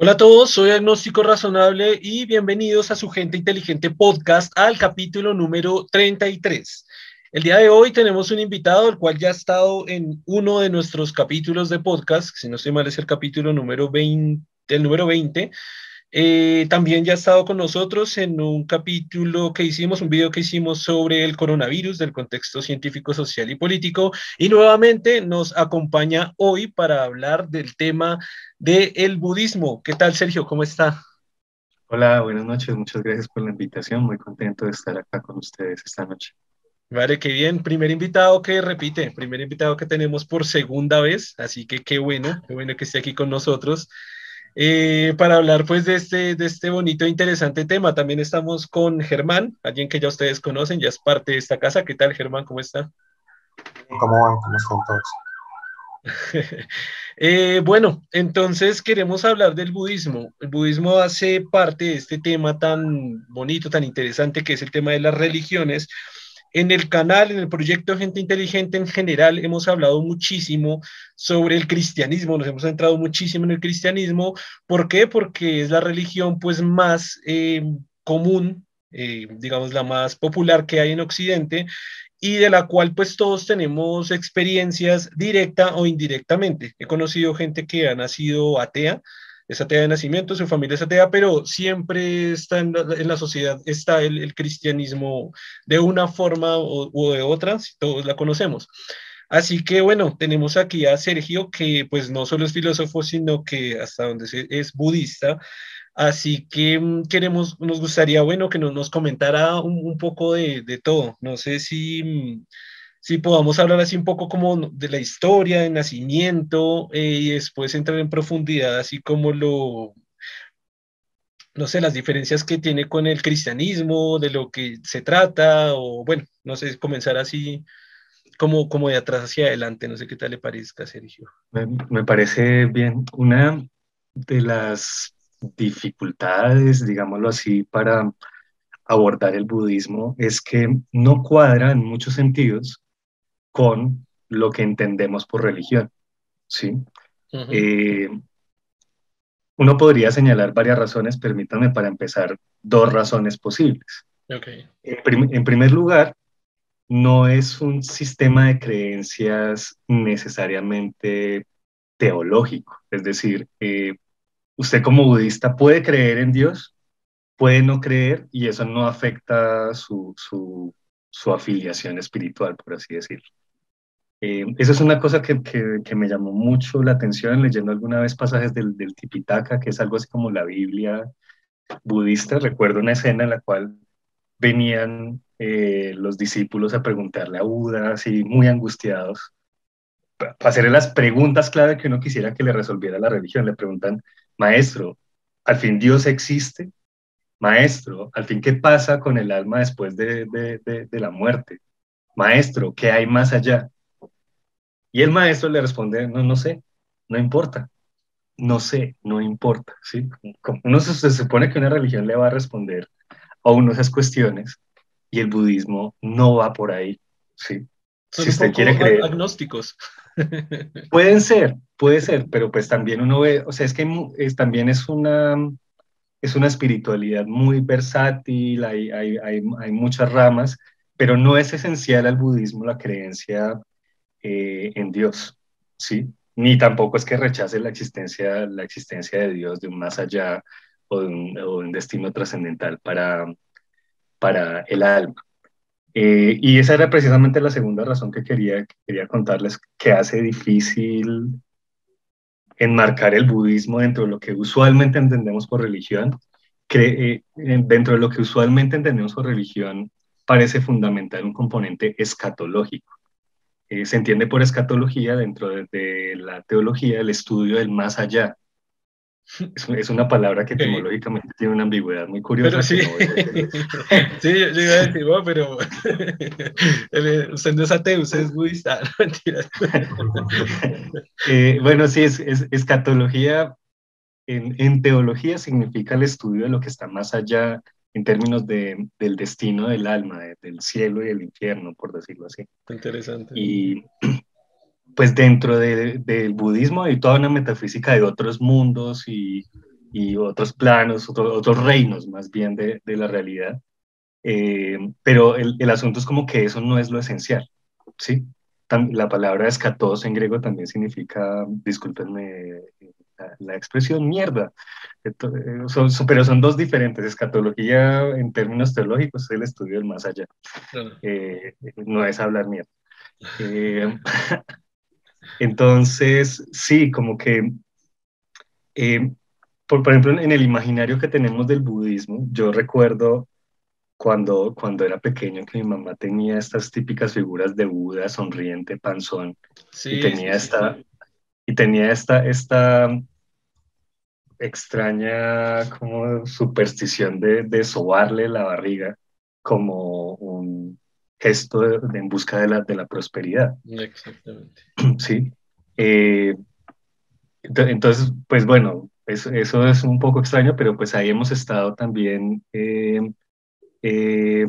Hola a todos, soy Agnóstico Razonable y bienvenidos a su Gente Inteligente Podcast al capítulo número 33. El día de hoy tenemos un invitado, el cual ya ha estado en uno de nuestros capítulos de podcast, si no estoy mal es el capítulo número 20, el número 20, eh, también ya ha estado con nosotros en un capítulo que hicimos, un video que hicimos sobre el coronavirus, del contexto científico, social y político. Y nuevamente nos acompaña hoy para hablar del tema del budismo. ¿Qué tal, Sergio? ¿Cómo está? Hola, buenas noches. Muchas gracias por la invitación. Muy contento de estar acá con ustedes esta noche. Vale, qué bien. Primer invitado que repite, primer invitado que tenemos por segunda vez. Así que qué bueno, qué bueno que esté aquí con nosotros. Eh, para hablar pues de este, de este bonito e interesante tema. También estamos con Germán, alguien que ya ustedes conocen, ya es parte de esta casa. ¿Qué tal Germán? ¿Cómo está? ¿Cómo van? ¿Cómo están todos? eh, bueno, entonces queremos hablar del budismo. El budismo hace parte de este tema tan bonito, tan interesante que es el tema de las religiones en el canal, en el proyecto Gente Inteligente en general, hemos hablado muchísimo sobre el cristianismo, nos hemos centrado muchísimo en el cristianismo. ¿Por qué? Porque es la religión pues más eh, común, eh, digamos la más popular que hay en Occidente y de la cual pues todos tenemos experiencias directa o indirectamente. He conocido gente que ha nacido atea, es atea de nacimiento, su familia es atea, pero siempre está en la, sociedad, está el, cristianismo de una forma o, de otra, si todos la conocemos. Así que bueno, tenemos aquí a Sergio, que pues no solo es filósofo, sino que hasta donde es budista. Así que mm, queremos, nos gustaría, bueno, que nos, nos comentara un, poco de, de, todo. No sé si mm, si podamos hablar así un poco como de la historia, de nacimiento, eh, y después entrar en profundidad, así como lo, no sé, las diferencias que tiene con el cristianismo, de lo que se trata, o bueno, no sé, comenzar así como, como de atrás hacia adelante, no sé qué tal le parezca, Sergio. Me, me parece bien. Una de las dificultades, digámoslo así, para abordar el budismo es que no cuadra en muchos sentidos con lo que entendemos por religión. ¿sí? Eh, uno podría señalar varias razones, permítanme para empezar, dos razones posibles. En, primer lugar, no es un sistema de creencias necesariamente teológico, es decir, eh, usted como budista puede creer en Dios, puede no creer y eso no afecta su, su afiliación espiritual, por así decirlo. Eh, esa es una cosa que, que, me llamó mucho la atención leyendo alguna vez pasajes del, del Tipitaka, que es algo así como la Biblia budista. Recuerdo una escena en la cual venían eh, los discípulos a preguntarle a Buda, así muy angustiados, para hacerle las preguntas clave que uno quisiera que le resolviera la religión. Le preguntan, maestro, ¿al fin Dios existe? Maestro, ¿al fin qué pasa con el alma después de, de, de, de la muerte? Maestro, ¿qué hay más allá? Y el maestro le responde, no, no sé, no importa, no sé, no importa, ¿sí? uno se, supone que una religión le va a responder a uno esas cuestiones y el budismo no va por ahí, ¿sí? si usted quiere creer. agnósticos. Pueden ser, puede ser, pero pues también uno ve, o sea, es que es, también es una, es una espiritualidad muy versátil, hay, hay, hay, hay muchas ramas, pero no es esencial al budismo la creencia eh, en Dios, ¿sí? Ni tampoco es que rechace la existencia, la existencia de Dios de un más allá o de un, destino trascendental para, para el alma. Eh, y esa era precisamente la segunda razón que quería, quería contarles, que hace difícil enmarcar el budismo dentro de lo que usualmente entendemos por religión. Eh, dentro de lo que usualmente entendemos por religión, parece fundamental un componente escatológico. Eh, se entiende por escatología dentro de, la teología el estudio del más allá. Es, una palabra que etimológicamente tiene una ambigüedad muy curiosa. Pero sí, sí yo, iba a decir, pero usted no es ateo, usted es budista, eh, bueno, sí, es, escatología en, en, teología significa el estudio de lo que está más allá en términos de, del destino del alma, del cielo y del infierno, por decirlo así. Interesante. Y pues dentro del budismo hay toda una metafísica de otros mundos y, y otros planos, otros reinos más bien de, de la realidad. Eh, pero el, el, asunto es como que eso no es lo esencial, ¿sí? la palabra escatos en griego también significa, discúlpenme la, expresión, mierda. Eh, son, pero son dos diferentes. Escatología en términos teológicos es el estudio del más allá. Eh, no es hablar mierda. entonces, sí, como que por, por, ejemplo, en el imaginario que tenemos del budismo, yo recuerdo cuando, cuando era pequeño que mi mamá tenía estas típicas figuras de Buda sonriente, panzón, y tenía esta, y tenía esta, esta extraña como superstición de, de sobarle la barriga como un gesto de, en busca de la, de la prosperidad. Exactamente. Sí. Eh, entonces, pues bueno, eso, eso, es un poco extraño, pero pues ahí hemos estado también eh, eh,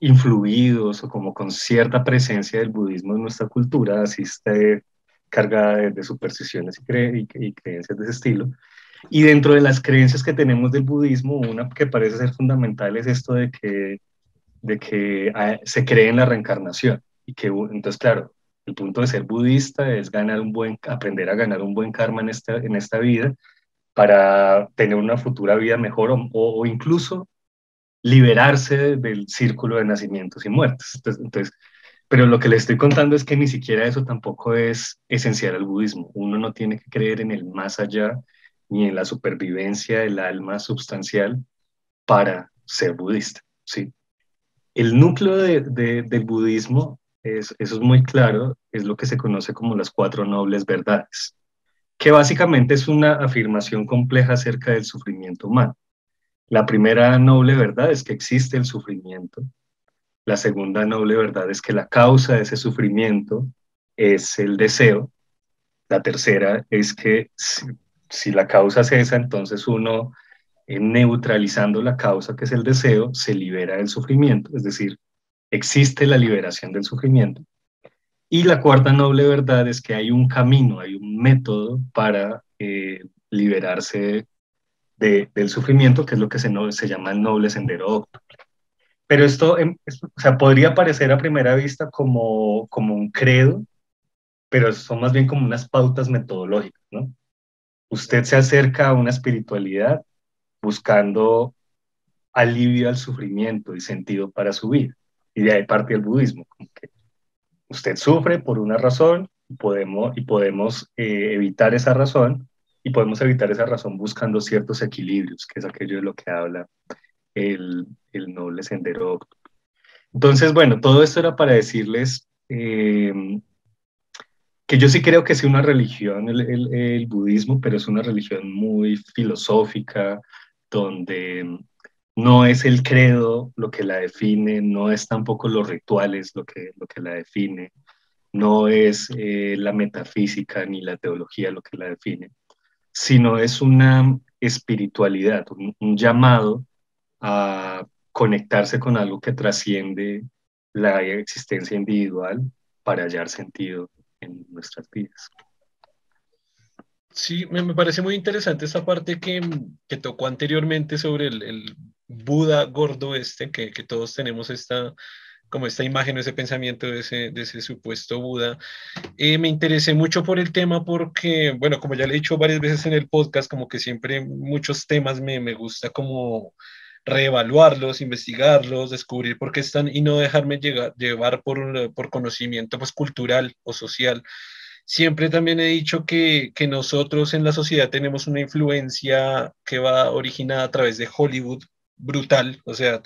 influidos o como con cierta presencia del budismo en nuestra cultura, así esté cargada de, supersticiones y, y, creencias de ese estilo. Y dentro de las creencias que tenemos del budismo, una que parece ser fundamental es esto de que, de que ah, se cree en la reencarnación. Y que, entonces, claro, el punto de ser budista es ganar un buen, aprender a ganar un buen karma en esta, en esta vida para tener una futura vida mejor o incluso liberarse del círculo de nacimientos y muertes. Entonces, pero lo que le estoy contando es que ni siquiera eso tampoco es esencial al budismo. Uno no tiene que creer en el más allá ni en la supervivencia del alma substancial para ser budista. ¿sí? El núcleo de, del budismo eso es muy claro, es lo que se conoce como las cuatro nobles verdades, que básicamente es una afirmación compleja acerca del sufrimiento humano. La primera noble verdad es que existe el sufrimiento. La segunda noble verdad es que la causa de ese sufrimiento es el deseo. La tercera es que si, la causa cesa, entonces uno, eh, neutralizando la causa, que es el deseo, se libera del sufrimiento. Es decir, existe la liberación del sufrimiento. Y la cuarta noble verdad es que hay un camino, hay un método para eh, liberarse del sufrimiento, que es lo que se, llama el noble sendero. Pero esto, em, o sea, podría parecer a primera vista como, como un credo, pero son más bien como unas pautas metodológicas, ¿no? Usted se acerca a una espiritualidad buscando alivio al sufrimiento y sentido para su vida y de ahí parte el budismo. Usted sufre por una razón y podemos, y podemos eh, evitar esa razón y podemos evitar esa razón buscando ciertos equilibrios, que es aquello de lo que habla el, el noble sendero. Entonces, bueno, todo esto era para decirles eh, que yo sí creo que es una religión, el, el, el budismo, pero es una religión muy filosófica, donde no es el credo lo que la define, no es tampoco los rituales lo que, lo que la define, no es eh, la metafísica ni la teología lo que la define, sino es una espiritualidad, un, llamado a conectarse con algo que trasciende la existencia individual para hallar sentido en nuestras vidas. Sí, me, parece muy interesante esta parte que, que tocó anteriormente sobre el, Buda gordo este, que, que, todos tenemos esta, como esta imagen, ese pensamiento de ese, de ese supuesto Buda. Eh, me interesé mucho por el tema porque, bueno, como ya le he dicho varias veces en el podcast, como que siempre muchos temas me, me gusta como reevaluarlos, investigarlos, descubrir por qué están y no dejarme llevar por, por conocimiento pues, cultural o social. Siempre también he dicho que, que nosotros en la sociedad tenemos una influencia que va originada a través de Hollywood, brutal. O sea,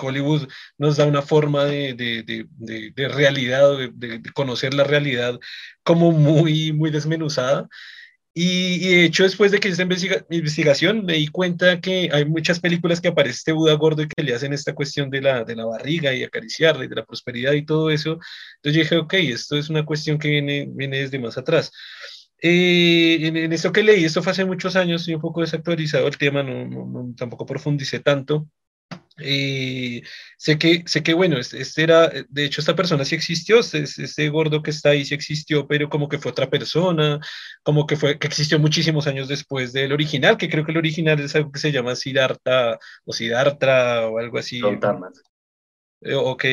Hollywood nos da una forma de, de, de, de realidad, de, conocer la realidad como muy, muy desmenuzada. Y, de hecho, después de que hice esta investigación, me di cuenta que hay muchas películas que aparece este Buda gordo y que le hacen esta cuestión de la, de la barriga y acariciarla y de la prosperidad y todo eso. Entonces dije, ok, esto es una cuestión que viene, viene desde más atrás. Eh, en, esto que leí, esto fue hace muchos años y un poco desactualizado el tema, no, no, tampoco profundicé tanto. Eh, sé que, sé que, bueno, este, era, de hecho, esta persona sí existió, este, este, gordo que está ahí sí existió, pero como que fue otra persona, como que fue, que existió muchísimos años después del original, que creo que el original es algo que se llama Siddhartha o Siddhartha o algo así. Eh, ok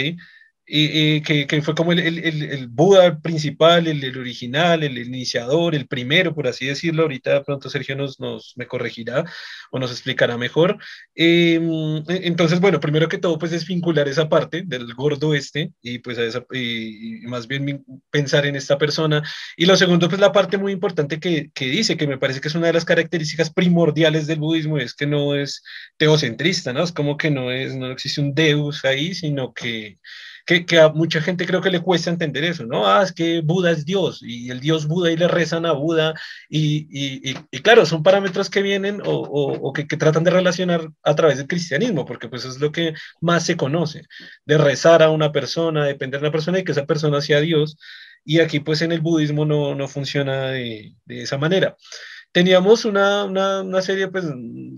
y, que, que, fue como el, el, el, Buda principal, el, original, el, iniciador, el primero, por así decirlo. Ahorita pronto Sergio nos, nos me corregirá o nos explicará mejor. Em, entonces, bueno, primero que todo, pues es vincular esa parte del gordo este y pues a esa, y, más bien pensar en esta persona. Y lo segundo, pues la parte muy importante que, que dice, que me parece que es una de las características primordiales del budismo, es que no es teocentrista, ¿no? Es como que no, es, no existe un deus ahí, sino que que, a mucha gente creo que le cuesta entender eso, ¿no? Ah, es que Buda es Dios y el Dios Buda y le rezan a Buda y, y, y, claro, son parámetros que vienen o, o, que, que, tratan de relacionar a través del cristianismo, porque pues es lo que más se conoce, de rezar a una persona, depender de una persona y que esa persona sea Dios. Y aquí pues en el budismo no, no funciona de, de esa manera teníamos una, una, una, serie, pues,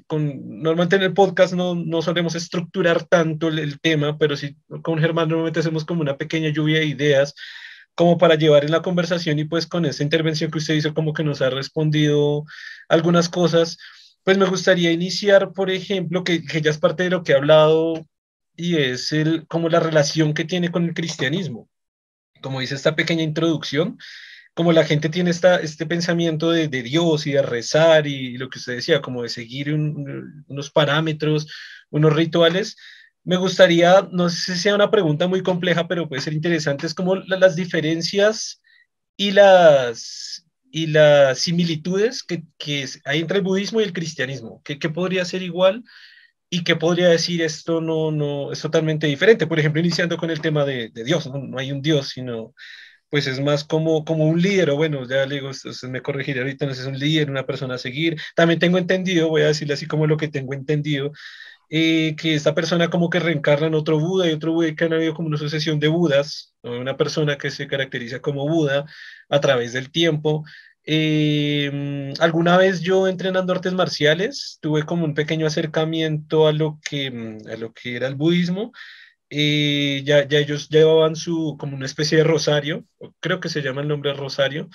con, normalmente en el podcast no, no solemos estructurar tanto el, tema, pero sí con Germán normalmente hacemos como una pequeña lluvia de ideas como para llevar en la conversación y pues con esa intervención que usted hizo como que nos ha respondido algunas cosas, pues me gustaría iniciar, por ejemplo, que, que ya es parte de lo que he hablado y es el, como la relación que tiene con el cristianismo. Como dice esta pequeña introducción, como la gente tiene esta, este pensamiento de, de Dios y de rezar y lo que usted decía, como de seguir unos parámetros, unos rituales, me gustaría, no sé si sea una pregunta muy compleja, pero puede ser interesante, es como las diferencias y las, y las similitudes que, que, hay entre el budismo y el cristianismo. ¿Qué, qué podría ser igual? ¿Y qué podría decir esto no, no es totalmente diferente? Por ejemplo, iniciando con el tema de, de Dios, ¿no? no hay un Dios, sino pues es más como, como un líder, o bueno, ya le digo, me corregirá ahorita, no es un líder, una persona a seguir. También tengo entendido, voy a decirle así como lo que tengo entendido, eh, que esta persona como que reencarna en otro Buda y otro Buda que han habido como una sucesión de Budas, una persona que se caracteriza como Buda a través del tiempo. Eh, alguna vez yo entrenando artes marciales tuve como un pequeño acercamiento a lo que, a lo que era el budismo y ya, ya ellos llevaban su, como una especie de rosario, creo que se llama el nombre rosario,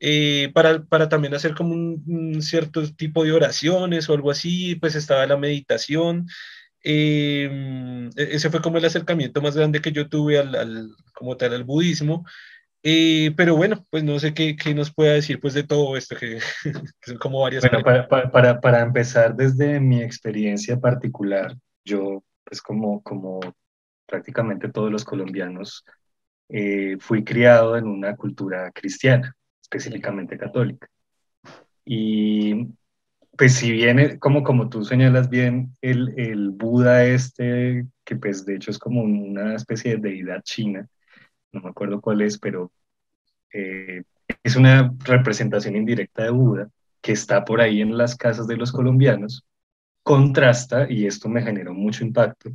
eh, para, para, también hacer como un, cierto tipo de oraciones o algo así, pues estaba la meditación. Em, e, ese fue como el acercamiento más grande que yo tuve al, al como tal al budismo. Eh, pero bueno, pues no sé qué, qué, nos pueda decir pues de todo esto, que, que son como varias... Bueno, para, para, para, empezar desde mi experiencia particular, yo pues como, como prácticamente todos los colombianos, eh, fui criado en una cultura cristiana, específicamente católica. Y pues si bien, como, como tú señalas bien, el, el Buda este, que pues de hecho es como una especie de deidad china, no me acuerdo cuál es, pero eh, es una representación indirecta de Buda que está por ahí en las casas de los colombianos, contrasta, y esto me generó mucho impacto,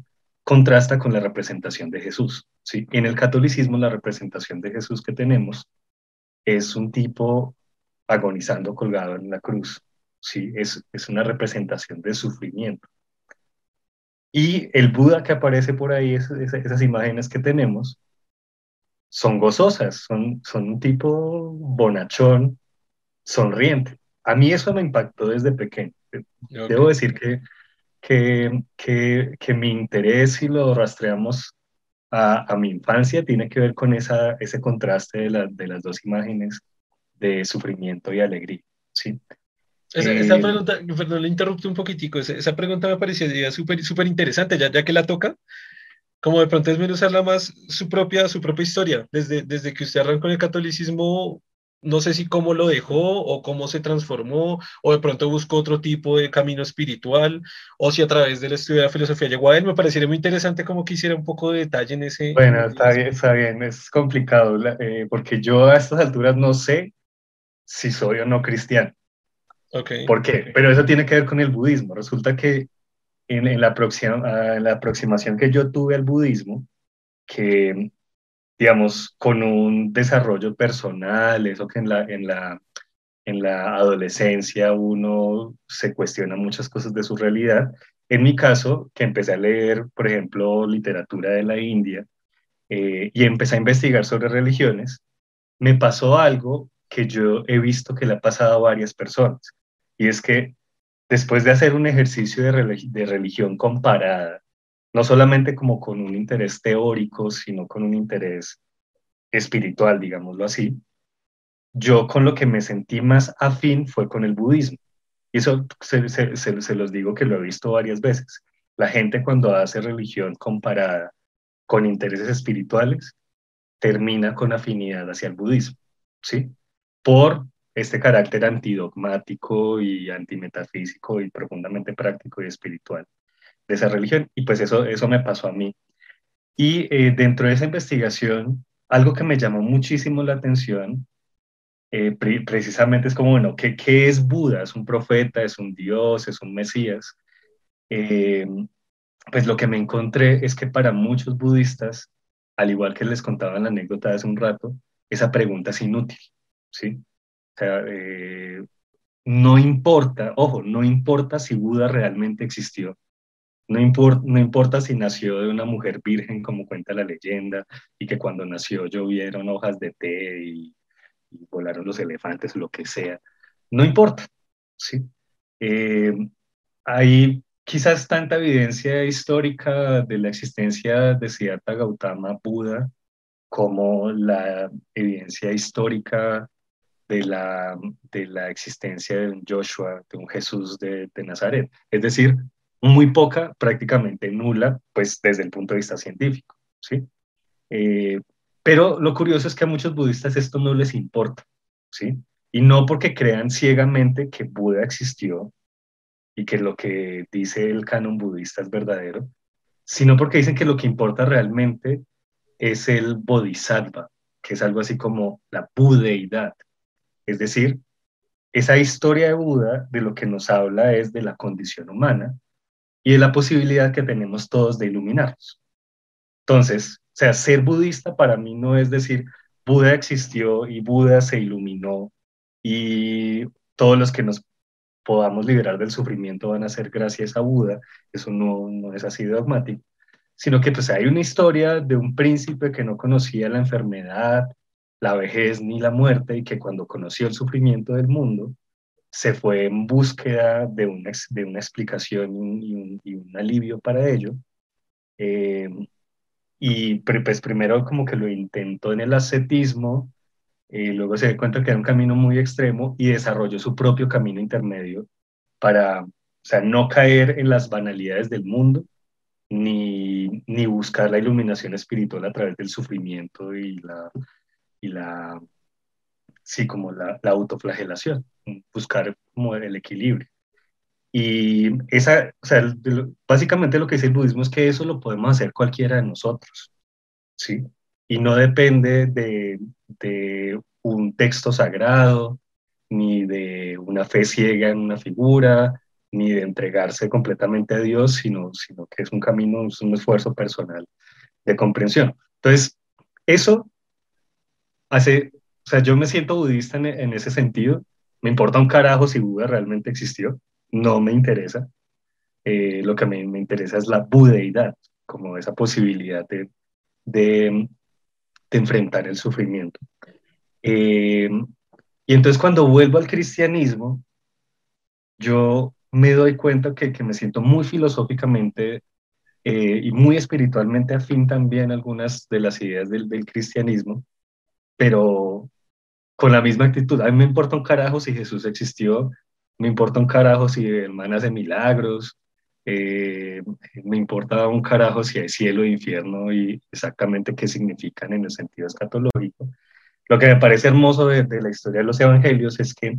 contrasta con la representación de Jesús. ¿sí? En el catolicismo la representación de Jesús que tenemos es un tipo agonizando colgado en la cruz. ¿sí? Es, es una representación de sufrimiento. Y el Buda que aparece por ahí, esas imágenes que tenemos, son gozosas, son, son un tipo bonachón, sonriente. A mí eso me impactó desde pequeño. Debo decir que que, que, que mi interés, si lo rastreamos a, a, mi infancia, tiene que ver con esa, ese contraste de, la, de las dos imágenes de sufrimiento y alegría. ¿sí? Esa, esa eh, pregunta, perdón, le interrumpí un poquitico, esa, esa pregunta me parecía súper súper interesante, ya, ya que la toca, como de pronto es menos usarla más su propia, su propia historia, desde, desde que usted arrancó en el catolicismo, no sé si cómo lo dejó o cómo se transformó, o de pronto buscó otro tipo de camino espiritual, o si a través del estudio de la filosofía llegó a él, me parecería muy interesante como quisiera un poco de detalle en ese... Bueno, está bien, está bien, es complicado, eh, porque yo a estas alturas no sé si soy o no cristiano. Okay. ¿Por qué? Pero eso tiene que ver con el budismo. Resulta que en, en la, aproxima, en la aproximación que yo tuve al budismo, que digamos, con un desarrollo personal, eso que en la, en la, en la adolescencia uno se cuestiona muchas cosas de su realidad. En mi caso, que empecé a leer, por ejemplo, literatura de la India eh, y empecé a investigar sobre religiones, me pasó algo que yo he visto que le ha pasado a varias personas. Y es que después de hacer un ejercicio de, de religión comparada, no solamente como con un interés teórico, sino con un interés espiritual, digámoslo así, yo con lo que me sentí más afín fue con el budismo. Y eso se, se, los digo que lo he visto varias veces. La gente cuando hace religión comparada con intereses espirituales, termina con afinidad hacia el budismo, ¿sí? Por este carácter antidogmático y antimetafísico y profundamente práctico y espiritual de esa religión. Y pues eso, eso me pasó a mí. Y eh, dentro de esa investigación, algo que me llamó muchísimo la atención eh, precisamente es como, bueno, ¿qué, ¿qué, es Buda? ¿Es un profeta? ¿Es un dios? ¿Es un mesías? Eh, pues lo que me encontré es que para muchos budistas, al igual que les contaba la anécdota de hace un rato, esa pregunta es inútil, ¿sí? O sea, eh, no importa, ojo, no importa si Buda realmente existió, no, no importa si nació de una mujer virgen, como cuenta la leyenda, y que cuando nació llovieron hojas de té y volaron los elefantes, lo que sea, no importa, ¿sí? Eh, hay quizás tanta evidencia histórica de la existencia de Siddhartha Gautama Buda como la evidencia histórica de la, de la existencia de un Joshua, de un Jesús de Nazaret. Es decir, muy poca, prácticamente nula, pues desde el punto de vista científico, ¿sí? Eh, pero lo curioso es que a muchos budistas esto no les importa, ¿sí? Y no porque crean ciegamente que Buda existió y que lo que dice el canon budista es verdadero, sino porque dicen que lo que importa realmente es el bodhisattva, que es algo así como la budeidad. Es decir, esa historia de Buda de lo que nos habla es de la condición humana y de la posibilidad que tenemos todos de iluminarnos. Entonces, o sea, ser budista para mí no es decir, Buda existió y Buda se iluminó y todos los que nos podamos liberar del sufrimiento van a ser gracias a Buda. Eso no, no es así dogmático, sino que pues hay una historia de un príncipe que no conocía la enfermedad, la vejez ni la muerte y que cuando conoció el sufrimiento del mundo, se fue en búsqueda de una, de una explicación y un, alivio para ello. Eh, y pues primero como que lo intentó en el ascetismo, y luego se dio cuenta que era un camino muy extremo y desarrolló su propio camino intermedio para, o sea, no caer en las banalidades del mundo, ni, ni buscar la iluminación espiritual a través del sufrimiento y la, y la sí, como la, la autoflagelación, buscar como el equilibrio. Y esa, o sea, básicamente lo que dice el budismo es que eso lo podemos hacer cualquiera de nosotros, ¿sí? Y no depende de, de un texto sagrado, ni de una fe ciega en una figura, ni de entregarse completamente a Dios, sino, sino que es un camino, es un esfuerzo personal de comprensión. Entonces, eso hace, o sea, yo me siento budista en, en ese sentido, me importa un carajo si Buda realmente existió, no me interesa. Eh, lo que me, me, interesa es la budeidad, como esa posibilidad de, de, enfrentar el sufrimiento. Eh, y entonces cuando vuelvo al cristianismo, yo me doy cuenta que, que me siento muy filosóficamente eh, y muy espiritualmente afín también a algunas de las ideas del, cristianismo, pero con la misma actitud. A mí me importa un carajo si Jesús existió, me importa un carajo si el man hace milagros, eh, me importa un carajo si hay cielo e infierno y exactamente qué significan en el sentido escatológico. Lo que me parece hermoso de, la historia de los evangelios es que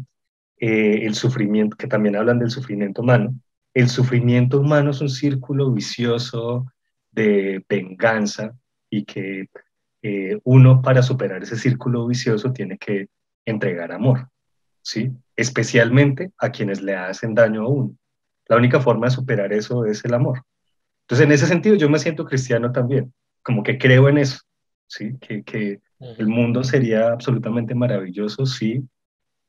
eh, el sufrimiento, que también hablan del sufrimiento humano, el sufrimiento humano es un círculo vicioso de venganza y que eh, uno para superar ese círculo vicioso tiene que entregar amor. ¿sí? Especialmente a quienes le hacen daño a uno. La única forma de superar eso es el amor. Entonces, en ese sentido, yo me siento cristiano también, como que creo en eso, ¿sí? Que, que el mundo sería absolutamente maravilloso si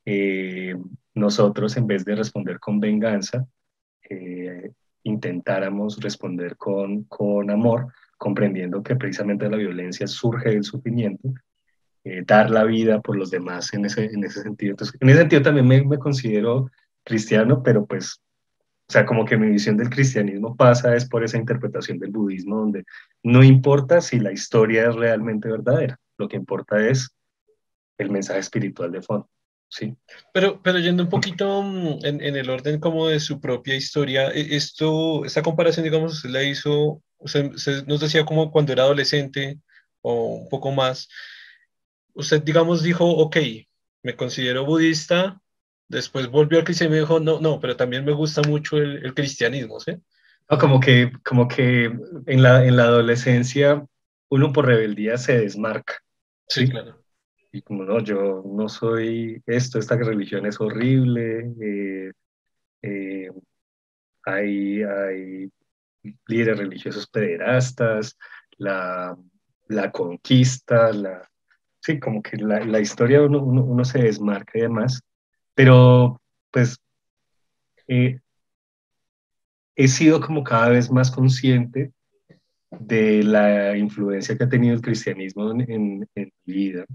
eh, nosotros en vez de responder con venganza, eh, intentáramos responder con, con amor, comprendiendo que precisamente la violencia surge del sufrimiento, eh, dar la vida por los demás en ese, en ese sentido. Entonces, en ese sentido también me, me considero cristiano, pero pues o sea, como que mi visión del cristianismo pasa es por esa interpretación del budismo, donde no importa si la historia es realmente verdadera, lo que importa es el mensaje espiritual de fondo. Sí. Pero, pero yendo un poquito mm, en, en el orden como de su propia historia, e, esto, esta comparación, digamos, usted la hizo, usted, nos decía como cuando era adolescente o un poco más, usted, digamos, dijo, ok, me considero budista, después volvió al cristianismo y dijo, no, no, pero también me gusta mucho el, el cristianismo, ¿sí? No, como que, como que en la, en la adolescencia uno por rebeldía se desmarca. Sí, ¿sí? claro. Y como no, yo no soy esto, esta religión es horrible, eh, eh, hay, hay líderes religiosos pederastas, la, la conquista, la, sí, como que la, la historia uno, uno, uno, se desmarca y demás, pero pues eh, he sido como cada vez más consciente de la influencia que ha tenido el cristianismo en, en, en mi vida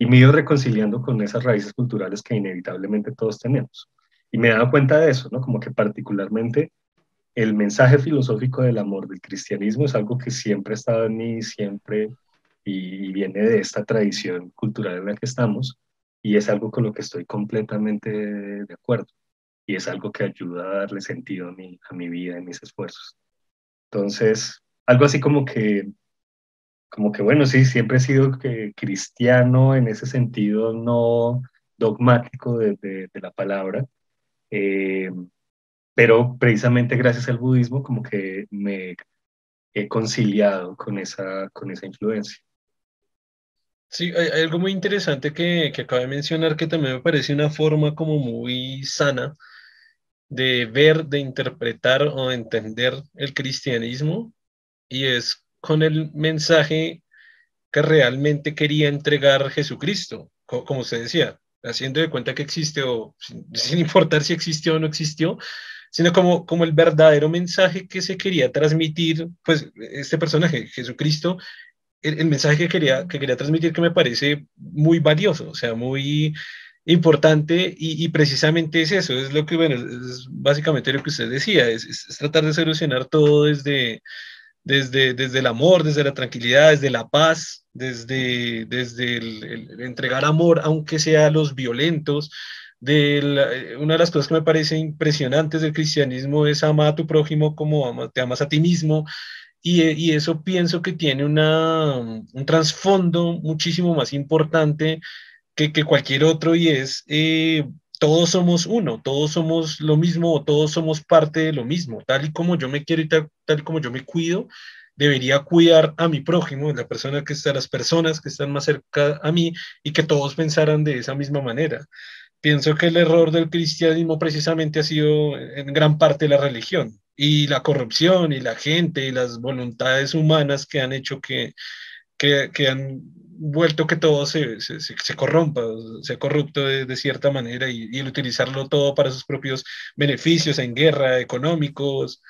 y me he ido reconciliando con esas raíces culturales que inevitablemente todos tenemos. Y me he dado cuenta de eso, ¿no? Como que particularmente el mensaje filosófico del amor del cristianismo es algo que siempre ha estado en mí, siempre, y, viene de esta tradición cultural en la que estamos, y es algo con lo que estoy completamente de acuerdo, y es algo que ayuda a darle sentido a mi, a mi vida y mis esfuerzos. Entonces, algo así como que como que bueno, sí, siempre he sido que, cristiano en ese sentido no dogmático de la palabra, eh, pero precisamente gracias al budismo como que me he conciliado con esa, con esa influencia. Sí, hay, hay algo muy interesante que, que acabo de mencionar que también me parece una forma como muy sana de ver, de interpretar o de entender el cristianismo y es con el mensaje que realmente quería entregar Jesucristo, como usted decía, haciendo de cuenta que existe o sin, sin, importar si existió o no existió, sino como, como el verdadero mensaje que se quería transmitir, pues este personaje, Jesucristo, el, mensaje que quería, que quería transmitir que me parece muy valioso, o sea, muy importante y, precisamente es eso, es lo que, bueno, es básicamente lo que usted decía, es, es, es tratar de solucionar todo desde, desde, desde el amor, desde la tranquilidad, desde la paz, desde, desde entregar amor, aunque sea a los violentos. De la, eh, una de las cosas que me parece impresionantes del cristianismo es amar a tu prójimo como ama, te amas a ti mismo. Y, y, eso pienso que tiene una, un trasfondo muchísimo más importante que, que cualquier otro y es eh, todos somos uno, todos somos lo mismo, todos somos parte de lo mismo. Tal y como yo me quiero y tal, tal como yo me cuido, debería cuidar a mi prójimo, la persona que está, las personas que están más cerca a mí y que todos pensaran de esa misma manera. Pienso que el error del cristianismo precisamente ha sido en gran parte la religión y la corrupción y la gente y las voluntades humanas que han hecho que, que, que han vuelto que todo se, se, se corrompa, se corrupto de, de cierta manera y, y, el utilizarlo todo para sus propios beneficios en guerra, económicos,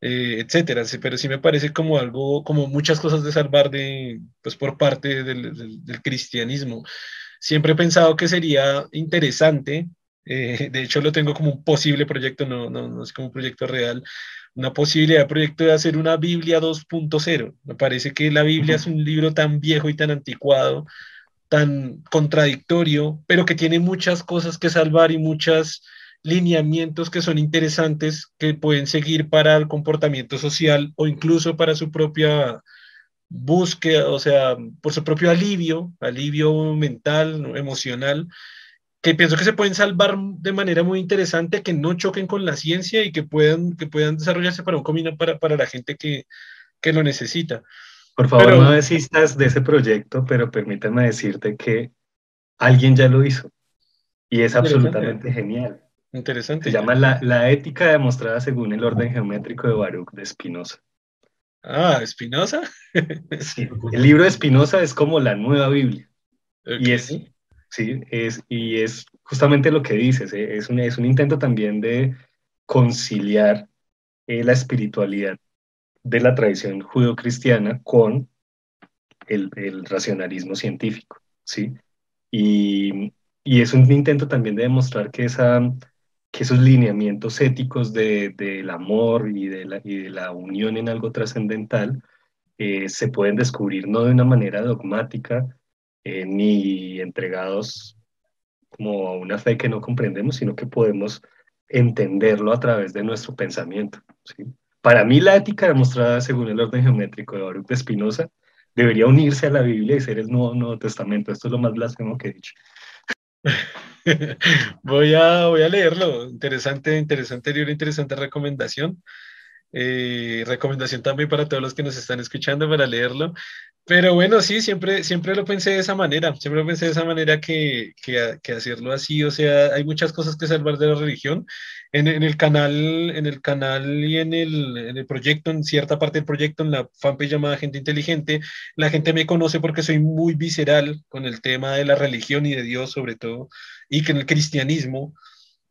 eh, etcétera. Sí, pero sí me parece como algo, como muchas cosas de salvar de, pues por parte del, del, del cristianismo. Siempre he pensado que sería interesante, eh, de hecho lo tengo como un posible proyecto, no, no, no es como un proyecto real, una posibilidad de proyecto de hacer una Biblia 2.0. Me parece que la Biblia es un libro tan viejo y tan anticuado, tan contradictorio, pero que tiene muchas cosas que salvar y muchos lineamientos que son interesantes que pueden seguir para el comportamiento social o incluso para su propia búsqueda, o sea, por su propio alivio, alivio mental, emocional que pienso que se pueden salvar de manera muy interesante, que no choquen con la ciencia y que puedan, que puedan desarrollarse para un camino para, para la gente que, que lo necesita. Por favor, pero, no desistas de ese proyecto, pero permítame decirte que alguien ya lo hizo y es absolutamente genial. Interesante. Se llama la, la, ética demostrada según el orden geométrico de Baruch de Spinoza. Ah, Spinoza. sí, el libro de Spinoza es como la nueva Biblia. Okay. Y es Sí, es, y es justamente lo que dices, ¿eh? es, un, es un intento también de conciliar eh, la espiritualidad de la tradición judeocristiana con el, el, racionalismo científico, ¿sí? Y, y, es un intento también de demostrar que, esa, que esos lineamientos éticos del de, amor y de, la, y de la unión en algo trascendental eh, se pueden descubrir no de una manera dogmática eh, ni entregados como a una fe que no comprendemos, sino que podemos entenderlo a través de nuestro pensamiento. ¿sí? Para mí la ética demostrada según el orden geométrico de Baruch de Spinoza debería unirse a la Biblia y ser el Nuevo, Nuevo Testamento. Esto es lo más blasfemo que he dicho. voy, a, voy a leerlo. Interesante, interesante, una interesante recomendación. Eh, recomendación también para todos los que nos están escuchando para leerlo. Pero bueno, sí, siempre, siempre lo pensé de esa manera, siempre lo pensé de esa manera que, que, que hacerlo así, o sea, hay muchas cosas que salvar de la religión. En, el canal, en el canal y en el, en el proyecto, en cierta parte del proyecto, en la fanpage llamada Gente Inteligente, la gente me conoce porque soy muy visceral con el tema de la religión y de Dios sobre todo, y que en el cristianismo.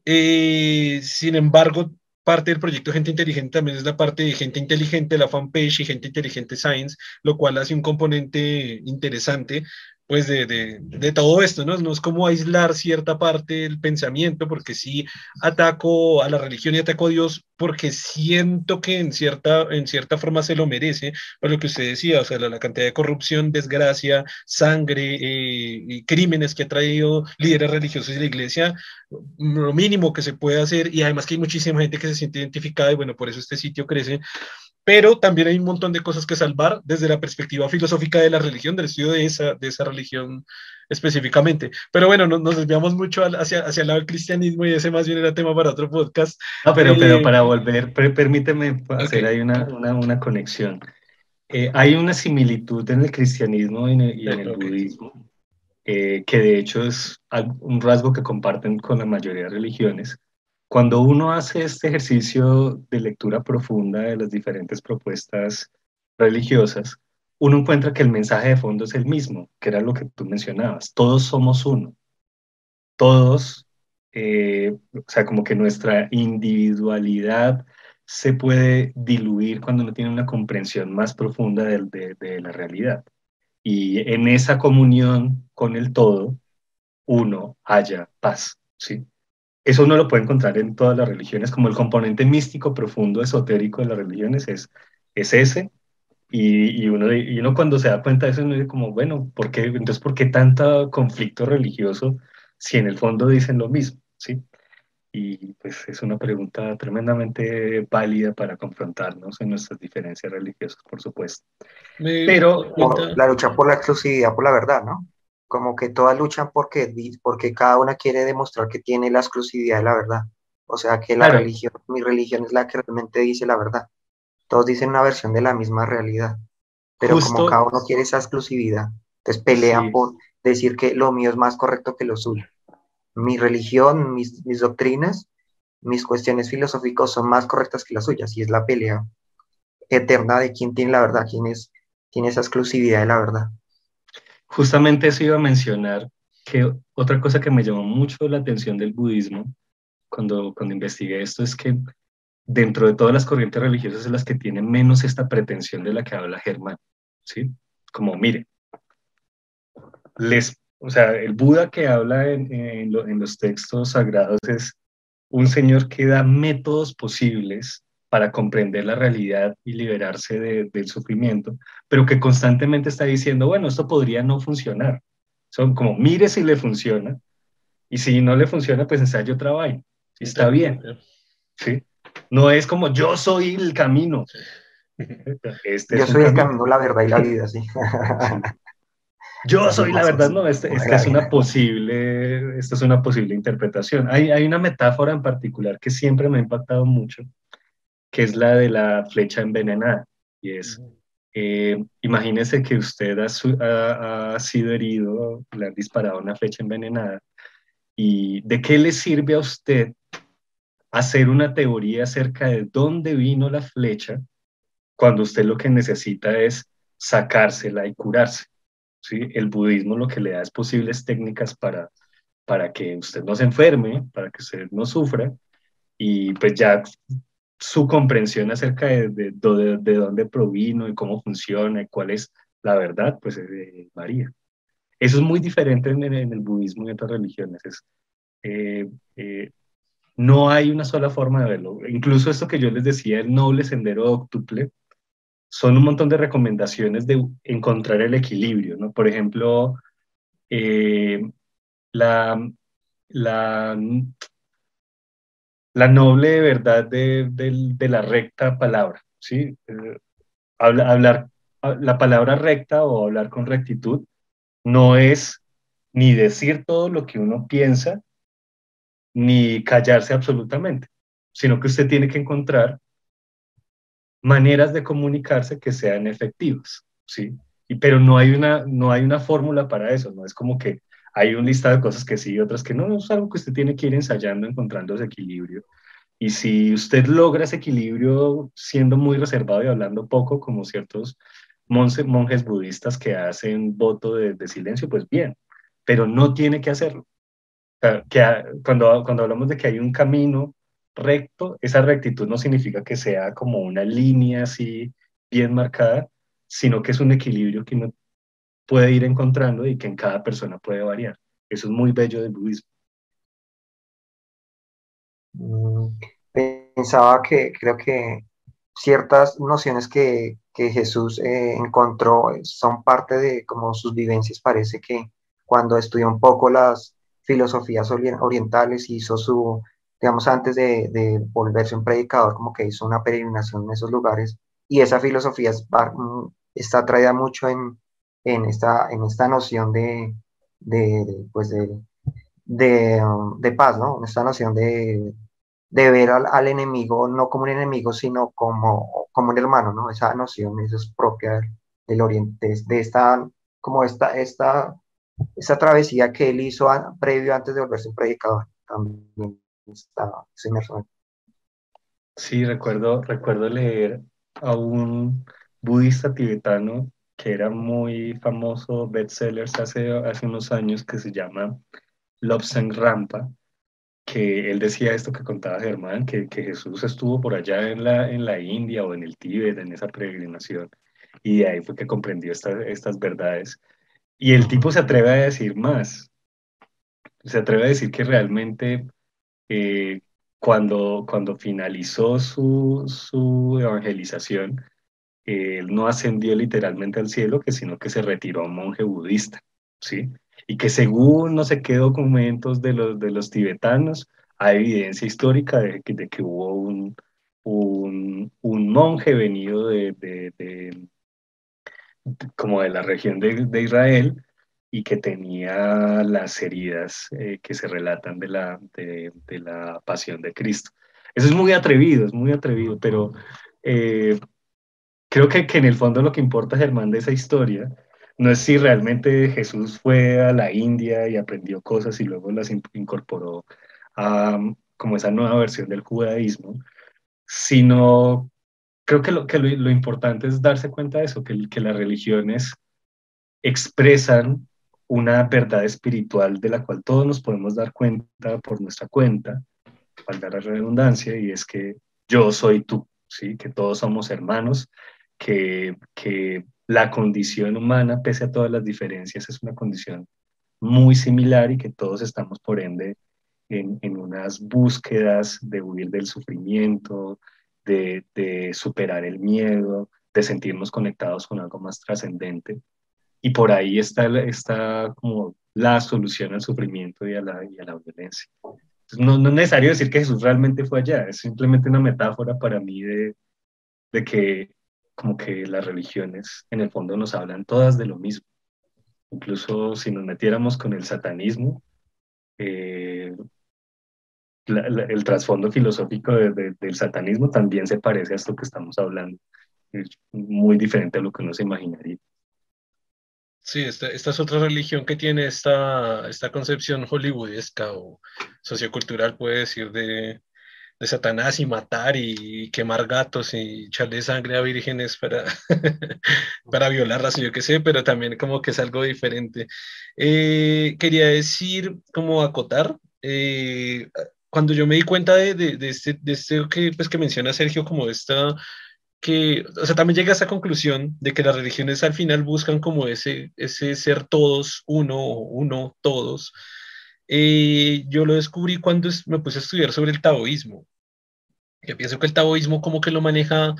Eh, sin embargo, parte del proyecto Gente Inteligente también es la parte de Gente Inteligente, la fanpage y Gente Inteligente Science, lo cual hace un componente interesante pues de, de, todo esto, ¿no? No es como aislar cierta parte del pensamiento, porque sí ataco a la religión y ataco a Dios, porque siento que en cierta, en cierta forma se lo merece, por lo que usted decía, o sea, la, la cantidad de corrupción, desgracia, sangre, eh, y crímenes que ha traído líderes religiosos de la iglesia, lo mínimo que se puede hacer, y además que hay muchísima gente que se siente identificada, y bueno, por eso este sitio crece, pero también hay un montón de cosas que salvar desde la perspectiva filosófica de la religión, del estudio de esa, de esa religión específicamente. Pero bueno, nos, nos desviamos mucho hacia, hacia el lado del cristianismo y ese más bien era tema para otro podcast. No, pero, eh, pero para volver, permíteme hacer okay. ahí una, una, una conexión. Eh, hay una similitud en el cristianismo y en el, y en el okay. budismo, eh, que de hecho es un rasgo que comparten con la mayoría de religiones, cuando uno hace este ejercicio de lectura profunda de las diferentes propuestas religiosas, uno encuentra que el mensaje de fondo es el mismo, que era lo que tú mencionabas. Todos somos uno. Todos, eh, o sea, como que nuestra individualidad se puede diluir cuando uno tiene una comprensión más profunda de, de, de la realidad. Y en esa comunión con el todo, uno haya paz, ¿sí? Eso uno lo puede encontrar en todas las religiones, como el componente místico, profundo, esotérico de las religiones es, es ese. Y, y, uno, y uno cuando se da cuenta de eso, uno dice como, bueno, ¿por qué, entonces, ¿por qué tanto conflicto religioso si en el fondo dicen lo mismo? ¿sí? Y pues es una pregunta tremendamente válida para confrontarnos en nuestras diferencias religiosas, por supuesto. Me Pero la lucha por la exclusividad, por la verdad, ¿no? Como que todas luchan porque, porque cada una quiere demostrar que tiene la exclusividad de la verdad. O sea, que la claro. religión, mi religión es la que realmente dice la verdad. Todos dicen una versión de la misma realidad. Pero Justo, como cada uno quiere esa exclusividad, entonces pelean sí. por decir que lo mío es más correcto que lo suyo. Mi religión, mis, mis doctrinas, mis cuestiones filosóficas son más correctas que las suyas. Y es la pelea eterna de quién tiene la verdad, quién es, tiene esa exclusividad de la verdad. Justamente eso iba a mencionar, que otra cosa que me llamó mucho la atención del budismo cuando, cuando investigué esto es que dentro de todas las corrientes religiosas es las que tienen menos esta pretensión de la que habla Germán, ¿sí? Como, mire, les, o sea, el Buda que habla en, en, lo, en los textos sagrados es un señor que da métodos posibles para comprender la realidad y liberarse de, del sufrimiento, pero que constantemente está diciendo, bueno, esto podría no funcionar. Son como, mire si le funciona, y si no le funciona, pues ensayo otra vaina. Y está bien. ¿Sí? No es como, yo soy el camino. Este yo soy el camino, la verdad y la vida, sí. sí. Yo soy la verdad, no, este, esta es una posible, esta es una posible interpretación. Hay, hay una metáfora en particular que siempre me ha impactado mucho, que es la de la flecha envenenada. Y es, eh, imagínese que usted ha, ha, ha, sido herido, le han disparado una flecha envenenada. ¿Y de qué le sirve a usted hacer una teoría acerca de dónde vino la flecha cuando usted lo que necesita es sacársela y curarse? ¿sí? El budismo lo que le da es posibles técnicas para, para que usted no se enferme, para que usted no sufra, y pues ya su comprensión acerca de, de, de, dónde provino y cómo funciona y cuál es la verdad, pues eh, varía. Eso es muy diferente en, el budismo y otras religiones. Es, eh, eh, no hay una sola forma de verlo. Incluso esto que yo les decía, el noble sendero octuple, son un montón de recomendaciones de encontrar el equilibrio, ¿no? Por ejemplo, la, la la noble verdad de, la recta palabra, ¿sí? Eh, hablar, la palabra recta o hablar con rectitud no es ni decir todo lo que uno piensa, ni callarse absolutamente, sino que usted tiene que encontrar maneras de comunicarse que sean efectivas, ¿sí? Y, pero no hay una, no hay una fórmula para eso, no es como que hay un listado de cosas que sí y otras que no, es algo que usted tiene que ir ensayando, encontrando ese equilibrio. Y si usted logra ese equilibrio siendo muy reservado y hablando poco, como ciertos monjes budistas que hacen voto de, silencio, pues bien, pero no tiene que hacerlo. que, cuando, cuando hablamos de que hay un camino recto, esa rectitud no significa que sea como una línea así bien marcada, sino que es un equilibrio que uno puede ir encontrando y que en cada persona puede variar. Eso es muy bello del budismo. Mm, pensaba que creo que ciertas nociones que, que Jesús eh, encontró son parte de como sus vivencias. Parece que cuando estudió un poco las filosofías orientales, hizo su, digamos, antes de, de, volverse un predicador, como que hizo una peregrinación en esos lugares. Y esa filosofía mm, está traída mucho en, en esta, en esta noción de, de, pues de, um, de, paz, ¿no? Esta noción de, de ver al, al, enemigo no como un enemigo, sino como, como un hermano, ¿no? Esa noción, es propia del Oriente, de esta, como esta, esta, esta travesía que él hizo previo antes de volverse un predicador, también está Sí, recuerdo, recuerdo leer a un budista tibetano que era muy famoso, bestsellers hace, hace unos años, que se llama Lobsang Rampa, que él decía esto que contaba Germán, que, que, Jesús estuvo por allá en la, en la India o en el Tíbet, en esa peregrinación, y de ahí fue que comprendió estas verdades. Y el tipo se atreve a decir más, se atreve a decir que realmente eh, cuando, cuando finalizó su, su evangelización, él no ascendió literalmente al cielo, que sino que se retiró a un monje budista, ¿sí? Y que según no sé qué documentos de los, de los tibetanos, hay evidencia histórica de, de que hubo un, un, monje venido de, de, como de la región de, Israel y que tenía las heridas eh, que se relatan de la, de, la pasión de Cristo. Eso es muy atrevido, es muy atrevido, pero eh, creo que, que en el fondo lo que importa, Germán, de esa historia no es si realmente Jesús fue a la India y aprendió cosas y luego las incorporó a como esa nueva versión del judaísmo, sino creo que lo, que lo, importante es darse cuenta de eso, que, que las religiones expresan una verdad espiritual de la cual todos nos podemos dar cuenta por nuestra cuenta, valga la redundancia, y es que yo soy tú, ¿sí? que todos somos hermanos, que, que la condición humana, pese a todas las diferencias, es una condición muy similar y que todos estamos, por ende, en, en unas búsquedas de huir del sufrimiento, de, de, superar el miedo, de sentirnos conectados con algo más trascendente. Y por ahí está, está como la solución al sufrimiento y a la, y a la violencia. no, no, es necesario decir que Jesús realmente fue allá, es simplemente una metáfora para mí de, de que como que las religiones en el fondo nos hablan todas de lo mismo. Incluso si nos metiéramos con el satanismo, eh, el trasfondo filosófico del satanismo también se parece a esto que estamos hablando. Es muy diferente a lo que uno se imaginaría. Sí, esta, esta, es otra religión que tiene esta, esta concepción hollywoodesca o sociocultural, puede decir, de, de Satanás y matar y, quemar gatos y echarle sangre a vírgenes para, para violarlas, yo qué sé, pero también como que es algo diferente. Eh, quería decir, como acotar, eh, cuando yo me di cuenta de, de, este, de este que, pues, que menciona Sergio, como esta que, o sea, también llega a esa conclusión de que las religiones al final buscan como ese, ese ser todos, uno, uno, todos. Eh, yo lo descubrí cuando me puse a estudiar sobre el taoísmo. Yo pienso que el taoísmo como que lo maneja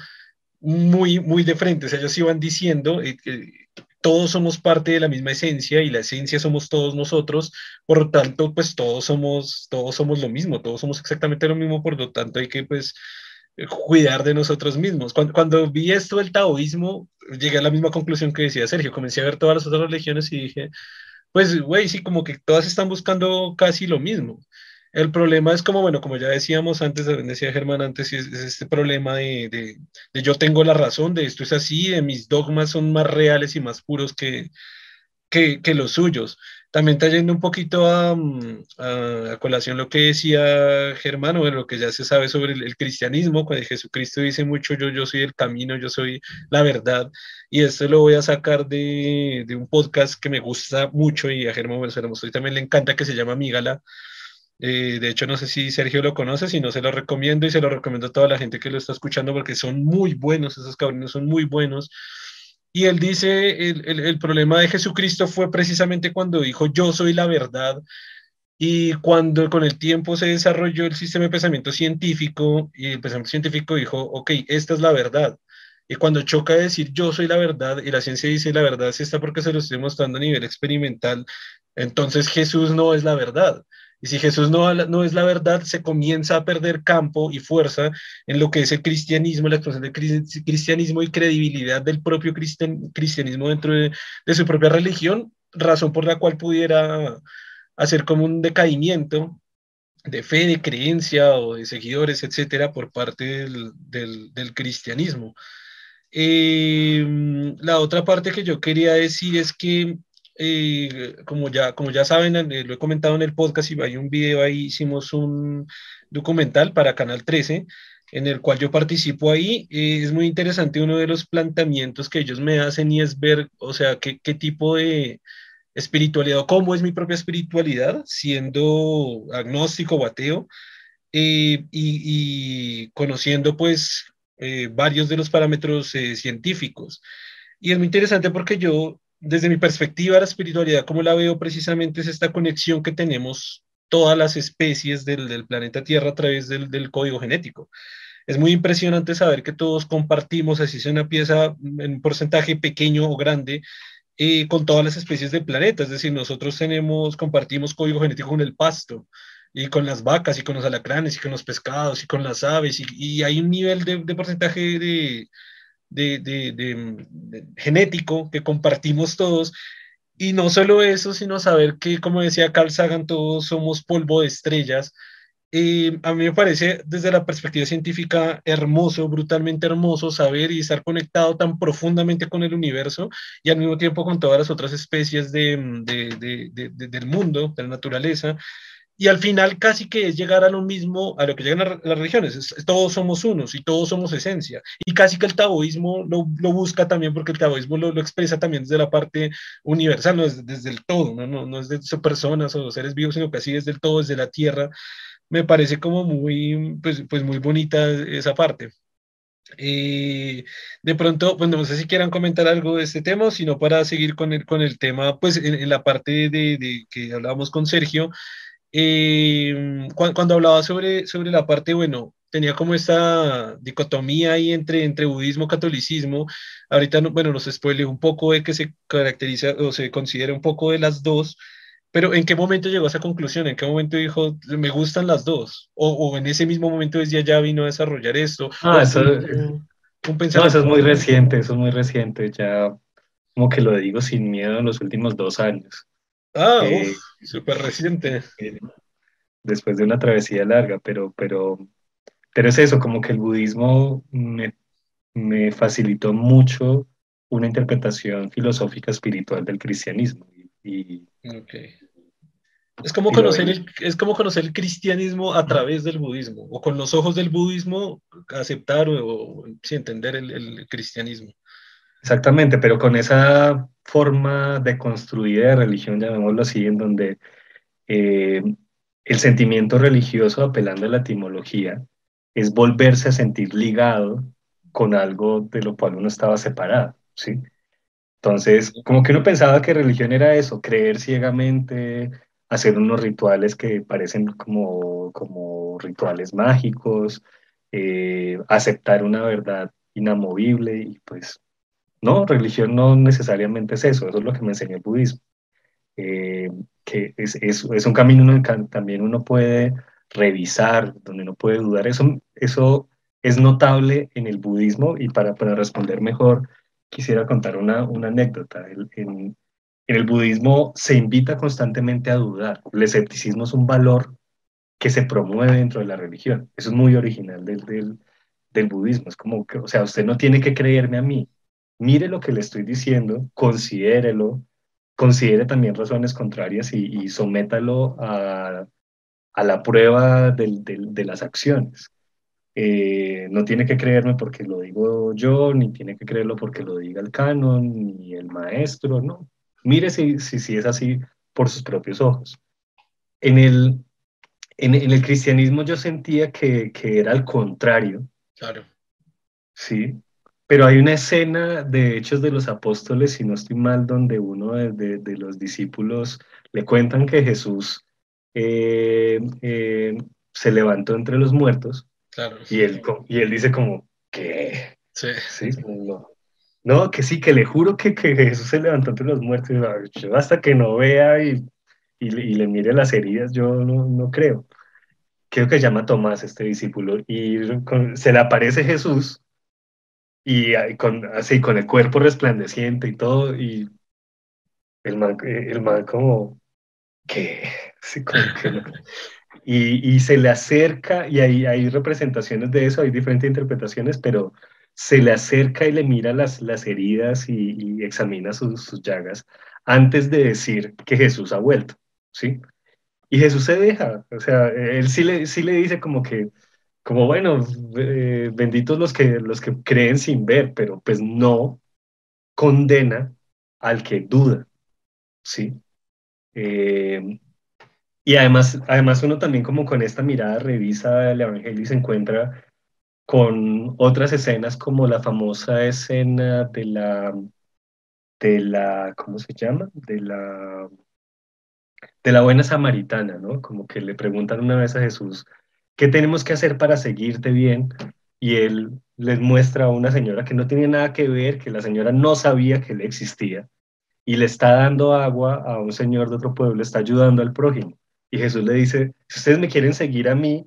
muy, muy de frente. O sea, ellos iban diciendo eh, que todos somos parte de la misma esencia y la esencia somos todos nosotros. Por lo tanto, pues todos somos, todos somos lo mismo, todos somos exactamente lo mismo. Por lo tanto, hay que pues cuidar de nosotros mismos. Cuando, cuando vi esto del taoísmo, llegué a la misma conclusión que decía Sergio. Comencé a ver todas las otras religiones y dije, pues, güey, sí, como que todas están buscando casi lo mismo. El problema es como, bueno, como ya decíamos antes, decía Germán antes, es, este problema de, de, yo tengo la razón, de esto es así, de mis dogmas son más reales y más puros que, que los suyos. También trayendo un poquito mm, a, a, colación lo que decía Germán, o lo que ya se sabe sobre el, cristianismo, cuando Jesucristo dice mucho, yo, yo soy el camino, yo soy la verdad, y esto lo voy a sacar de, de un podcast que me gusta mucho y a Germán bueno, también le encanta, que se llama Mígala. Eh, de hecho, no sé si Sergio lo conoce, si no se lo recomiendo y se lo recomiendo a toda la gente que lo está escuchando porque son muy buenos, esos cabrones son muy buenos. Y él dice, el, el, el, problema de Jesucristo fue precisamente cuando dijo, yo soy la verdad. Y cuando con el tiempo se desarrolló el sistema de pensamiento científico, y el pensamiento científico dijo, ok, esta es la verdad. Y cuando choca decir yo soy la verdad y la ciencia dice la verdad es esta porque se lo estoy mostrando a nivel experimental, entonces Jesús no es la verdad. Y si Jesús no, es la verdad, se comienza a perder campo y fuerza en lo que es el cristianismo, la expresión del cristianismo y credibilidad del propio cristianismo dentro de, su propia religión, razón por la cual pudiera hacer como un decaimiento de fe, de creencia o de seguidores, etcétera, por parte del cristianismo. Eh, la otra parte que yo quería decir es que eh, como, ya, como ya saben, eh, lo he comentado en el podcast y hay un video ahí, hicimos un documental para Canal 13 en el cual yo participo ahí. Eh, es muy interesante uno de los planteamientos que ellos me hacen y es ver, o sea, qué, qué tipo de espiritualidad o cómo es mi propia espiritualidad, siendo agnóstico o ateo, y, y, conociendo pues varios de los parámetros científicos. Y es muy interesante porque yo desde mi perspectiva, la espiritualidad, como la veo precisamente, es esta conexión que tenemos todas las especies del, planeta Tierra a través del, código genético. Es muy impresionante saber que todos compartimos, así sea una pieza en un porcentaje pequeño o grande, eh, con todas las especies del planeta. Es decir, nosotros tenemos, compartimos código genético con el pasto, y con las vacas, y con los alacranes, y con los pescados, y con las aves, y, hay un nivel de porcentaje de, de, de, genético que compartimos todos. Y no solo eso, sino saber que, como decía Carl Sagan, todos somos polvo de estrellas. y a mí me parece, desde la perspectiva científica, hermoso, brutalmente hermoso saber y estar conectado tan profundamente con el universo y al mismo tiempo con todas las otras especies de, del mundo, de la naturaleza y al final casi que es llegar a lo mismo, a lo que llegan las religiones, todos somos unos y todos somos esencia, y casi que el taoísmo lo, lo busca también porque el taoísmo lo, lo, expresa también desde la parte universal, no es desde el todo, no, no, no es de personas o seres vivos, sino que así desde el todo, desde la tierra, me parece como muy, pues, pues muy bonita esa parte. De pronto, pues no sé si quieran comentar algo de este tema, sino para seguir con el, con el tema, pues en, en la parte de, de, que hablábamos con Sergio, eh, cuando, cuando, hablaba sobre, sobre la parte, bueno, tenía como esta dicotomía ahí entre, entre budismo y catolicismo. Ahorita, bueno, nos spoile un poco de que se caracteriza o se considera un poco de las dos, pero ¿en qué momento llegó a esa conclusión? ¿En qué momento dijo, me gustan las dos? O, o en ese mismo momento decía, ya vino a desarrollar esto. Ah, eso, un, un no, eso es muy reciente, eso es muy reciente, ya como que lo digo sin miedo en los últimos dos años. Ah, eh, súper reciente. Después de una travesía larga, pero, pero, pero es eso, como que el budismo me, me facilitó mucho una interpretación filosófica espiritual del cristianismo. Y, okay. Es como, conocer el, es como conocer el cristianismo a través del budismo, o con los ojos del budismo aceptar o, entender el, cristianismo. Exactamente, pero con esa forma de construir de religión, llamémoslo así, en donde eh, el sentimiento religioso, apelando a la etimología, es volverse a sentir ligado con algo de lo cual uno estaba separado, ¿sí? Entonces, como que uno pensaba que religión era eso, creer ciegamente, hacer unos rituales que parecen como, como rituales mágicos, eh, aceptar una verdad inamovible y pues no, religión no necesariamente es eso, eso es lo que me enseñó el budismo, eh, que es, un camino en el que también uno puede revisar, donde uno puede dudar, eso, es notable en el budismo y para, para responder mejor quisiera contar una, anécdota. en, el budismo se invita constantemente a dudar. El escepticismo es un valor que se promueve dentro de la religión. Eso es muy original del budismo. Es como que, o sea, usted no tiene que creerme a mí. Mire lo que le estoy diciendo, considérelo, considere también razones contrarias y, y sométalo a, a, la prueba del, del, de las acciones. Eh, no tiene que creerme porque lo digo yo, ni tiene que creerlo porque lo diga el canon, ni el maestro, no. Mire si, si, es así por sus propios ojos. En el, en, el cristianismo yo sentía que, que, era al contrario. Claro. Sí, pero hay una escena de Hechos de los Apóstoles, si no estoy mal, donde uno de, de, los discípulos le cuentan que Jesús eh, eh, se levantó entre los muertos. Claro. Y él, y él dice como, ¿qué? Sí. sí no, no, que sí, que le juro que, que Jesús se levantó entre los muertos. Yo hasta que no vea y, y, le mire las heridas, yo no, no creo. Creo que llama Tomás, este discípulo, y se le aparece Jesús y con, así con el cuerpo resplandeciente y todo, y el man, el man como, ¿qué? Así como que y, y, se le acerca, y hay, hay representaciones de eso, hay diferentes interpretaciones, pero se le acerca y le mira las, las heridas y, examina sus, sus, llagas antes de decir que Jesús ha vuelto, ¿sí? Y Jesús se deja, o sea, él sí le, sí le dice como que, como bueno, eh, benditos los que, los que creen sin ver, pero pues no condena al que duda, ¿sí? Eh, y además, además uno también como con esta mirada revisa el Evangelio y se encuentra con otras escenas como la famosa escena de la, de la, ¿cómo se llama? De la, de la buena samaritana, ¿no? Como que le preguntan una vez a Jesús, ¿qué tenemos que hacer para seguirte bien? Y él les muestra a una señora que no tiene nada que ver, que la señora no sabía que él existía, y le está dando agua a un señor de otro pueblo, está ayudando al prójimo. Y Jesús le dice, si ustedes me quieren seguir a mí,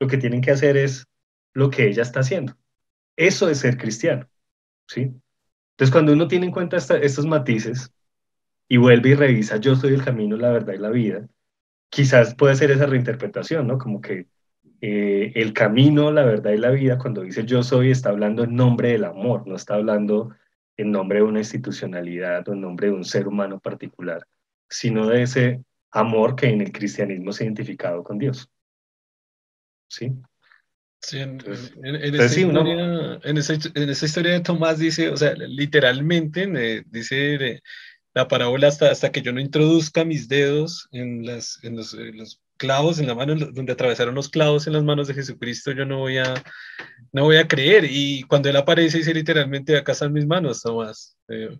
lo que tienen que hacer es lo que ella está haciendo. Eso es ser cristiano, ¿sí? Entonces, cuando uno tiene en cuenta estos matices y vuelve y revisa, yo soy el camino, la verdad y la vida, quizás puede ser esa reinterpretación, ¿no? Como que eh, el camino, la verdad y la vida, cuando dice yo soy, está hablando en nombre del amor, no está hablando en nombre de una institucionalidad o en nombre de un ser humano particular, sino de ese amor que en el cristianismo se ha identificado con Dios. ¿Sí? Sí, en, esa historia, de Tomás dice, o sea, literalmente dice la parábola hasta, hasta que yo no introduzca mis dedos en, las, en los, clavos, en la mano, donde atravesaron los clavos en las manos de Jesucristo, yo no voy a, no voy a creer. Y cuando él aparece, dice literalmente, acá están mis manos, Tomás, eh,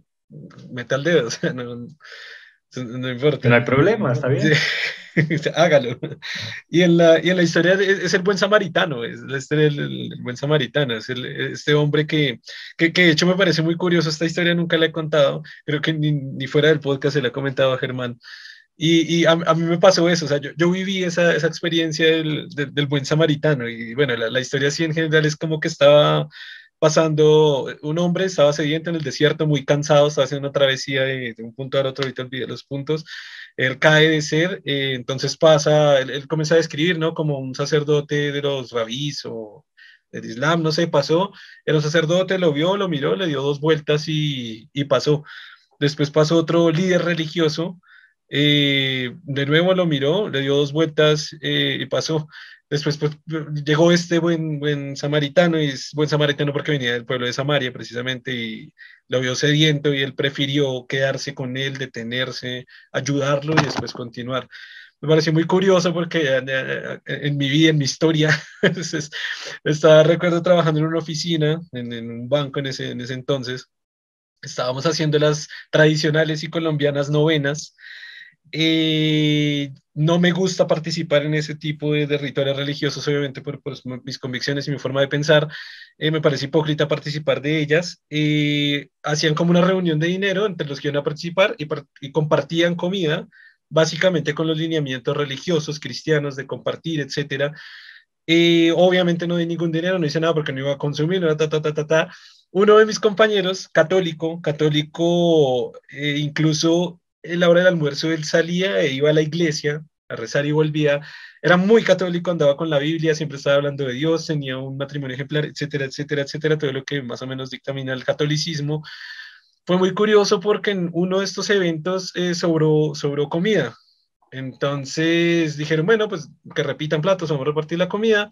meta el dedo, o sea, no, no importa. No hay problema, está bien. Hágalo. Y en, la, y en la historia es, el buen samaritano, es la historia del, buen samaritano, es este hombre que, que, que, de hecho me parece muy curioso, esta historia nunca la he contado, creo que ni, ni fuera del podcast se la ha comentado a Germán. Y, y a, a, mí me pasó eso, o sea, yo, yo viví esa, esa experiencia del, del, buen samaritano y bueno, la, la historia así en general es como que estaba pasando, un hombre estaba sediento en el desierto, muy cansado, estaba haciendo una travesía de, un punto al otro, ahorita olvidé los puntos, él cae de ser, eh, entonces pasa, él, comienza a describir, ¿no? Como un sacerdote de los rabís o del Islam, no sé, pasó, era un sacerdote, lo vio, lo miró, le dio dos vueltas y, y pasó. Después pasó otro líder religioso, Eh, de nuevo lo miró, le dio dos vueltas eh, y pasó. Después pues, llegó este buen, buen samaritano, y es buen samaritano porque venía del pueblo de Samaria precisamente, y lo vio sediento y él prefirió quedarse con él, detenerse, ayudarlo y después continuar. Me pareció muy curioso porque eh, en mi vida, en mi historia, estaba, recuerdo, trabajando en una oficina, en, en un banco en ese, en ese entonces, estábamos haciendo las tradicionales y colombianas novenas, eh, no me gusta participar en ese tipo de, rituales religiosos, obviamente por, mis convicciones y mi forma de pensar. Eh, me parece hipócrita participar de ellas. Eh, hacían como una reunión de dinero entre los que iban a participar y, compartían comida, básicamente con los lineamientos religiosos cristianos de compartir, etc. obviamente no di ningún dinero, no hice nada porque no iba a consumir, ta, ta, ta, ta, ta. Uno de mis compañeros, católico, católico, incluso la hora del almuerzo él salía e iba a la iglesia a rezar y volvía. Era muy católico, andaba con la Biblia, siempre estaba hablando de Dios, tenía un matrimonio ejemplar, etcétera, etcétera, etcétera, todo lo que más o menos dictamina el catolicismo. Fue muy curioso porque en uno de estos eventos eh, sobró, sobró comida. Entonces dijeron, bueno, pues que repitan platos, vamos a repartir la comida.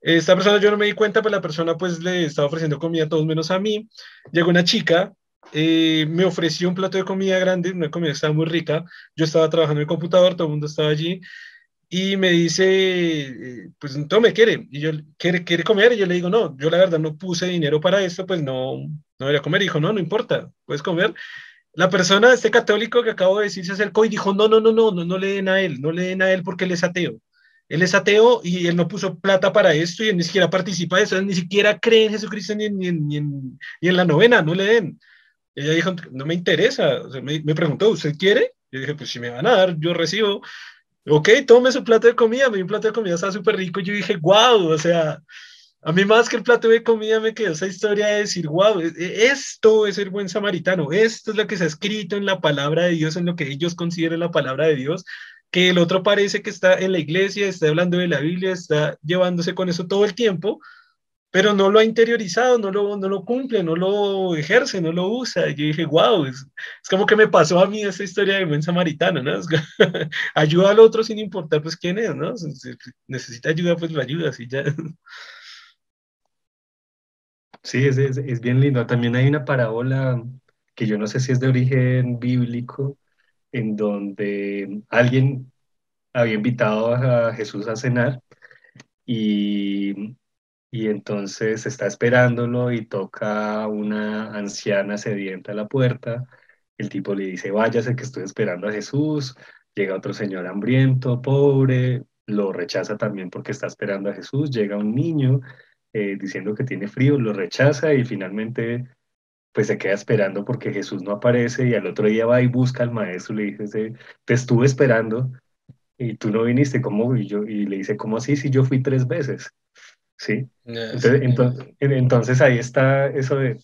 Esta persona yo no me di cuenta, pero la persona pues le estaba ofreciendo comida a todos menos a mí. Llegó una chica eh, me ofreció un plato de comida grande, una comida que estaba muy rica. Yo estaba trabajando en el computador, todo el mundo estaba allí. Y me dice, eh, pues todo me quiere. Y yo, ¿quiere, ¿quiere comer? Y yo le digo, no, yo la verdad no puse dinero para esto, pues no, no voy a comer. Y dijo, no, no importa, puedes comer. La persona, este católico que acabo de decir, se acercó y dijo, no, no, no, no, no, no le den a él, no le den a él porque él es ateo. Él es ateo y él no puso plata para esto y él ni siquiera participa de eso, ni siquiera cree en Jesucristo ni, ni, ni, en, ni en la novena, no le den. Ella dijo, no me interesa. me, preguntó, ¿usted quiere? Yo dije, pues si me van a dar, yo recibo. Ok, tome su plato de comida. Me un plato de comida, estaba súper rico. Yo dije, wow, o sea, a mí más que el plato de comida me quedó esa historia de decir, wow, e, e, esto es el buen samaritano. Esto es lo que se ha escrito en la palabra de Dios, en lo que ellos consideran la palabra de Dios. Que el otro parece que está en la iglesia, está hablando de la Biblia, está llevándose con eso todo el tiempo pero no lo ha interiorizado, no lo, no lo cumple, no lo ejerce, no lo usa. Y yo dije, wow, es, es, como que me pasó a mí esa historia de buen samaritano, ¿no? ayuda al otro sin importar pues quién es, ¿no? Si necesita ayuda, pues lo ayuda, así ya. Sí, es, es, es, bien lindo. También hay una parábola que yo no sé si es de origen bíblico, en donde alguien había invitado a Jesús a cenar y y entonces está esperándolo y toca una anciana sedienta a la puerta. El tipo le dice, váyase que estoy esperando a Jesús. Llega otro señor hambriento, pobre, lo rechaza también porque está esperando a Jesús. Llega un niño eh, diciendo que tiene frío, lo rechaza y finalmente pues se queda esperando porque Jesús no aparece y al otro día va y busca al maestro y le dice, te estuve esperando y tú no viniste, ¿cómo? Y, yo, y le dice, ¿cómo así si yo fui tres veces? ¿sí? Entonces, entonces, ahí está eso de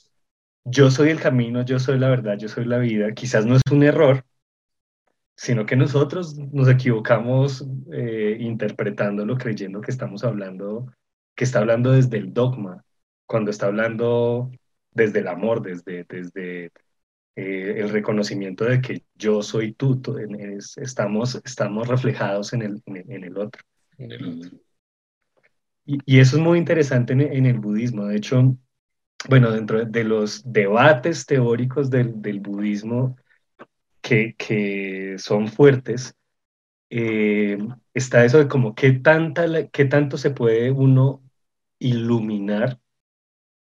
yo soy el camino, yo soy la verdad, yo soy la vida. Quizás no es un error, sino que nosotros nos equivocamos eh, interpretándolo, creyendo que estamos hablando, que está hablando desde el dogma, cuando está hablando desde el amor, desde, desde eh, el reconocimiento de que yo soy tú, estamos, estamos reflejados en el, en el otro. En el otro. Y, eso es muy interesante en, el budismo. De hecho, bueno, dentro de los debates teóricos del, budismo que, son fuertes, eh, está eso de como qué, tanta, qué tanto se puede uno iluminar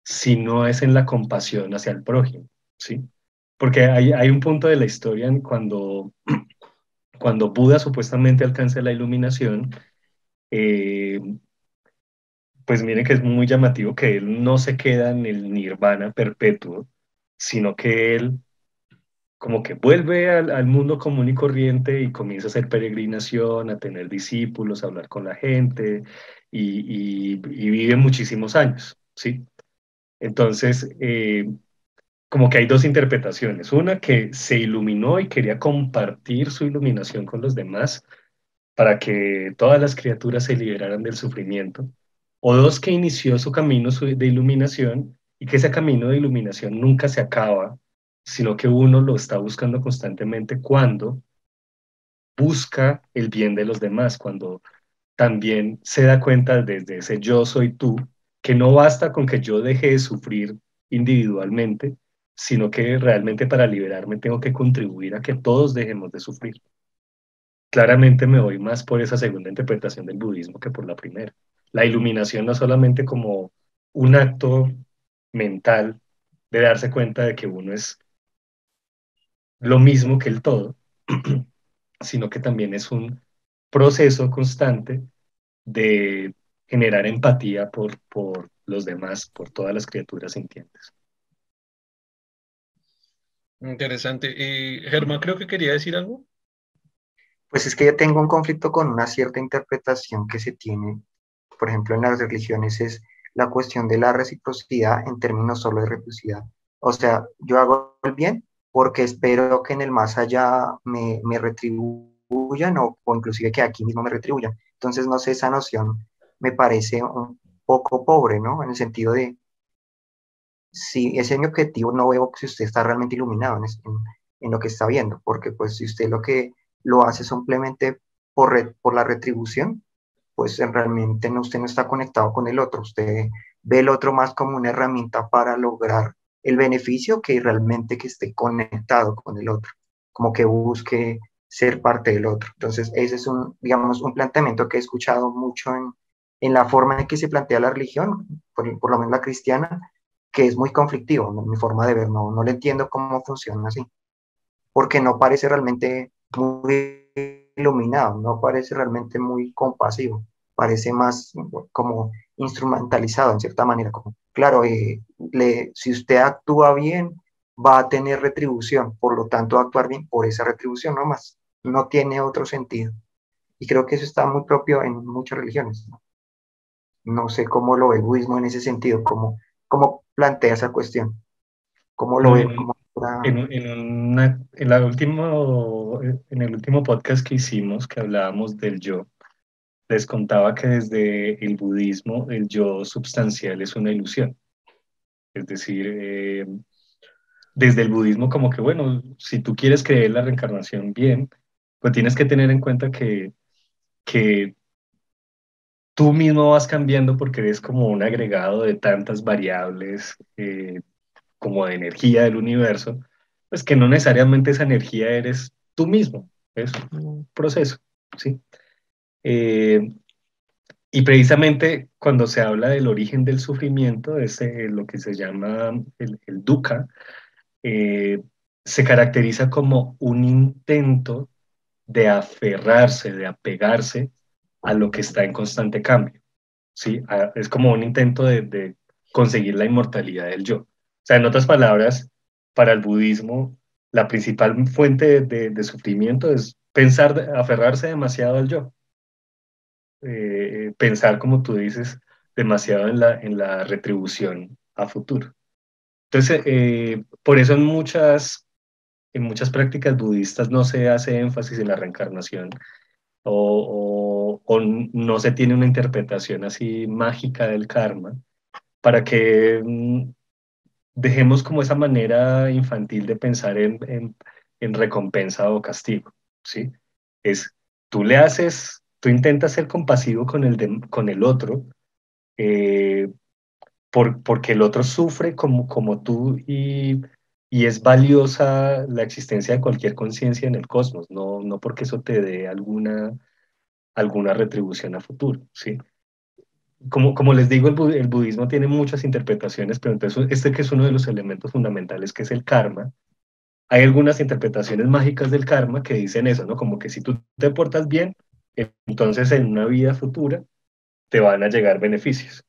si no es en la compasión hacia el prójimo, ¿sí? Porque hay, hay un punto de la historia en cuando, cuando Buda supuestamente alcanza la iluminación, eh, pues miren que es muy llamativo que él no se queda en el nirvana perpetuo, sino que él como que vuelve al, mundo común y corriente y comienza a hacer peregrinación, a tener discípulos, a hablar con la gente y, vive muchísimos años, ¿sí? Entonces, eh, como que hay dos interpretaciones. Una que se iluminó y quería compartir su iluminación con los demás para que todas las criaturas se liberaran del sufrimiento o dos, que inició su camino de iluminación y que ese camino de iluminación nunca se acaba, sino que uno lo está buscando constantemente cuando busca el bien de los demás, cuando también se da cuenta desde ese yo soy tú, que no basta con que yo deje de sufrir individualmente, sino que realmente para liberarme tengo que contribuir a que todos dejemos de sufrir. Claramente me voy más por esa segunda interpretación del budismo que por la primera. La iluminación no solamente como un acto mental de darse cuenta de que uno es lo mismo que el todo, sino que también es un proceso constante de generar empatía por, por los demás, por todas las criaturas sintientes. Interesante. Y Germán, creo que quería decir algo. Pues es que yo tengo un conflicto con una cierta interpretación que se tiene, por ejemplo, en las religiones, es la cuestión de la reciprocidad en términos solo de reciprocidad. O sea, yo hago el bien porque espero que en el más allá me, me retribuyan o, o, inclusive que aquí mismo me retribuyan. Entonces, no sé, esa noción me parece un poco pobre, ¿no? En el sentido de, si ese es mi objetivo, no veo si usted está realmente iluminado en, en, lo que está viendo, porque pues si usted lo que lo hace simplemente por, por la retribución, pues realmente no, usted no está conectado con el otro, usted ve el otro más como una herramienta para lograr el beneficio que realmente que esté conectado con el otro, como que busque ser parte del otro. Entonces, ese es un, digamos, un planteamiento que he escuchado mucho en, en la forma en que se plantea la religión, por, por lo menos la cristiana, que es muy conflictivo, mi forma de ver, no, no le entiendo cómo funciona así, porque no parece realmente muy iluminado, no parece realmente muy compasivo, parece más como instrumentalizado en cierta manera, como, claro, eh, le, si usted actúa bien, va a tener retribución, por lo tanto actuar bien por esa retribución no más, no tiene otro sentido. Y creo que eso está muy propio en muchas religiones. No, sé cómo lo ve el budismo en ese sentido, cómo, cómo plantea esa cuestión, cómo lo ve. En, en, en, la último, en el último podcast que hicimos, que hablábamos del yo, les contaba que desde el budismo el yo substancial es una ilusión. Es decir, eh, desde el budismo como que, bueno, si tú quieres creer la reencarnación bien, pues tienes que tener en cuenta que, que tú mismo vas cambiando porque eres como un agregado de tantas variables eh, como de energía del universo, pues que no necesariamente esa energía eres tú mismo, es un proceso, ¿sí? Eh, y precisamente cuando se habla del origen del sufrimiento, es lo que se llama el, el dukkha, eh, se caracteriza como un intento de aferrarse, de apegarse a lo que está en constante cambio. ¿sí? es como un intento de, conseguir la inmortalidad del yo. O sea, en otras palabras, para el budismo, la principal fuente de, sufrimiento es pensar, aferrarse demasiado al yo. Eh, pensar, como tú dices, demasiado en la, en la retribución a futuro. Entonces, eh, por eso en muchas, en muchas prácticas budistas no se hace énfasis en la reencarnación o, o, no se tiene una interpretación así mágica del karma para que mm, dejemos como esa manera infantil de pensar en, en, en recompensa o castigo, ¿sí? Es, tú le haces, tú intentas ser compasivo con el, con el otro, eh, porque el otro sufre como, como tú y, y es valiosa la existencia de cualquier conciencia en el cosmos, no, no porque eso te dé alguna, alguna retribución a futuro, ¿sí? Como, les digo, el, el budismo tiene muchas interpretaciones, pero entonces este que es uno de los elementos fundamentales, que es el karma, hay algunas interpretaciones mágicas del karma que dicen eso, ¿no? Como que si tú te portas bien, entonces en una vida futura te van a llegar beneficios.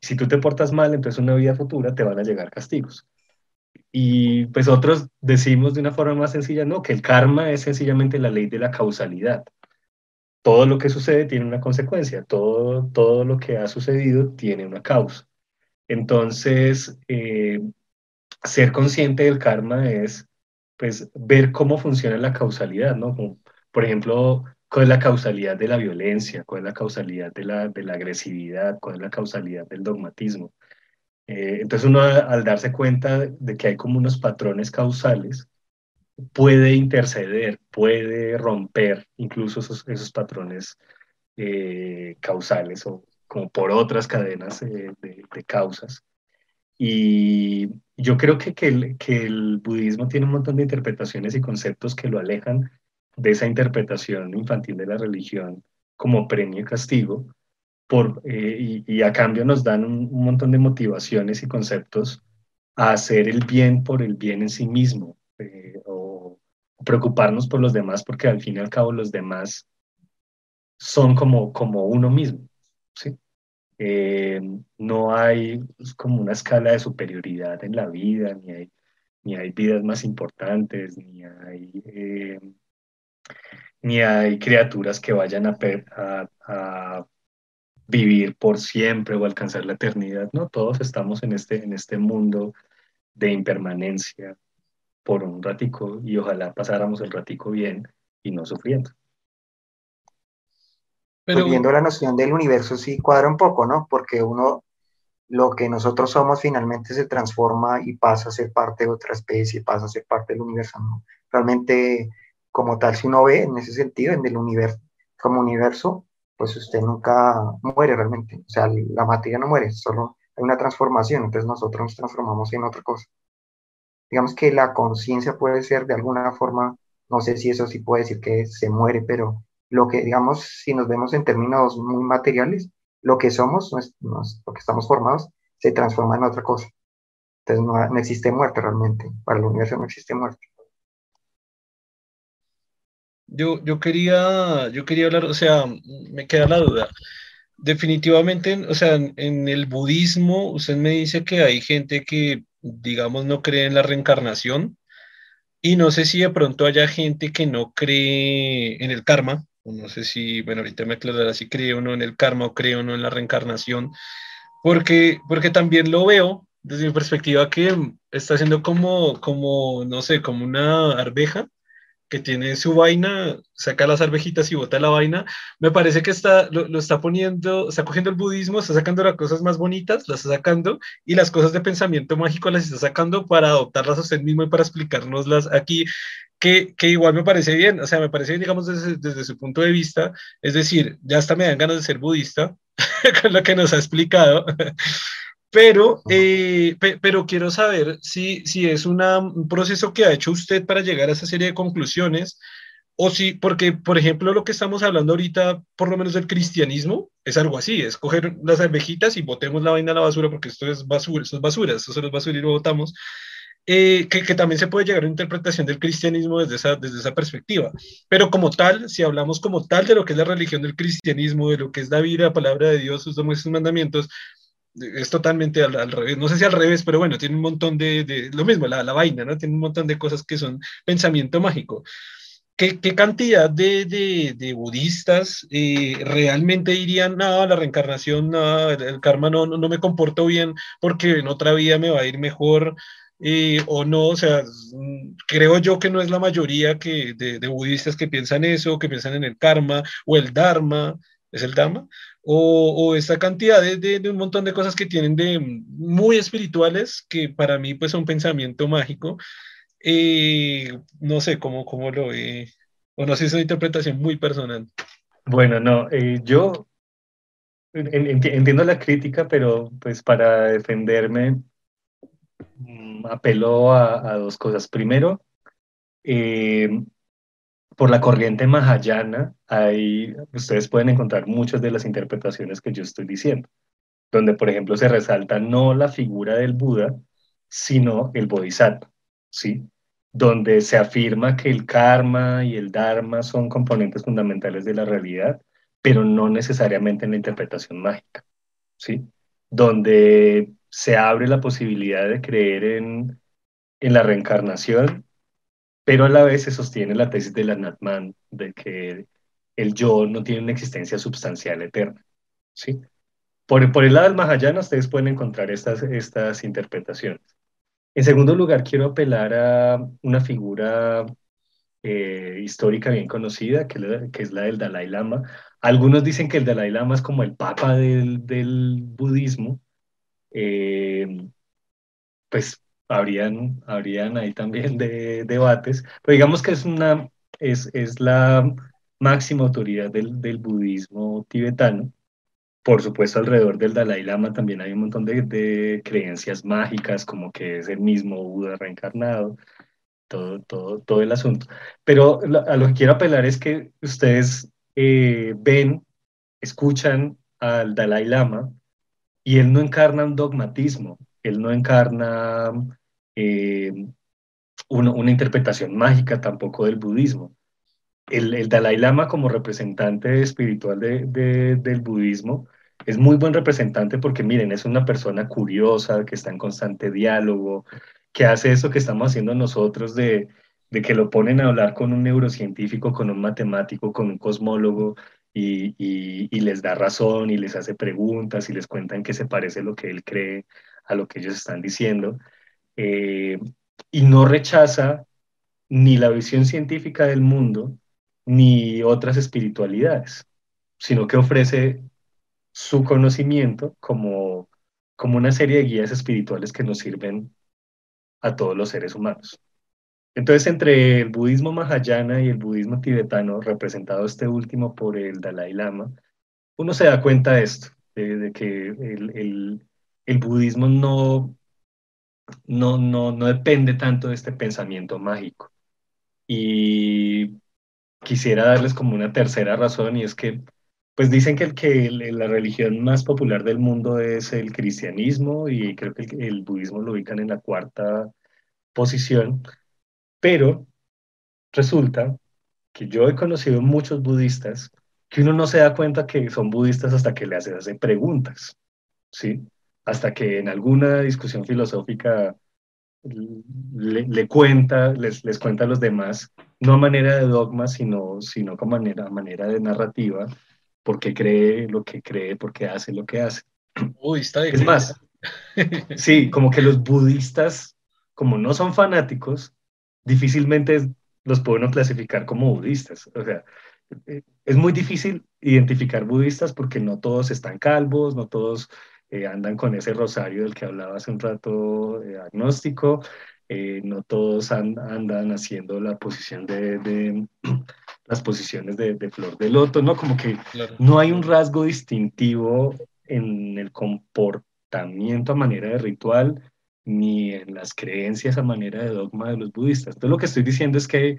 Si tú te portas mal, entonces en una vida futura te van a llegar castigos. Y pues otros decimos de una forma más sencilla, no, que el karma es sencillamente la ley de la causalidad. Todo lo que sucede tiene una consecuencia, todo, todo lo que ha sucedido tiene una causa. Entonces, eh, ser consciente del karma es pues ver cómo funciona la causalidad, ¿no? por ejemplo, cuál es la causalidad de la violencia, cuál es la causalidad de la, de la agresividad, cuál es la causalidad del dogmatismo. Eh, entonces uno al darse cuenta de que hay como unos patrones causales, puede interceder, puede romper incluso esos, patrones eh, causales o como por otras cadenas de, causas. Y yo creo que, que, el, que el budismo tiene un montón de interpretaciones y conceptos que lo alejan de esa interpretación infantil de la religión como premio y castigo, por, eh, y, a cambio nos dan un, montón de motivaciones y conceptos a hacer el bien por el bien en sí mismo, eh, preocuparnos por los demás, porque al fin y al cabo los demás son como, como uno mismo. ¿sí? Eh, no hay como una escala de superioridad en la vida, ni hay, ni hay vidas más importantes, ni hay ni hay criaturas que vayan a, a, vivir por siempre o alcanzar la eternidad, ¿no? Todos estamos en este, en este mundo de impermanencia por un ratico y ojalá pasáramos el ratico bien y no sufriendo. Pero viendo la noción del universo sí cuadra un poco, ¿no? Porque uno, lo que nosotros somos finalmente se transforma y pasa a ser parte de otra especie, pasa a ser parte del universo, ¿no? Realmente como tal, si uno ve en ese sentido, en el universo, como universo, pues usted nunca muere realmente. O sea, la materia no muere, solo hay una transformación, entonces nosotros nos transformamos en otra cosa. Digamos que la conciencia puede ser de alguna forma, no sé si eso sí puede decir que se muere, pero lo que, digamos, si nos vemos en términos muy materiales, lo que somos, lo que estamos formados, se transforma en otra cosa. Entonces no, existe muerte realmente, para el universo no existe muerte. Yo, yo, quería, yo quería hablar, o sea, me queda la duda. Definitivamente, o sea, en, el budismo, usted me dice que hay gente que, digamos, no cree en la reencarnación. Y no sé si de pronto haya gente que no cree en el karma, o no sé si, bueno, ahorita me aclarará si cree o no en el karma o cree o no en la reencarnación, porque, porque también lo veo desde mi perspectiva que está haciendo como, como, no sé, como una arveja que tiene su vaina, saca las arvejitas y bota la vaina, me parece que está, lo, está poniendo, está cogiendo el budismo, está sacando las cosas más bonitas, las está sacando, y las cosas de pensamiento mágico las está sacando para adoptarlas a usted mismo y para explicárnoslas aquí, que, que igual me parece bien, o sea, me parece bien, digamos, desde, desde su punto de vista, es decir, ya hasta me dan ganas de ser budista, con lo que nos ha explicado. Pero, eh, pero quiero saber si, si es un proceso que ha hecho usted para llegar a esa serie de conclusiones, o si, porque, por ejemplo, lo que estamos hablando ahorita, por lo menos del cristianismo, es algo así, es coger las abejitas y botemos la vaina a la basura, porque esto es basura, esto es basura, esto es basura y lo botamos. Eh, que, que, también se puede llegar a una interpretación del cristianismo desde esa, desde esa perspectiva. Pero como tal, si hablamos como tal de lo que es la religión del cristianismo, de lo que es la vida, la palabra de Dios, sus, sus mandamientos, es totalmente al, revés, no sé si al revés, pero bueno, tiene un montón de, de lo mismo, la, la, vaina, ¿no? Tiene un montón de cosas que son pensamiento mágico. ¿Qué, qué cantidad de, de, budistas eh, realmente dirían, no, la reencarnación, no, el, karma no, no, me comporto bien porque en otra vida me va a ir mejor? Eh, o no, o sea, creo yo que no es la mayoría que, de budistas que piensan eso, que piensan en el karma o el dharma, ¿es el dharma? O, esta cantidad de, un montón de cosas que tienen de muy espirituales que para mí pues son pensamiento mágico. Eh, no sé cómo, cómo lo ve, o no sé, es una interpretación muy personal. Bueno, no, eh, yo entiendo la crítica, pero pues para defenderme mm, apelo a, a dos cosas. Primero, eh, por la corriente mahayana, ahí ustedes pueden encontrar muchas de las interpretaciones que yo estoy diciendo, donde, por ejemplo, se resalta no la figura del Buda, sino el Bodhisattva, ¿sí? Donde se afirma que el karma y el dharma son componentes fundamentales de la realidad, pero no necesariamente en la interpretación mágica, ¿sí? Donde se abre la posibilidad de creer en, en la reencarnación pero a la vez se sostiene la tesis de la Natman de que el yo no tiene una existencia substancial eterna. ¿sí? Por, por el lado del Mahayana ustedes pueden encontrar estas, estas interpretaciones. En segundo lugar, quiero apelar a una figura eh, histórica bien conocida, que, que, es la del Dalai Lama. Algunos dicen que el Dalai Lama es como el papa del, del budismo. Eh, pues habrían, habrían ahí también de, debates, pero digamos que es, una, es, es la máxima autoridad del, del, budismo tibetano. Por supuesto, alrededor del Dalai Lama también hay un montón de, de creencias mágicas, como que es el mismo Buda reencarnado, todo, todo, todo el asunto. Pero a lo que quiero apelar es que ustedes eh, ven, escuchan al Dalai Lama y él no encarna un dogmatismo, él no encarna eh, una, interpretación mágica tampoco del budismo. El, Dalai Lama como representante espiritual del budismo es muy buen representante porque miren, es una persona curiosa, que está en constante diálogo, que hace eso que estamos haciendo nosotros de, de que lo ponen a hablar con un neurocientífico, con un matemático, con un cosmólogo, y, y, les da razón y les hace preguntas y les cuentan que se parece lo que él cree a lo que ellos están diciendo. Eh, y no rechaza ni la visión científica del mundo ni otras espiritualidades, sino que ofrece su conocimiento como, como una serie de guías espirituales que nos sirven a todos los seres humanos. Entonces, entre el budismo mahayana y el budismo tibetano, representado este último por el Dalai Lama, uno se da cuenta de esto, de, que el, el, el budismo no, no, no, no depende tanto de este pensamiento mágico. Y quisiera darles como una tercera razón y es que pues dicen que, el, que la religión más popular del mundo es el cristianismo y creo que el, budismo lo ubican en la cuarta posición, pero resulta que yo he conocido muchos budistas que uno no se da cuenta que son budistas hasta que le hacen preguntas, ¿sí? Hasta que en alguna discusión filosófica le, cuenta, les, les, cuenta a los demás, no a manera de dogma, sino, sino como manera, manera de narrativa, porque cree lo que cree, porque hace lo que hace. Uy, está Es más, sí, como que los budistas, como no son fanáticos, difícilmente los pueden clasificar como budistas. O sea, eh, es muy difícil identificar budistas porque no todos están calvos, no todos eh, andan con ese rosario del que hablaba hace un rato eh, agnóstico, eh, no todos andan haciendo la posición de, las posiciones de, flor de loto, ¿no? Como que no hay un rasgo distintivo en el comportamiento a manera de ritual ni en las creencias a manera de dogma de los budistas. Entonces lo que estoy diciendo es que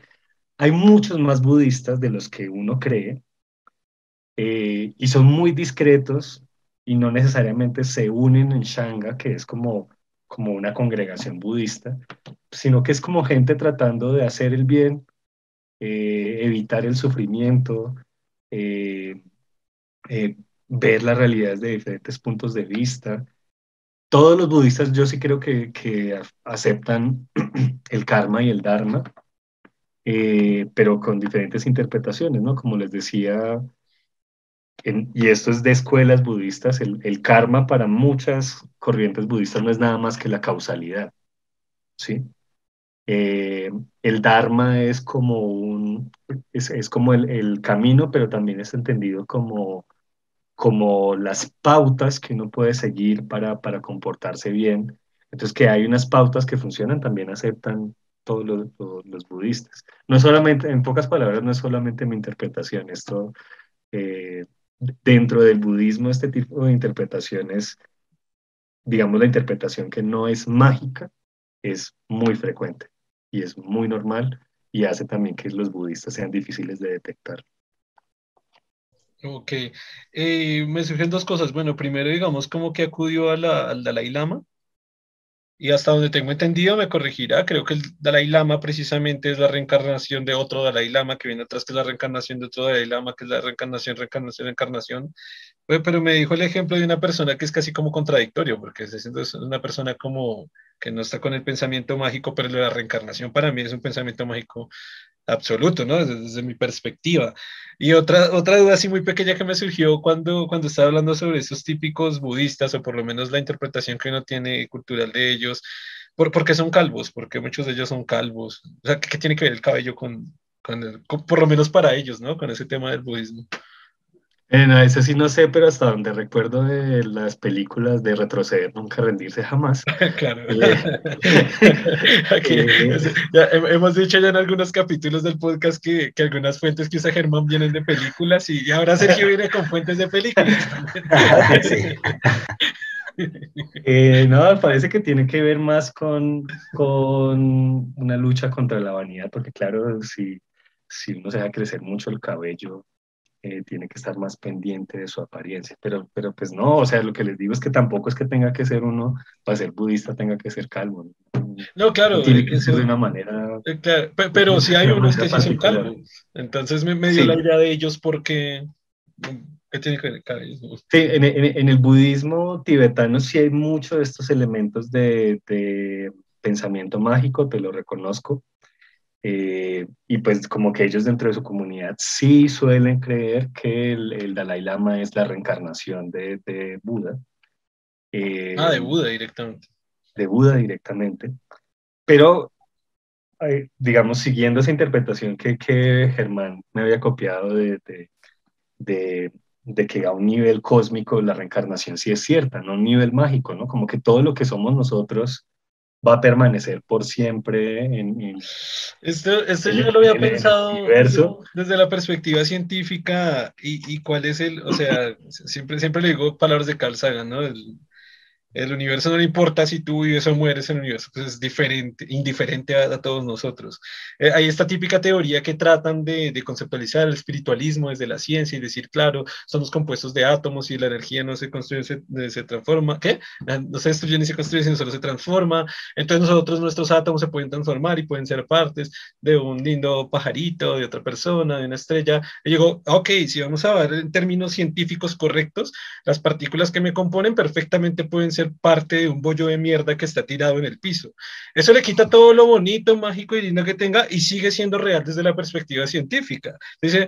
hay muchos más budistas de los que uno cree y son muy discretos y no necesariamente se unen en Shanga, que es como, como una congregación budista, sino que es como gente tratando de hacer el bien, eh, evitar el sufrimiento, eh, eh, ver las realidades de diferentes puntos de vista. Todos los budistas yo sí creo que, que aceptan el karma y el dharma, pero con diferentes interpretaciones, ¿no? Como les decía y esto es de escuelas budistas, el, karma para muchas corrientes budistas no es nada más que la causalidad, ¿sí? Eh, el dharma es como un, es, como el, camino, pero también es entendido como, como las pautas que uno puede seguir para, para comportarse bien. Entonces, que hay unas pautas que funcionan, también aceptan todos los, los, budistas. No solamente, en pocas palabras, no es solamente mi interpretación, esto eh, dentro del budismo este tipo de interpretaciones, digamos la interpretación que no es mágica, es muy frecuente y es muy normal y hace también que los budistas sean difíciles de detectar. Ok, eh, me surgen dos cosas. Bueno, primero digamos como que acudió a la, al Dalai Lama y hasta donde tengo entendido, me corregirá, creo que el Dalai Lama precisamente es la reencarnación de otro Dalai Lama que viene atrás, que es la reencarnación de otro Dalai Lama, que es la reencarnación, reencarnación, reencarnación. Pero me dijo el ejemplo de una persona que es casi como contradictorio, porque es una persona como que no está con el pensamiento mágico, pero la reencarnación para mí es un pensamiento mágico absoluto, ¿no? Desde, mi perspectiva. Y otra, otra duda así muy pequeña que me surgió cuando, cuando estaba hablando sobre esos típicos budistas, o por lo menos la interpretación que uno tiene cultural de ellos, por, porque son calvos, porque muchos de ellos son calvos. O sea, ¿qué, tiene que ver el cabello con, con, por lo menos para ellos, ¿no? Con ese tema del budismo. No, eso sí no sé, pero hasta donde recuerdo de las películas de retroceder, nunca rendirse jamás. claro. Eh, eh, hemos dicho ya en algunos capítulos del podcast que, que, algunas fuentes que usa Germán vienen de películas y ahora Sergio viene con fuentes de películas. Eh, no, parece que tiene que ver más con, con una lucha contra la vanidad, porque claro, si, si uno se deja crecer mucho el cabello, eh, tiene que estar más pendiente de su apariencia, pero, pero pues no, o sea, lo que les digo es que tampoco es que tenga que ser uno, para ser budista tenga que ser calvo. No, claro. tiene que ser de una manera... Eh, pero, si hay unos que sí son calvos, entonces me, dio la idea de ellos porque... ¿Qué tiene que ver Sí, en, en, el budismo tibetano sí hay muchos de estos elementos de, de pensamiento mágico, te lo reconozco, eh, y pues como que ellos dentro de su comunidad sí suelen creer que el, Dalai Lama es la reencarnación de, de Buda. Eh, ah, de Buda directamente. De Buda directamente. Pero, eh, digamos, siguiendo esa interpretación que, que Germán me había copiado de, de, de, que a un nivel cósmico la reencarnación sí es cierta, no a un nivel mágico, ¿no? Como que todo lo que somos nosotros va a permanecer por siempre en... esto, esto yo lo había pensado desde, la perspectiva científica y, y, cuál es el, o sea, siempre, siempre le digo palabras de Carl Sagan, ¿no? El, el universo no le importa si tú vives o mueres el universo, pues es diferente, indiferente a, todos nosotros. Eh, hay esta típica teoría que tratan de, de, conceptualizar el espiritualismo desde la ciencia y decir, claro, somos compuestos de átomos y la energía no se construye, se, se transforma, ¿qué? No se destruye ni se construye, sino solo se transforma. Entonces nosotros, nuestros átomos se pueden transformar y pueden ser partes de un lindo pajarito, de otra persona, de una estrella. Y digo, ok, si vamos a ver en términos científicos correctos, las partículas que me componen perfectamente pueden ser parte de un bollo de mierda que está tirado en el piso. Eso le quita todo lo bonito, mágico y lindo que tenga y sigue siendo real desde la perspectiva científica. Dice,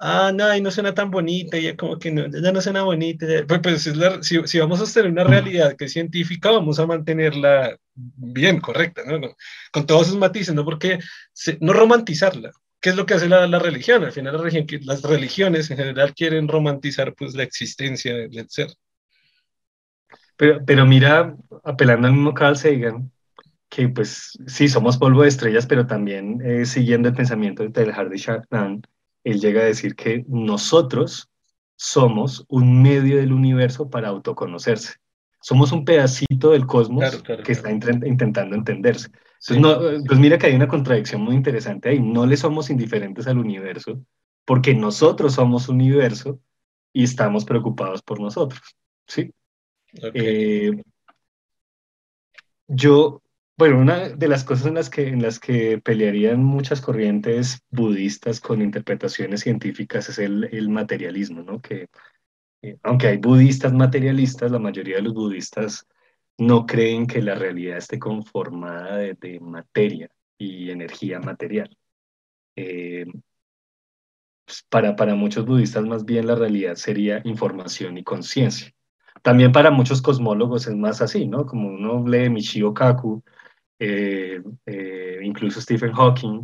ah, no, y no suena tan bonita, ya como que no, ya no suena bonita. Pues, pues si, si, vamos a sostener una realidad que es científica, vamos a mantenerla bien, correcta, ¿no? con todos sus matices, ¿no? Porque no romantizarla. ¿Qué es lo que hace la, la religión? Al final la religión, las religiones en general quieren romantizar pues la existencia del ser. Pero, pero mira, apelando al mismo Carl Sagan, que pues sí, somos polvo de estrellas, pero también eh, siguiendo el pensamiento de Teilhard de Chardin, él llega a decir que nosotros somos un medio del universo para autoconocerse. Somos un pedacito del cosmos que está intentando entenderse. Entonces, no, pues mira que hay una contradicción muy interesante ahí. No le somos indiferentes al universo porque nosotros somos universo y estamos preocupados por nosotros. ¿sí? Eh, yo, bueno, una de las cosas en las que, en las que pelearían muchas corrientes budistas con interpretaciones científicas es el, el materialismo, ¿no? Que eh, aunque hay budistas materialistas, la mayoría de los budistas no creen que la realidad esté conformada de, materia y energía material. Eh, pues, para, para muchos budistas más bien la realidad sería información y conciencia. También para muchos cosmólogos es más así, ¿no? Como uno lee Michio Kaku, eh, eh, incluso Stephen Hawking,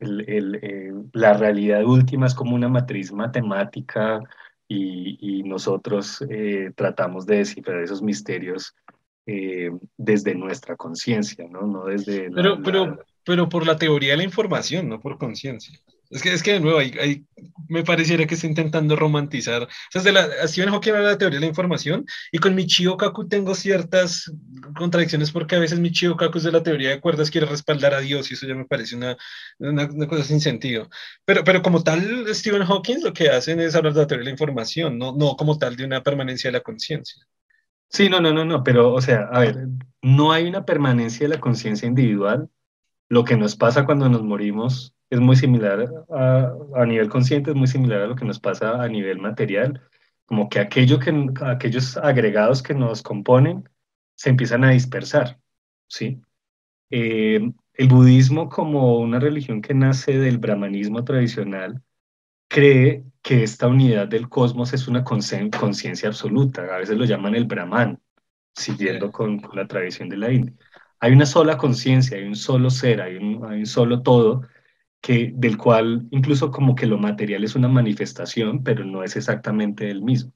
eh, la realidad última es como una matriz matemática y, nosotros tratamos de descifrar esos misterios desde nuestra conciencia, ¿no? No desde... Pero, pero, pero por la teoría de la información, no por conciencia. Es que, es que de nuevo, hay, me pareciera que está intentando romantizar. O sea, de la, Stephen Hawking habla de la teoría de la información y con Michio Kaku tengo ciertas contradicciones porque a veces Michio Kaku es de la teoría de cuerdas quiere respaldar a Dios y eso ya me parece una, una, cosa sin sentido. Pero, pero como tal, Stephen Hawking lo que hacen es hablar de la teoría de la información, no, no como tal de una permanencia de la conciencia. Sí, no, no, no, no, pero, o sea, a ver, no hay una permanencia de la conciencia individual. Lo que nos pasa cuando nos morimos es muy similar a, a, nivel consciente, es muy similar a lo que nos pasa a nivel material, como que, aquello que aquellos agregados que nos componen se empiezan a dispersar, ¿sí? Eh, el budismo como una religión que nace del brahmanismo tradicional cree que esta unidad del cosmos es una conciencia absoluta, a veces lo llaman el brahman, siguiendo con, la tradición de la India. Hay una sola conciencia, hay un solo ser, hay un, hay un solo todo, que, del cual incluso como que lo material es una manifestación, pero no es exactamente el mismo,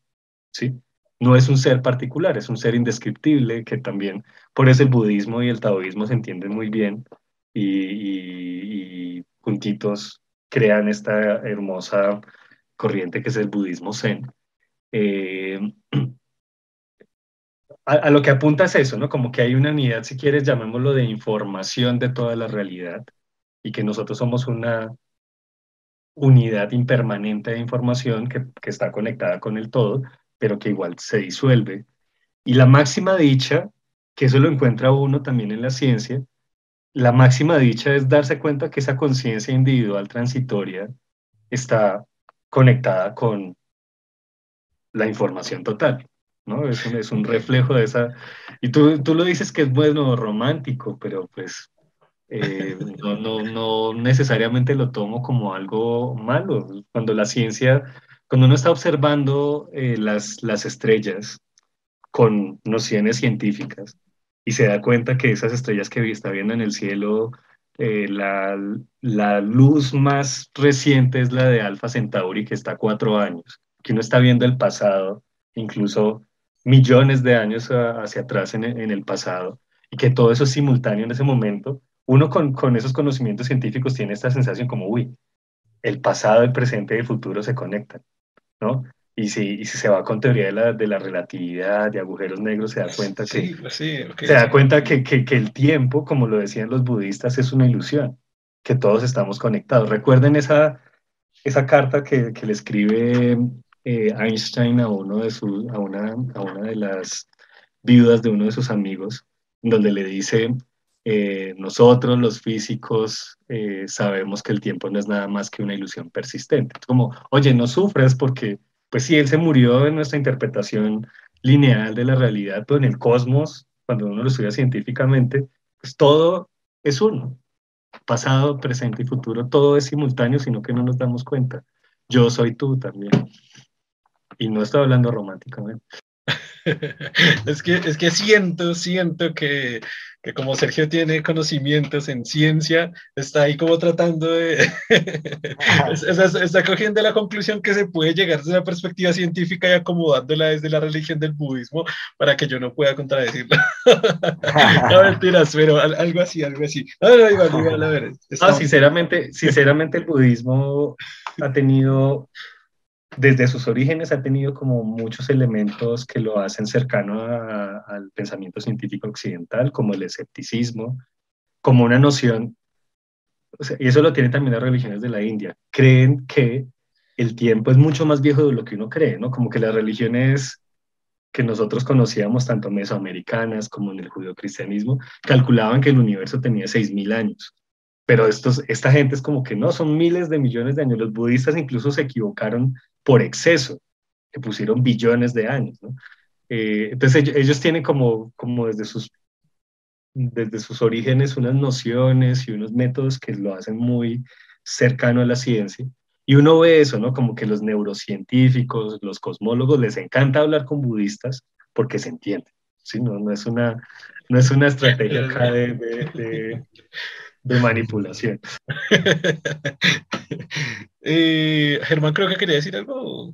¿sí? No es un ser particular, es un ser indescriptible que también, por eso el budismo y el taoísmo se entienden muy bien y, juntitos crean esta hermosa corriente que es el budismo zen. Eh, a, lo que apunta es eso, ¿no? Como que hay una unidad, si quieres, llamémoslo de información de toda la realidad y que nosotros somos una unidad impermanente de información que, que está conectada con el todo, pero que igual se disuelve. Y la máxima dicha, que eso lo encuentra uno también en la ciencia, la máxima dicha es darse cuenta que esa conciencia individual transitoria está conectada con la información total. ¿no? Es un, es un reflejo de esa... Y tú, tú lo dices que es bueno, romántico, pero pues eh, no, no, necesariamente lo tomo como algo malo. Cuando la ciencia, cuando uno está observando eh, las, las estrellas con nociones científicas y se da cuenta que esas estrellas que está viendo en el cielo, eh, la, la luz más reciente es la de Alpha Centauri, que está cuatro años, que uno está viendo el pasado, incluso millones de años hacia atrás en, el pasado y que todo eso es simultáneo en ese momento, uno con, con, esos conocimientos científicos tiene esta sensación como, uy, el pasado, el presente y el futuro se conectan, ¿no? Y si, y si se va con teoría de la, de la relatividad, de agujeros negros, se da cuenta que, pues sí, se da cuenta que, que, que, el tiempo, como lo decían los budistas, es una ilusión, que todos estamos conectados. Recuerden esa, esa carta que, que le escribe eh, Einstein a, uno de su, a, una, a una de las viudas de uno de sus amigos, donde le dice, eh, nosotros los físicos eh, sabemos que el tiempo no es nada más que una ilusión persistente. como, oye, no sufres porque, pues sí, él se murió en nuestra interpretación lineal de la realidad, pero en el cosmos, cuando uno lo estudia científicamente, pues todo es uno. Pasado, presente y futuro, todo es simultáneo, sino que no nos damos cuenta. Yo soy tú también. Y no estoy hablando románticamente. es, que, es que siento, siento que, que, como Sergio tiene conocimientos en ciencia, está ahí como tratando de... está, cogiendo la conclusión que se puede llegar desde la perspectiva científica y acomodándola desde la religión del budismo para que yo no pueda contradecirlo. no mentiras, pero algo así, algo así. No, sinceramente, sinceramente el budismo ha tenido desde sus orígenes ha tenido como muchos elementos que lo hacen cercano al pensamiento científico occidental, como el escepticismo, como una noción, y eso lo tienen también las religiones de la India, creen que el tiempo es mucho más viejo de lo que uno cree, ¿no? Como que las religiones que nosotros conocíamos, tanto mesoamericanas como en el judeocristianismo, calculaban que el universo tenía 6.000 años. Pero estos, esta gente es como que no, son miles de millones de años. Los budistas incluso se equivocaron por exceso, que pusieron billones de años. ¿no? Eh, entonces ellos, tienen como, como desde, sus, desde sus orígenes unas nociones y unos métodos que lo hacen muy cercano a la ciencia. Y uno ve eso, ¿no? Como que los neurocientíficos, los cosmólogos, les encanta hablar con budistas porque se entienden. ¿sí? No, no, es, una, no es una estrategia acá de de manipulación. eh, Germán, creo que quería decir algo.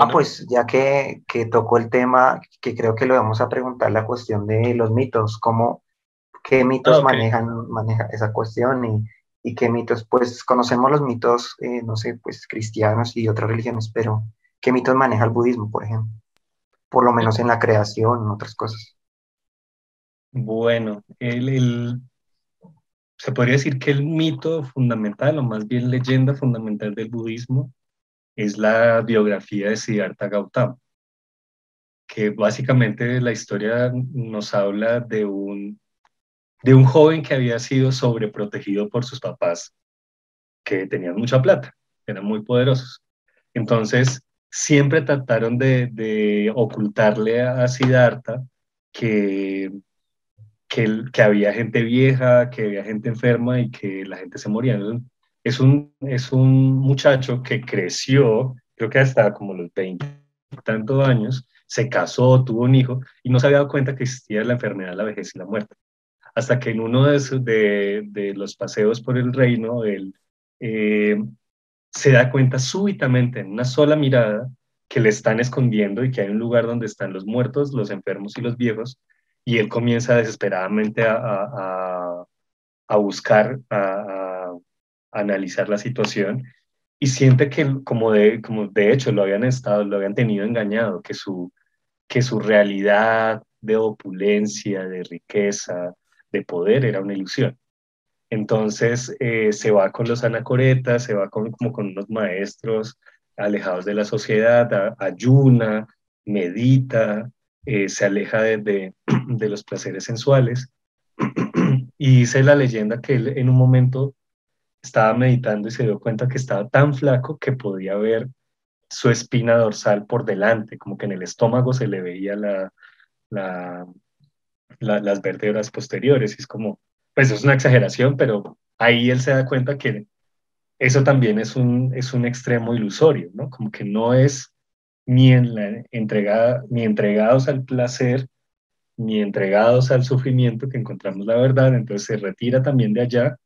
Ah, pues ya que, que, tocó el tema, que creo que lo vamos a preguntar, la cuestión de los mitos, cómo, qué mitos ah, manejan maneja esa cuestión y, y, qué mitos, pues conocemos los mitos, eh, no sé, pues cristianos y otras religiones, pero qué mitos maneja el budismo, por ejemplo, por lo menos en la creación, en otras cosas. Bueno, el, el, se podría decir que el mito fundamental, o más bien leyenda fundamental del budismo, es la biografía de Siddhartha Gautama, que básicamente la historia nos habla de un, de un joven que había sido sobreprotegido por sus papás, que tenían mucha plata, eran muy poderosos. Entonces, siempre trataron de, de ocultarle a Siddhartha que que, había gente vieja, que había gente enferma y que la gente se moría. Es un, es un muchacho que creció, creo que hasta como los 20 tantos años, se casó, tuvo un hijo y no se había dado cuenta que existía la enfermedad, la vejez y la muerte. hasta que en uno de, de, los paseos por el reino, él eh, se da cuenta súbitamente en una sola mirada que le están escondiendo y que hay un lugar donde están los muertos, los enfermos y los viejos, y él comienza desesperadamente a, a, buscar, a, analizar la situación y siente que como de, como de hecho lo habían estado, lo habían tenido engañado, que su, que su realidad de opulencia, de riqueza, de poder era una ilusión. Entonces eh, se va con los anacoretas, se va con, como con unos maestros alejados de la sociedad, ayuna, medita, eh, se aleja de, los placeres sensuales. y dice la leyenda que él en un momento estaba meditando y se dio cuenta que estaba tan flaco que podía ver su espina dorsal por delante, como que en el estómago se le veía la, la, las vértebras posteriores. Y es como, pues es una exageración, pero ahí él se da cuenta que eso también es un, es un extremo ilusorio, ¿no? Como que no es ni, entregados al placer, ni entregados al sufrimiento que encontramos la verdad, entonces se retira también de allá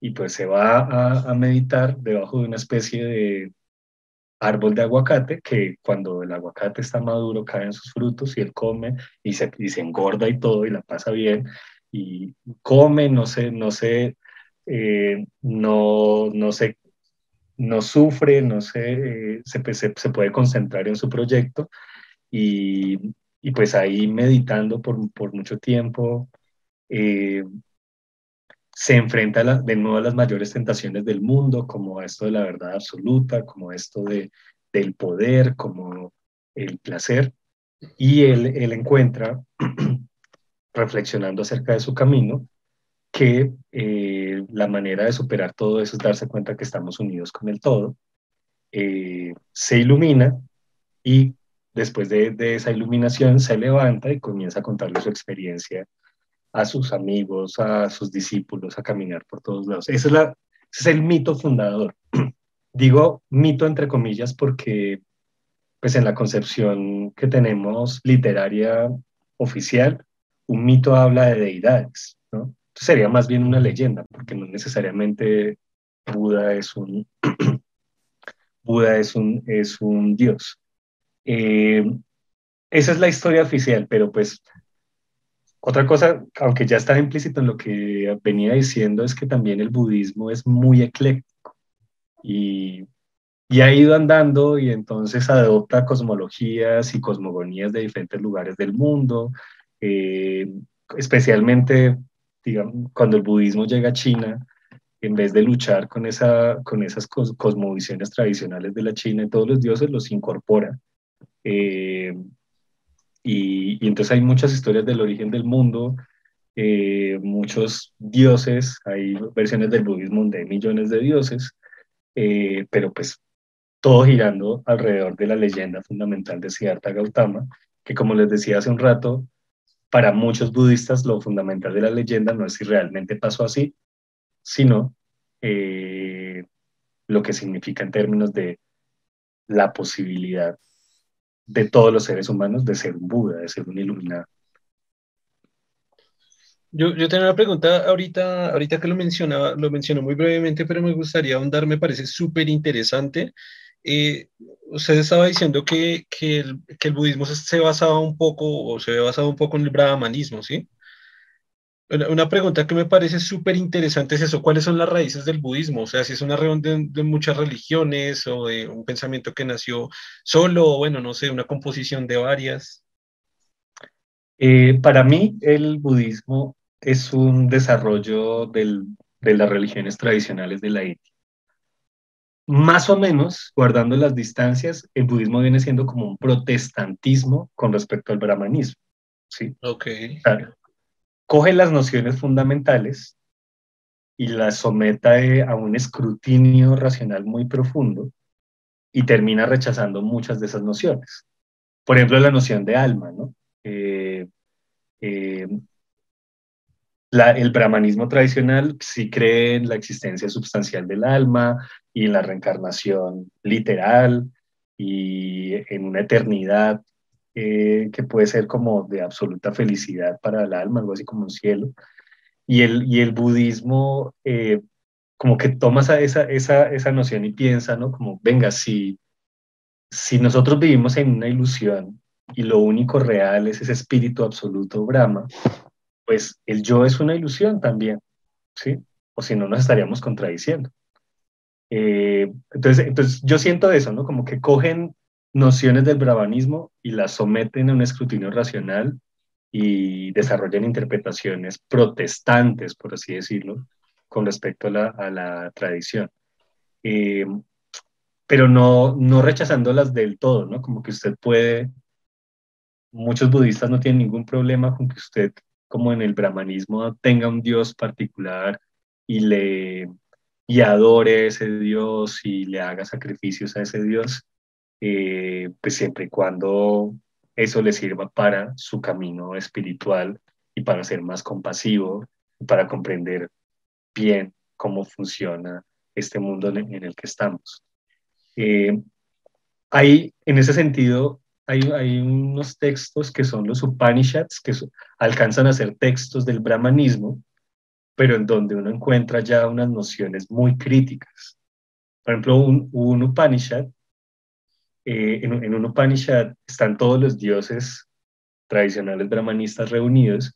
y pues se va a, meditar debajo de una especie de árbol de aguacate que cuando el aguacate está maduro caen sus frutos y él come y se, se engorda y todo y la pasa bien y come, no sé, no sé, eh, no, no sé, no sufre, no eh, se, se, puede concentrar en su proyecto y, y pues ahí meditando por, por mucho tiempo, eh, se enfrenta de nuevo a las mayores tentaciones del mundo, como esto de la verdad absoluta, como esto de, del poder, como el placer, y él, él encuentra, reflexionando acerca de su camino, que eh, la manera de superar todo eso es darse cuenta que estamos unidos con el todo, eh, se ilumina y después de, esa iluminación se levanta y comienza a contarle su experiencia a sus amigos, a sus discípulos, a caminar por todos lados. Ese es, la, es el mito fundador. Digo mito entre comillas porque pues en la concepción que tenemos literaria oficial, un mito habla de deidades. Sería más bien una leyenda, porque no necesariamente Buda es un, Buda es un, es un dios. Eh, esa es la historia oficial, pero pues otra cosa, aunque ya está implícito en lo que venía diciendo, es que también el budismo es muy ecléctico y, y ha ido andando y entonces adopta cosmologías y cosmogonías de diferentes lugares del mundo, eh, especialmente cuando el budismo llega a China, en vez de luchar con, esa, con esas cosmovisiones tradicionales de la China, todos los dioses los incorpora. Eh, y, entonces hay muchas historias del origen del mundo, eh, muchos dioses, hay versiones del budismo donde hay millones de dioses, eh, pero pues todo girando alrededor de la leyenda fundamental de Siddhartha Gautama, que como les decía hace un rato, para muchos budistas lo fundamental de la leyenda no es si realmente pasó así, sino eh, lo que significa en términos de la posibilidad de todos los seres humanos de ser un Buda, de ser un iluminado. Yo, yo tengo una pregunta ahorita, ahorita que lo mencionaba, lo mencionó muy brevemente, pero me gustaría ahondar, me parece súper interesante. Eh, usted estaba diciendo que, que, el, budismo se basaba un poco, o se ve basado un poco en el brahmanismo, ¿sí? Una pregunta que me parece súper interesante es eso, ¿cuáles son las raíces del budismo? O sea, si es una reunión de, muchas religiones o de un pensamiento que nació solo, o bueno, no sé, una composición de varias. Eh, para mí, el budismo es un desarrollo del, de las religiones tradicionales de la India. Más o menos, guardando las distancias, el budismo viene siendo como un protestantismo con respecto al brahmanismo. ¿sí? Ok. Claro coge las nociones fundamentales y las somete a un escrutinio racional muy profundo y termina rechazando muchas de esas nociones. Por ejemplo, la noción de alma, ¿no? Eh, eh, el brahmanismo tradicional sí cree en la existencia sustancial del alma y la reencarnación literal y en una eternidad eh, que puede ser como de absoluta felicidad para el alma, algo así como un cielo. Y el, y el budismo eh, como que toma esa, esa, esa noción y piensa, ¿no? Como, venga, si, si nosotros vivimos en una ilusión y lo único real es ese espíritu absoluto Brahma, pues el yo es una ilusión también, ¿sí? O si no, nos estaríamos contradiciendo. Eh, entonces, entonces, yo siento eso, ¿no? Como que cogen nociones del brahmanismo y las someten a un escrutinio racional y desarrollan interpretaciones protestantes, por así decirlo, con respecto a la, a la tradición. Eh, pero no, no rechazándolas del todo, ¿no? Como que usted puede, muchos budistas no tienen ningún problema con que usted, como en el brahmanismo, tenga un dios particular y le y adore a ese dios y le haga sacrificios a ese dios, eh, pues siempre y cuando eso le sirva para su camino espiritual y para ser más compasivo, para comprender bien cómo funciona este mundo en el que estamos. Eh, hay, en ese sentido, hay, hay, unos textos que son los Upanishads, que alcanzan a ser textos del brahmanismo, pero en donde uno encuentra ya unas nociones muy críticas. Por ejemplo, un, un Upanishad, eh, en, en, un Upanishad están todos los dioses tradicionales brahmanistas reunidos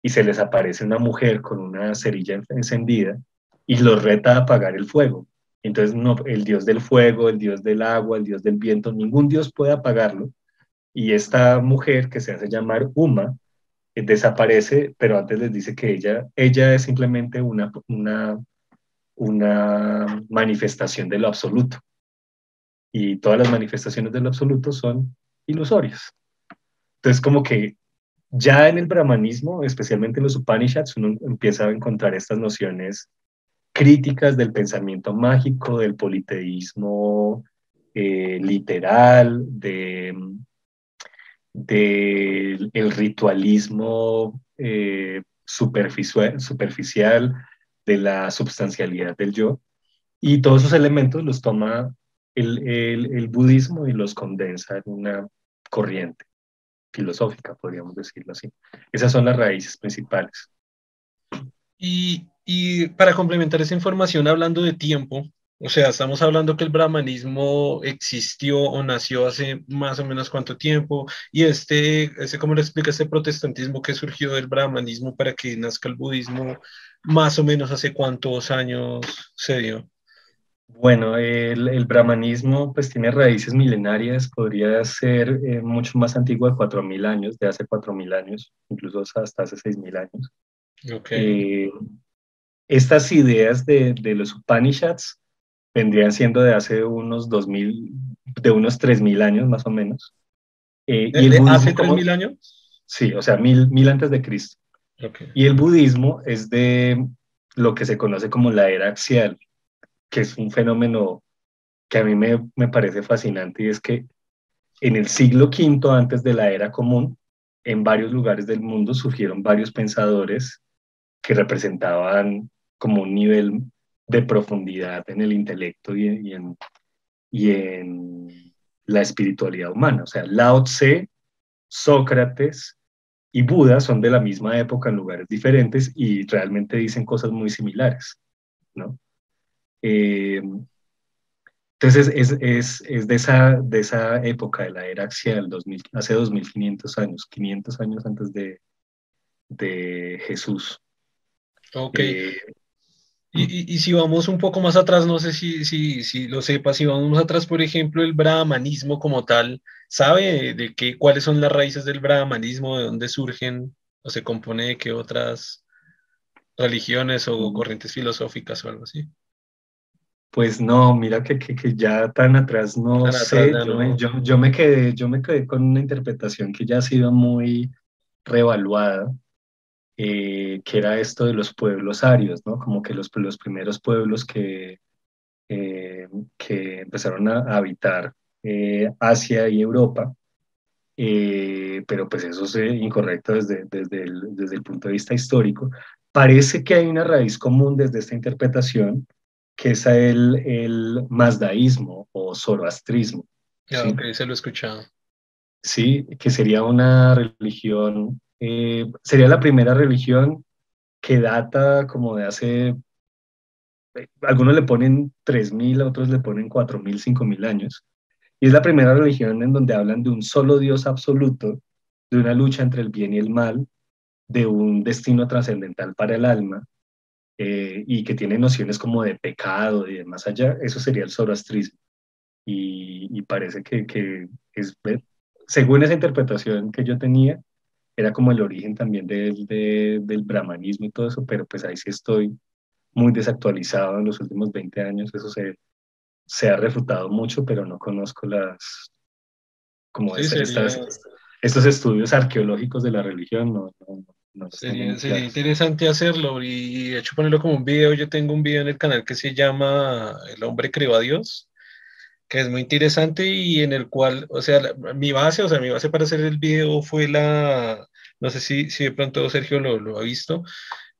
y se les aparece una mujer con una cerilla encendida y los reta a apagar el fuego. Entonces, el dios del fuego, el dios del agua, el dios del viento, ningún dios puede apagarlo. Y esta mujer que se hace llamar Uma, desaparece, pero antes les dice que ella, ella es simplemente una, una, una manifestación de lo absoluto. Y todas las manifestaciones de lo absoluto son ilusorias. Entonces, como que ya en el brahmanismo, especialmente en los Upanishads, uno empieza a encontrar estas nociones críticas del pensamiento mágico, del politeísmo eh, literal, de, del ritualismo eh, superficial, superficial, de la substancialidad del yo. Y todos esos elementos los toma el, el budismo y los condensa en una corriente filosófica, podríamos decirlo así. Esas son las raíces principales. Y, y para complementar esa información, hablando de tiempo, o sea, estamos hablando que el brahmanismo existió o nació hace más o menos cuánto tiempo, y este, ese, ¿cómo le explica este protestantismo que surgió del brahmanismo para que nazca el budismo, más o menos hace cuántos años se dio? Bueno, el, el, brahmanismo pues tiene raíces milenarias, podría ser eh, mucho más antiguo de 4.000 años, de hace 4.000 años, incluso hasta hace 6.000 años. Okay. Eh, estas ideas de, de, los Upanishads vendrían siendo de hace unos 2.000, de unos 3.000 años más o menos. Eh, ¿De, y el ¿Hace 3.000 años? Sí, o sea, mil, mil antes de Cristo. Okay. Y el budismo es de lo que se conoce como la era axial, que es un fenómeno que a mí me, me parece fascinante y es que en el siglo V antes de la era común, en varios lugares del mundo surgieron varios pensadores que representaban como un nivel de profundidad en el intelecto y, y, en, y en la espiritualidad humana. O sea, Lao Tse, Sócrates y Buda son de la misma época en lugares diferentes y realmente dicen cosas muy similares, ¿no? Eh, entonces es, es, es, de, esa, de esa época, de la era axial, 2000, hace 2500 años, 500 años antes de, de Jesús. Ok. Eh, y, y, y, si vamos un poco más atrás, no sé si, si, si lo sepas, si vamos atrás, por ejemplo, el brahmanismo como tal, ¿sabe de qué, cuáles son las raíces del brahmanismo, de dónde surgen o se compone de qué otras religiones o corrientes filosóficas o algo así? Pues no, mira que, que, que ya tan atrás no Tan sé, atrás yo, no. me, yo, yo me quedé, yo me quedé con una interpretación que ya ha sido muy revaluada, eh, que era esto de los pueblos arios, ¿no? Como que los, los primeros pueblos que, eh, que empezaron a, habitar eh, Asia y Europa, eh, pero pues eso es eh, incorrecto desde, desde, el, desde el punto de vista histórico. Parece que hay una raíz común desde esta interpretación, que es el, el mazdaísmo o zoroastrismo. Ya, ¿sí? ok, se lo he escuchado. Sí, que sería una religión, eh, sería la primera religión que data como de hace, eh, algunos le ponen 3.000, otros le ponen 4.000, 5.000 años. Y es la primera religión en donde hablan de un solo Dios absoluto, de una lucha entre el bien y el mal, de un destino trascendental para el alma, eh, y que tiene nociones como de pecado y de más allá, eso sería el zoroastrismo. Y, parece que, que es, según esa interpretación que yo tenía, era como el origen también del, del brahmanismo y todo eso, pero pues ahí sí estoy muy desactualizado en los últimos 20 años, eso se, se ha refutado mucho, pero no conozco las, como estos estudios arqueológicos de la religión, no, no, sería, sería interesante hacerlo y de hecho ponerlo como un video, yo tengo un video en el canal que se llama El hombre creó a Dios, que es muy interesante y en el cual, o sea, mi base, o sea, mi base para hacer el video fue la, no sé si, si de pronto Sergio lo, lo ha visto,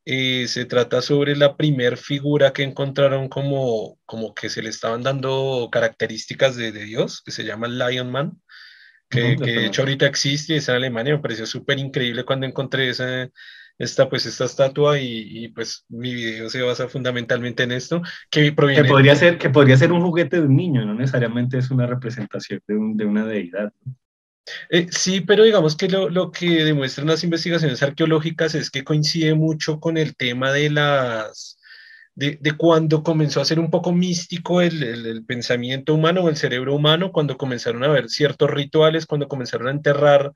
eh, se trata sobre la primer figura que encontraron como, como que se le estaban dando características de, de Dios, que se llama Lion Man, que, que de hecho ahorita existe, es en Alemania, me pareció súper increíble cuando encontré esa, esta, pues, esta estatua y, pues mi video se basa fundamentalmente en esto, que proviene... Que podría, ser, que podría ser un juguete de un niño, no necesariamente es una representación de, un, de una deidad. Eh, sí, pero digamos que lo, lo, que demuestran las investigaciones arqueológicas es que coincide mucho con el tema de las... De, de cuando comenzó a ser un poco místico el, el, el pensamiento humano o el cerebro humano, cuando comenzaron a haber ciertos rituales, cuando comenzaron a enterrar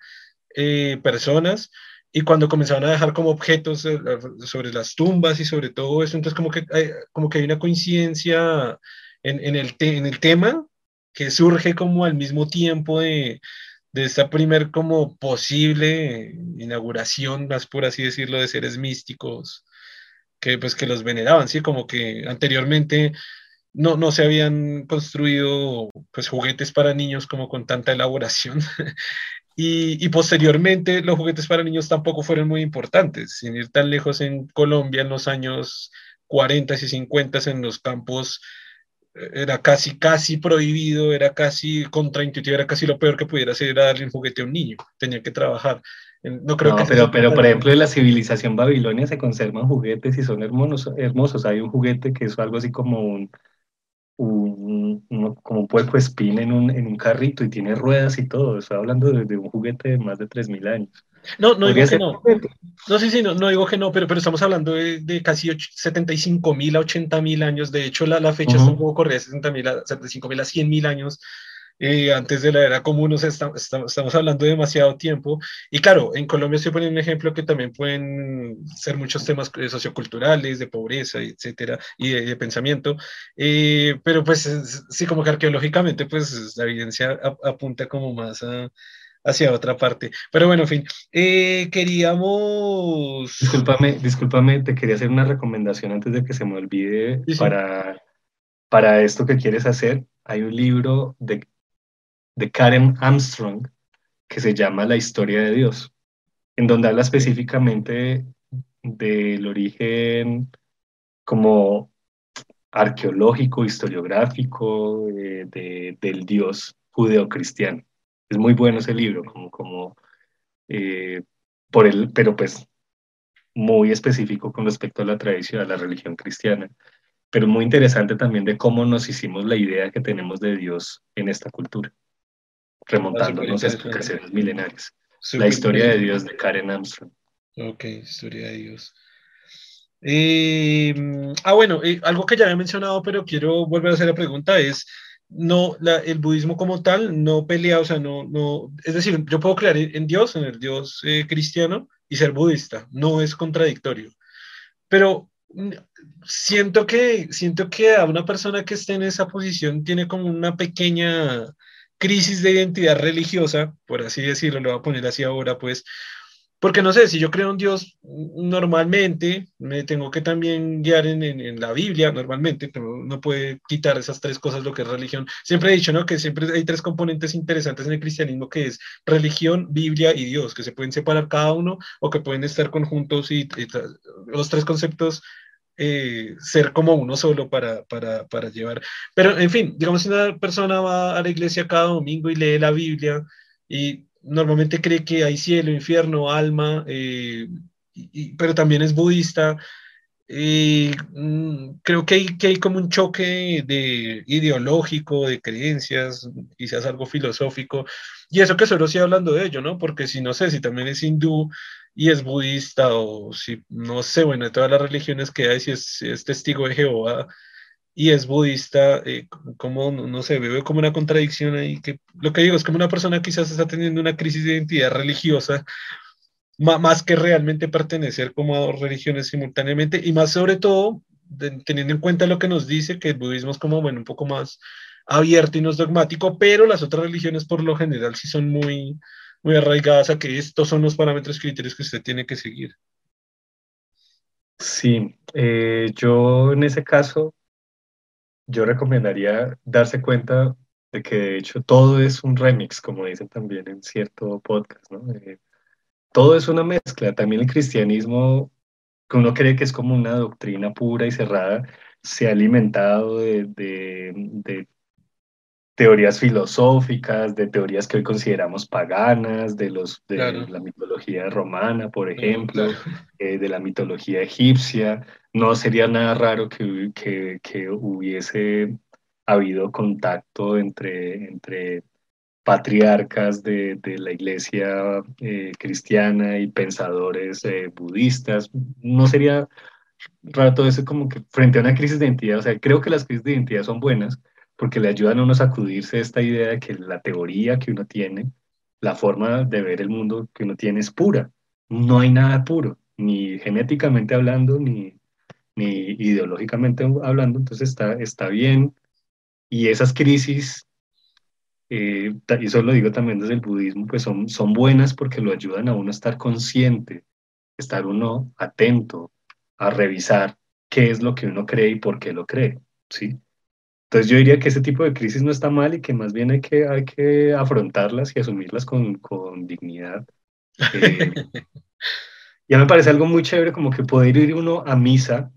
eh, personas, y cuando comenzaron a dejar como objetos eh, sobre las tumbas y sobre todo eso, entonces como que hay, como que hay una coincidencia en, en, el, en el tema que surge como al mismo tiempo de, de esta primer como posible inauguración, más por así decirlo, de seres místicos que pues que los veneraban, ¿sí? Como que anteriormente no, no se habían construido pues juguetes para niños como con tanta elaboración Y, posteriormente los juguetes para niños tampoco fueron muy importantes, sin ir tan lejos en Colombia en los años 40 y 50 en los campos era casi, casi prohibido, era casi contraintuitivo, era casi lo peor que pudiera hacer era darle un juguete a un niño, tenía que trabajar. No creo que pero, pero por ejemplo en la civilización babilonia se conservan juguetes y son hermosos, hermosos. Hay un juguete que es algo así como un, un, como un puerco espín en un, en un carrito y tiene ruedas y todo. Estoy hablando de, un juguete de más de 3.000 años. No, no digo que no. No, sí, sí, no, no, digo que no, pero, pero estamos hablando de, de casi 75 mil a 80 mil años. De hecho, la, la fecha está un poco corrida, 60 mil a 75 mil a 100 mil años eh, antes de la era común, o sea, estamos, estamos hablando de demasiado tiempo. Y claro, en Colombia estoy poniendo un ejemplo que también pueden ser muchos temas eh, socioculturales, de pobreza, etcétera, y de, pensamiento. Eh, pero pues sí, como que arqueológicamente, pues la evidencia apunta como más hacia otra parte. Pero bueno, en fin, queríamos... Discúlpame, discúlpame, te quería hacer una recomendación antes de que se me olvide para, para esto que quieres hacer. Hay un libro de de Karen Armstrong que se llama La historia de Dios, en donde habla específicamente del origen como arqueológico, historiográfico eh, del Dios judeocristiano. Es muy bueno ese libro, como, como eh, por el, pero pues muy específico con respecto a la tradición, a la religión cristiana, pero muy interesante también de cómo nos hicimos la idea que tenemos de Dios en esta cultura remontándonos a explicaciones milenarias. la historia de Dios de Karen Armstrong. Ok, historia de Dios. Em, ah, bueno, eh, algo que ya había mencionado, pero quiero volver a hacer la pregunta es, no, el budismo como tal no pelea, o sea, no, no, es decir, yo puedo creer en Dios, en el Dios eh, cristiano y ser budista, no es contradictorio, pero mm, siento que, siento que a una persona que esté en esa posición tiene como una pequeña crisis de identidad religiosa, por así decirlo, lo voy a poner así ahora, pues, porque no sé, si yo creo en Dios normalmente, me tengo que también guiar en, en, la Biblia normalmente, pero no puede quitar esas tres cosas lo que es religión. Siempre he dicho, ¿no? Que siempre hay tres componentes interesantes en el cristianismo, que es religión, Biblia y Dios, que se pueden separar cada uno o que pueden estar conjuntos y, y los tres conceptos eh, ser como uno solo para, para, para, llevar. Pero, en fin, digamos, si una persona va a la iglesia cada domingo y lee la Biblia y normalmente cree que hay cielo, infierno, alma, eh, pero también es budista. Y mm, creo que hay, que hay como un choque de ideológico, de creencias, quizás algo filosófico, y eso que solo estoy hablando de ello, ¿no? Porque si no sé, si también es hindú y es budista, o si no sé, bueno, de todas las religiones que hay, si es, es testigo de Jehová y es budista, eh, como, no sé, veo como una contradicción ahí, que lo que digo es como una persona quizás está teniendo una crisis de identidad religiosa, más que realmente pertenecer como a dos religiones simultáneamente, y más sobre todo, teniendo en cuenta lo que nos dice, que el budismo es como, bueno, un poco más abierto y no es dogmático, pero las otras religiones por lo general sí son muy, muy arraigadas a que estos son los parámetros criterios que usted tiene que seguir. Sí, eh, yo en ese caso, yo recomendaría darse cuenta de que de hecho todo es un remix, como dicen también en cierto podcast, ¿no? Eh, todo es una mezcla. También el cristianismo, que uno cree que es como una doctrina pura y cerrada, se ha alimentado de, teorías filosóficas, de teorías que hoy consideramos paganas, de, los, de la mitología romana, por ejemplo, eh, de la mitología egipcia. No sería nada raro que, que hubiese habido contacto entre, entre patriarcas de, la iglesia eh, cristiana y pensadores eh, budistas. No sería raro todo eso como que frente a una crisis de identidad, o sea, creo que las crisis de identidad son buenas porque le ayudan a uno a sacudirse esta idea de que la teoría que uno tiene, la forma de ver el mundo que uno tiene es pura. No hay nada puro, ni genéticamente hablando, ni, ni ideológicamente hablando, entonces está, está bien. Y esas crisis eh, y eso lo digo también desde el budismo, pues son, son buenas porque lo ayudan a uno a estar consciente, estar uno atento a revisar qué es lo que uno cree y por qué lo cree, ¿sí? Entonces yo diría que ese tipo de crisis no está mal y que más bien hay que, hay que afrontarlas y asumirlas con, con dignidad. Eh, ya me parece algo muy chévere como que poder ir uno a misa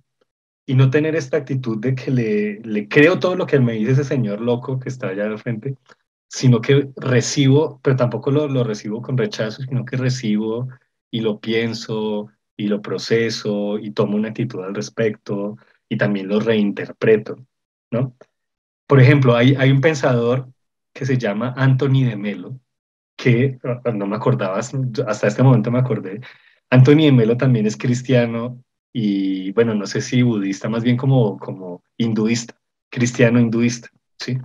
y no tener esta actitud de que le, le creo todo lo que me dice ese señor loco que está allá al frente, sino que recibo, pero tampoco lo, lo, recibo con rechazo, sino que recibo y lo pienso y lo proceso y tomo una actitud al respecto y también lo reinterpreto, ¿no? Por ejemplo, hay, un pensador que se llama Anthony de Melo, que ah, no me acordaba, hasta este momento me acordé. Anthony de Melo también es cristiano y, bueno, no sé si budista, más bien como, como hinduista, cristiano hinduista, ¿sí?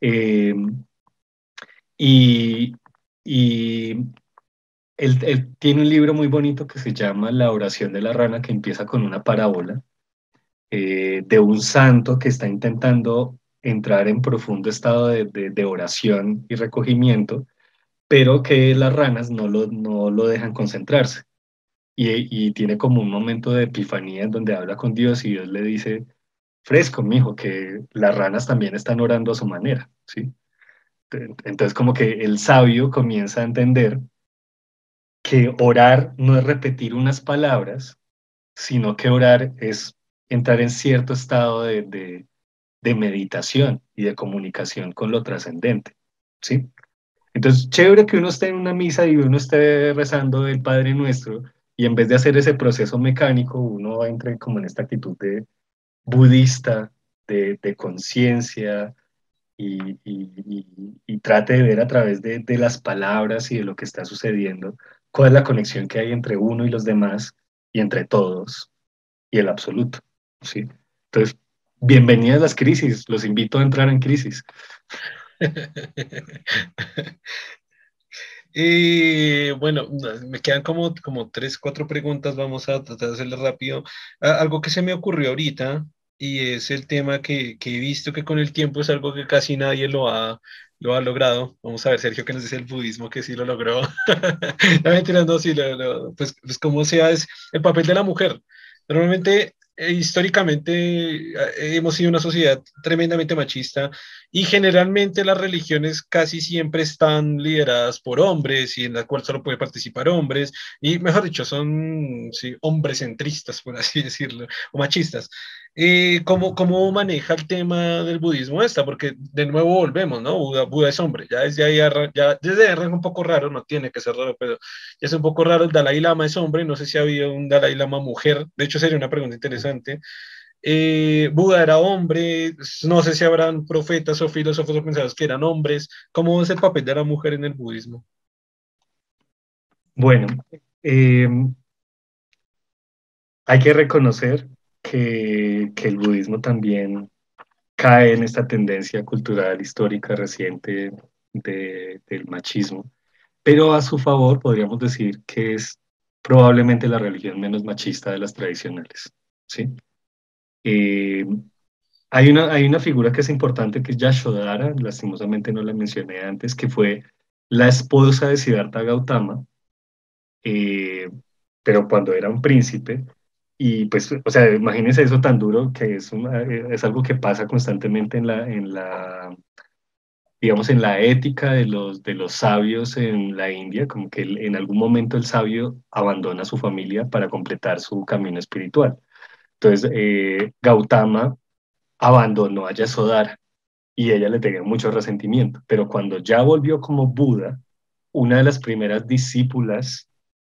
Eh, y, él, tiene un libro muy bonito que se llama La oración de la rana, que empieza con una parábola eh, de un santo que está intentando entrar en profundo estado de, oración y recogimiento, pero que las ranas no lo, no lo dejan concentrarse. Y, y, tiene como un momento de epifanía en donde habla con Dios y Dios le dice, fresco, mijo, que las ranas también están orando a su manera, ¿sí? Entonces como que el sabio comienza a entender que orar no es repetir unas palabras, sino que orar es entrar en cierto estado de, meditación y de comunicación con lo trascendente, ¿sí? Entonces, chévere que uno esté en una misa y uno esté rezando el Padre Nuestro y en vez de hacer ese proceso mecánico, uno entre como en esta actitud de budista, de, de conciencia, y, trate de ver a través de, las palabras y de lo que está sucediendo cuál es la conexión que hay entre uno y los demás y entre todos y el absoluto. ¿sí? Entonces, bienvenidas las crisis, los invito a entrar en crisis. Y bueno, me quedan como, como tres, cuatro preguntas, vamos a tratar de hacerle rápido. Algo que se me ocurrió ahorita, y es el tema que, que, he visto que con el tiempo es algo que casi nadie lo ha, lo ha logrado. Vamos a ver, Sergio, que nos dice el budismo que sí lo logró. no, mentira, no, sí, lo, pues, pues como sea, es el papel de la mujer. Normalmente, eh, históricamente, eh, hemos sido una sociedad tremendamente machista y generalmente las religiones casi siempre están lideradas por hombres y en la cual solo puede participar hombres y, mejor dicho, son sí, hombres centristas, por así decirlo, o machistas. Eh, ¿cómo, ¿Cómo maneja el tema del budismo esta? Porque de nuevo volvemos, ¿no? Buda, es hombre, ya desde ahí ya, desde un poco raro, no tiene que ser raro, pero es un poco raro, el Dalai Lama es hombre, no sé si ha habido un Dalai Lama mujer, de hecho sería una pregunta interesante. Eh, Buda era hombre, no sé si habrán profetas o filósofos o pensadores que eran hombres, ¿cómo es el papel de la mujer en el budismo? Bueno, eh, hay que reconocer que, el budismo también cae en esta tendencia cultural histórica reciente del machismo, pero a su favor podríamos decir que es probablemente la religión menos machista de las tradicionales. ¿sí? Eh, hay, una, hay una figura que es importante que es Yashodhara, lastimosamente no la mencioné antes, que fue la esposa de Siddhartha Gautama, eh, pero cuando era un príncipe, y pues, o sea, imagínense eso tan duro que es, eh, es algo que pasa constantemente en la, en la, digamos, en la ética de los, de los sabios en la India, como que en algún momento el sabio abandona a su familia para completar su camino espiritual. Entonces, eh, Gautama abandonó a Yasodhara y ella le tenía mucho resentimiento, pero cuando ya volvió como Buda, una de las primeras discípulas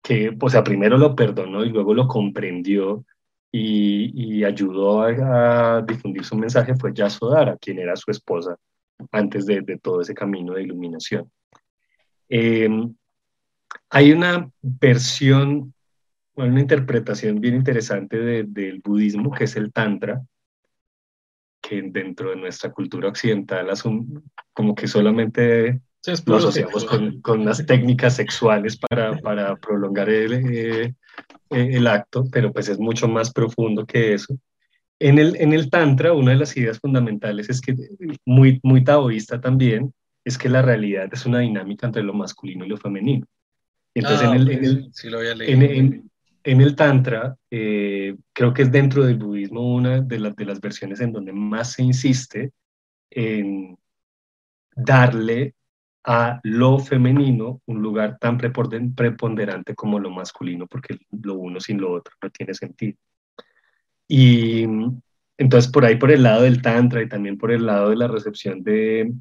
que, o sea, primero lo perdonó y luego lo comprendió y, ayudó a, difundir su mensaje fue Yasodhara, quien era su esposa antes de, todo ese camino de iluminación. Em, hay una versión, una interpretación bien interesante del budismo, que es el Tantra, que dentro de nuestra cultura occidental como que solamente lo asociamos con, con, unas técnicas sexuales para, para prolongar el, eh, eh, el, acto, pero pues es mucho más profundo que eso. En el, en el Tantra, una de las ideas fundamentales es que, muy, muy taoísta también, es que la realidad es una dinámica entre lo masculino y lo femenino. Entonces, en, el, en, el, en, en, el Tantra, eh, creo que es dentro del budismo una de, las de las versiones en donde más se insiste en darle a lo femenino un lugar tan preponderante como lo masculino, porque lo uno sin lo otro no tiene sentido. Y entonces por ahí, por el lado del Tantra y también por el lado de la recepción de,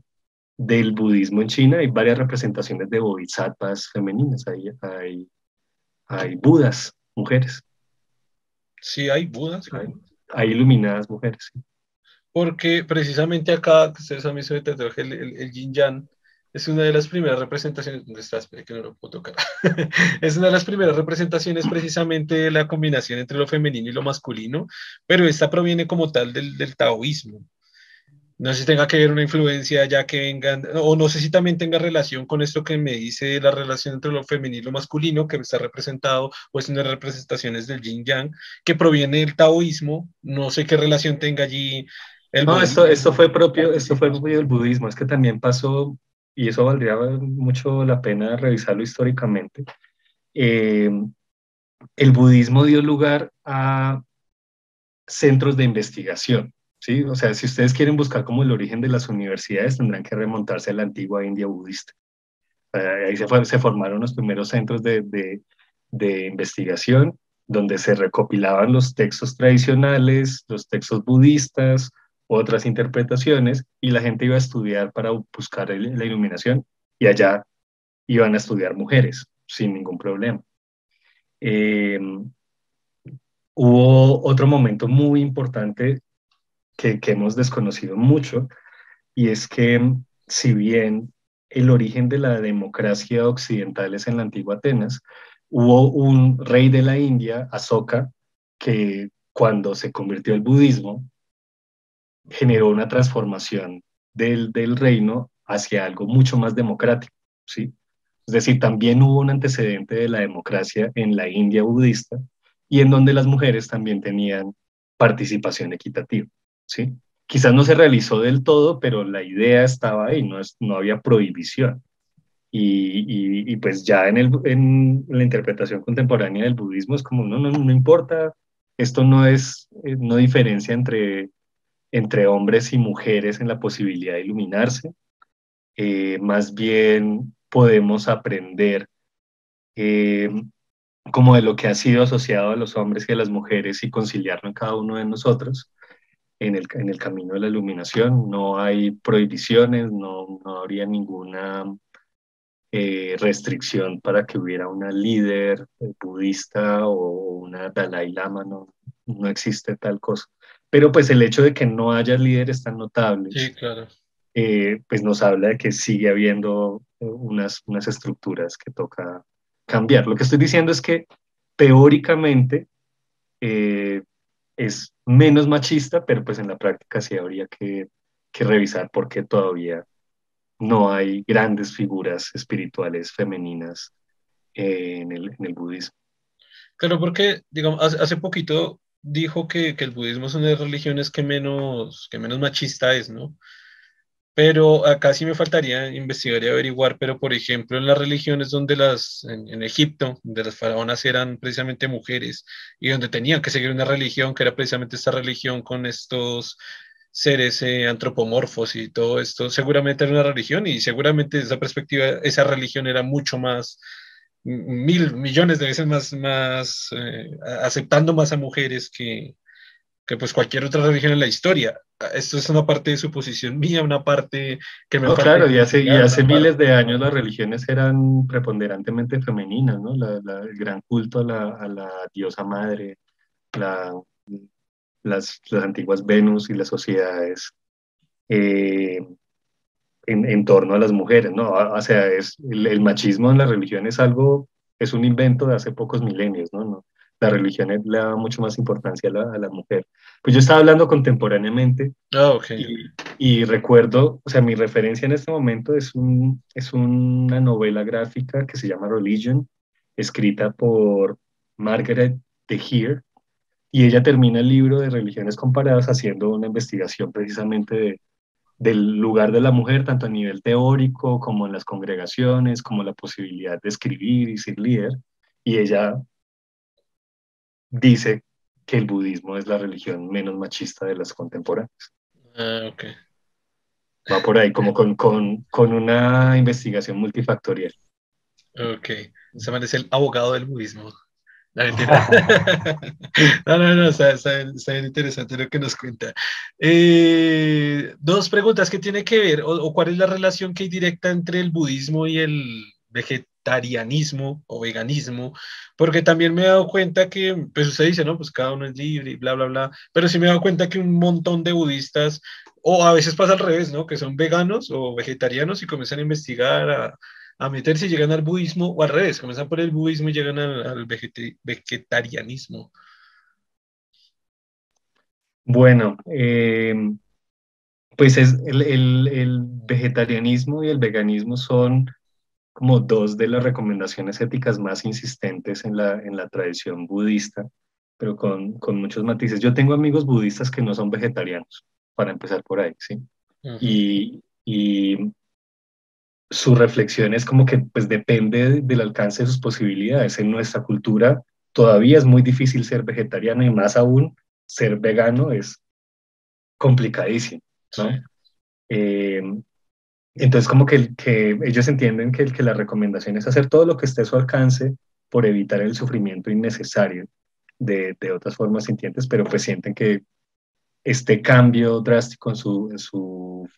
del budismo en China, hay varias representaciones de bodhisattvas femeninas, hay, hay, hay budas, mujeres. Sí, hay budas. Hay, iluminadas mujeres. Porque precisamente acá, ustedes han visto el, el, el yin yang, es una de las primeras representaciones, ¿dónde estás? Que no lo puedo tocar. es una de las primeras representaciones precisamente de la combinación entre lo femenino y lo masculino, pero esta proviene como tal del, del taoísmo. No sé si tenga que ver una influencia ya que vengan, o no sé si también tenga relación con esto que me dice la relación entre lo femenino y lo masculino, que está representado, o es una de las representaciones del yin yang, que proviene del taoísmo. No sé qué relación tenga allí. El no, esto, esto fue propio, esto fue propio del budismo, es que también pasó y eso valdría mucho la pena revisarlo históricamente, eh, el budismo dio lugar a centros de investigación. ¿sí? O sea, si ustedes quieren buscar como el origen de las universidades, tendrán que remontarse a la antigua India budista. ahí se, formaron los primeros centros de, de investigación donde se recopilaban los textos tradicionales, los textos budistas, otras interpretaciones y la gente iba a estudiar para buscar la iluminación y allá iban a estudiar mujeres sin ningún problema. Eh, hubo otro momento muy importante que, que hemos desconocido mucho y es que si bien el origen de la democracia occidental es en la antigua Atenas, hubo un rey de la India, Asoka, que cuando se convirtió al budismo, generó una transformación del, del reino hacia algo mucho más democrático, ¿sí? Es decir, también hubo un antecedente de la democracia en la India budista y en donde las mujeres también tenían participación equitativa, ¿sí? Quizás no se realizó del todo, pero la idea estaba ahí, no, es, no había prohibición. Y, y, pues ya en, el, en, la interpretación contemporánea del budismo es como, no, no, no importa, esto no es, eh, no diferencia entre entre hombres y mujeres en la posibilidad de iluminarse. Eh, más bien podemos aprender eh, como de lo que ha sido asociado a los hombres y a las mujeres y conciliarlo en cada uno de nosotros. en el, camino de la iluminación. No hay prohibiciones, no, no habría ninguna eh, restricción para que hubiera una líder budista o una Dalai Lama, no, no existe tal cosa. Pero pues el hecho de que no haya líderes tan notables, sí, claro. Eh, pues nos habla de que sigue habiendo unas, unas estructuras que toca cambiar. Lo que estoy diciendo es que teóricamente es menos machista, pero pues en la práctica sí habría que, que revisar por qué todavía no hay grandes figuras espirituales femeninas eh, en, el, en, el, budismo. Claro, porque, digamos, hace, poquito dijo que, que, el budismo es una de las religiones que menos, que menos machista es, ¿no? Pero acá sí me faltaría investigar y averiguar, pero por ejemplo en las religiones donde las, en, Egipto, donde las faraonas eran precisamente mujeres y donde tenían que seguir una religión que era precisamente esta religión con estos seres eh, antropomorfos y todo esto, seguramente era una religión y seguramente esa perspectiva esa religión era mucho más, mil millones de veces más, más eh, aceptando más a mujeres que, que pues cualquier otra religión en la historia. Esto es una parte de su posición mía, una parte que me... No, claro, y hace, y hace miles de años las religiones eran preponderantemente femeninas, ¿no? La, la, el gran culto a la, a la diosa madre, la, las, las antiguas Venus y las sociedades eh, en, en, torno a las mujeres, ¿no? O sea, es, el, machismo en la religión es algo, es un invento de hace pocos milenios, ¿no? ¿No? La religión le da mucho más importancia a la, a la mujer. Pues yo estaba hablando contemporáneamente oh, okay. y, y, recuerdo, o sea, mi referencia en este momento es, un, es una novela gráfica que se llama Religion, escrita por Margaret de Heer, y ella termina el libro de religiones comparadas haciendo una investigación precisamente de, del lugar de la mujer, tanto a nivel teórico como en las congregaciones, como la posibilidad de escribir y ser líder. Y ella dice que el budismo es la religión menos machista de las contemporáneas. Ah, ok. Va por ahí, como con, con, con una investigación multifactorial. Ok. Se parece el abogado del budismo. No, no, no, no, está, está, interesante lo que nos cuenta. Eh, dos preguntas que tiene que ver, o, cuál es la relación que hay directa entre el budismo y el vegetarianismo o veganismo, porque también me he dado cuenta que, pues usted dice, no, pues cada uno es libre y bla, bla, bla, pero sí me he dado cuenta que un montón de budistas, o a veces pasa al revés, ¿no? Que son veganos o vegetarianos y comienzan a investigar, a, a meterse y llegan al budismo, o al revés, comienzan por el budismo y llegan al, vegetarianismo. Bueno, eh, pues es el, el, vegetarianismo y el veganismo son como dos de las recomendaciones éticas más insistentes en la, en la tradición budista, pero con, con muchos matices. Yo tengo amigos budistas que no son vegetarianos, para empezar por ahí, ¿sí? y, y su reflexión es como que pues depende del alcance de sus posibilidades. En nuestra cultura todavía es muy difícil ser vegetariano y más aún ser vegano es complicadísimo, ¿no? Eh, entonces como que, que ellos entienden que, que la recomendación es hacer todo lo que esté a su alcance por evitar el sufrimiento innecesario de, de otras formas sintientes, pero pues sienten que este cambio drástico en su, en su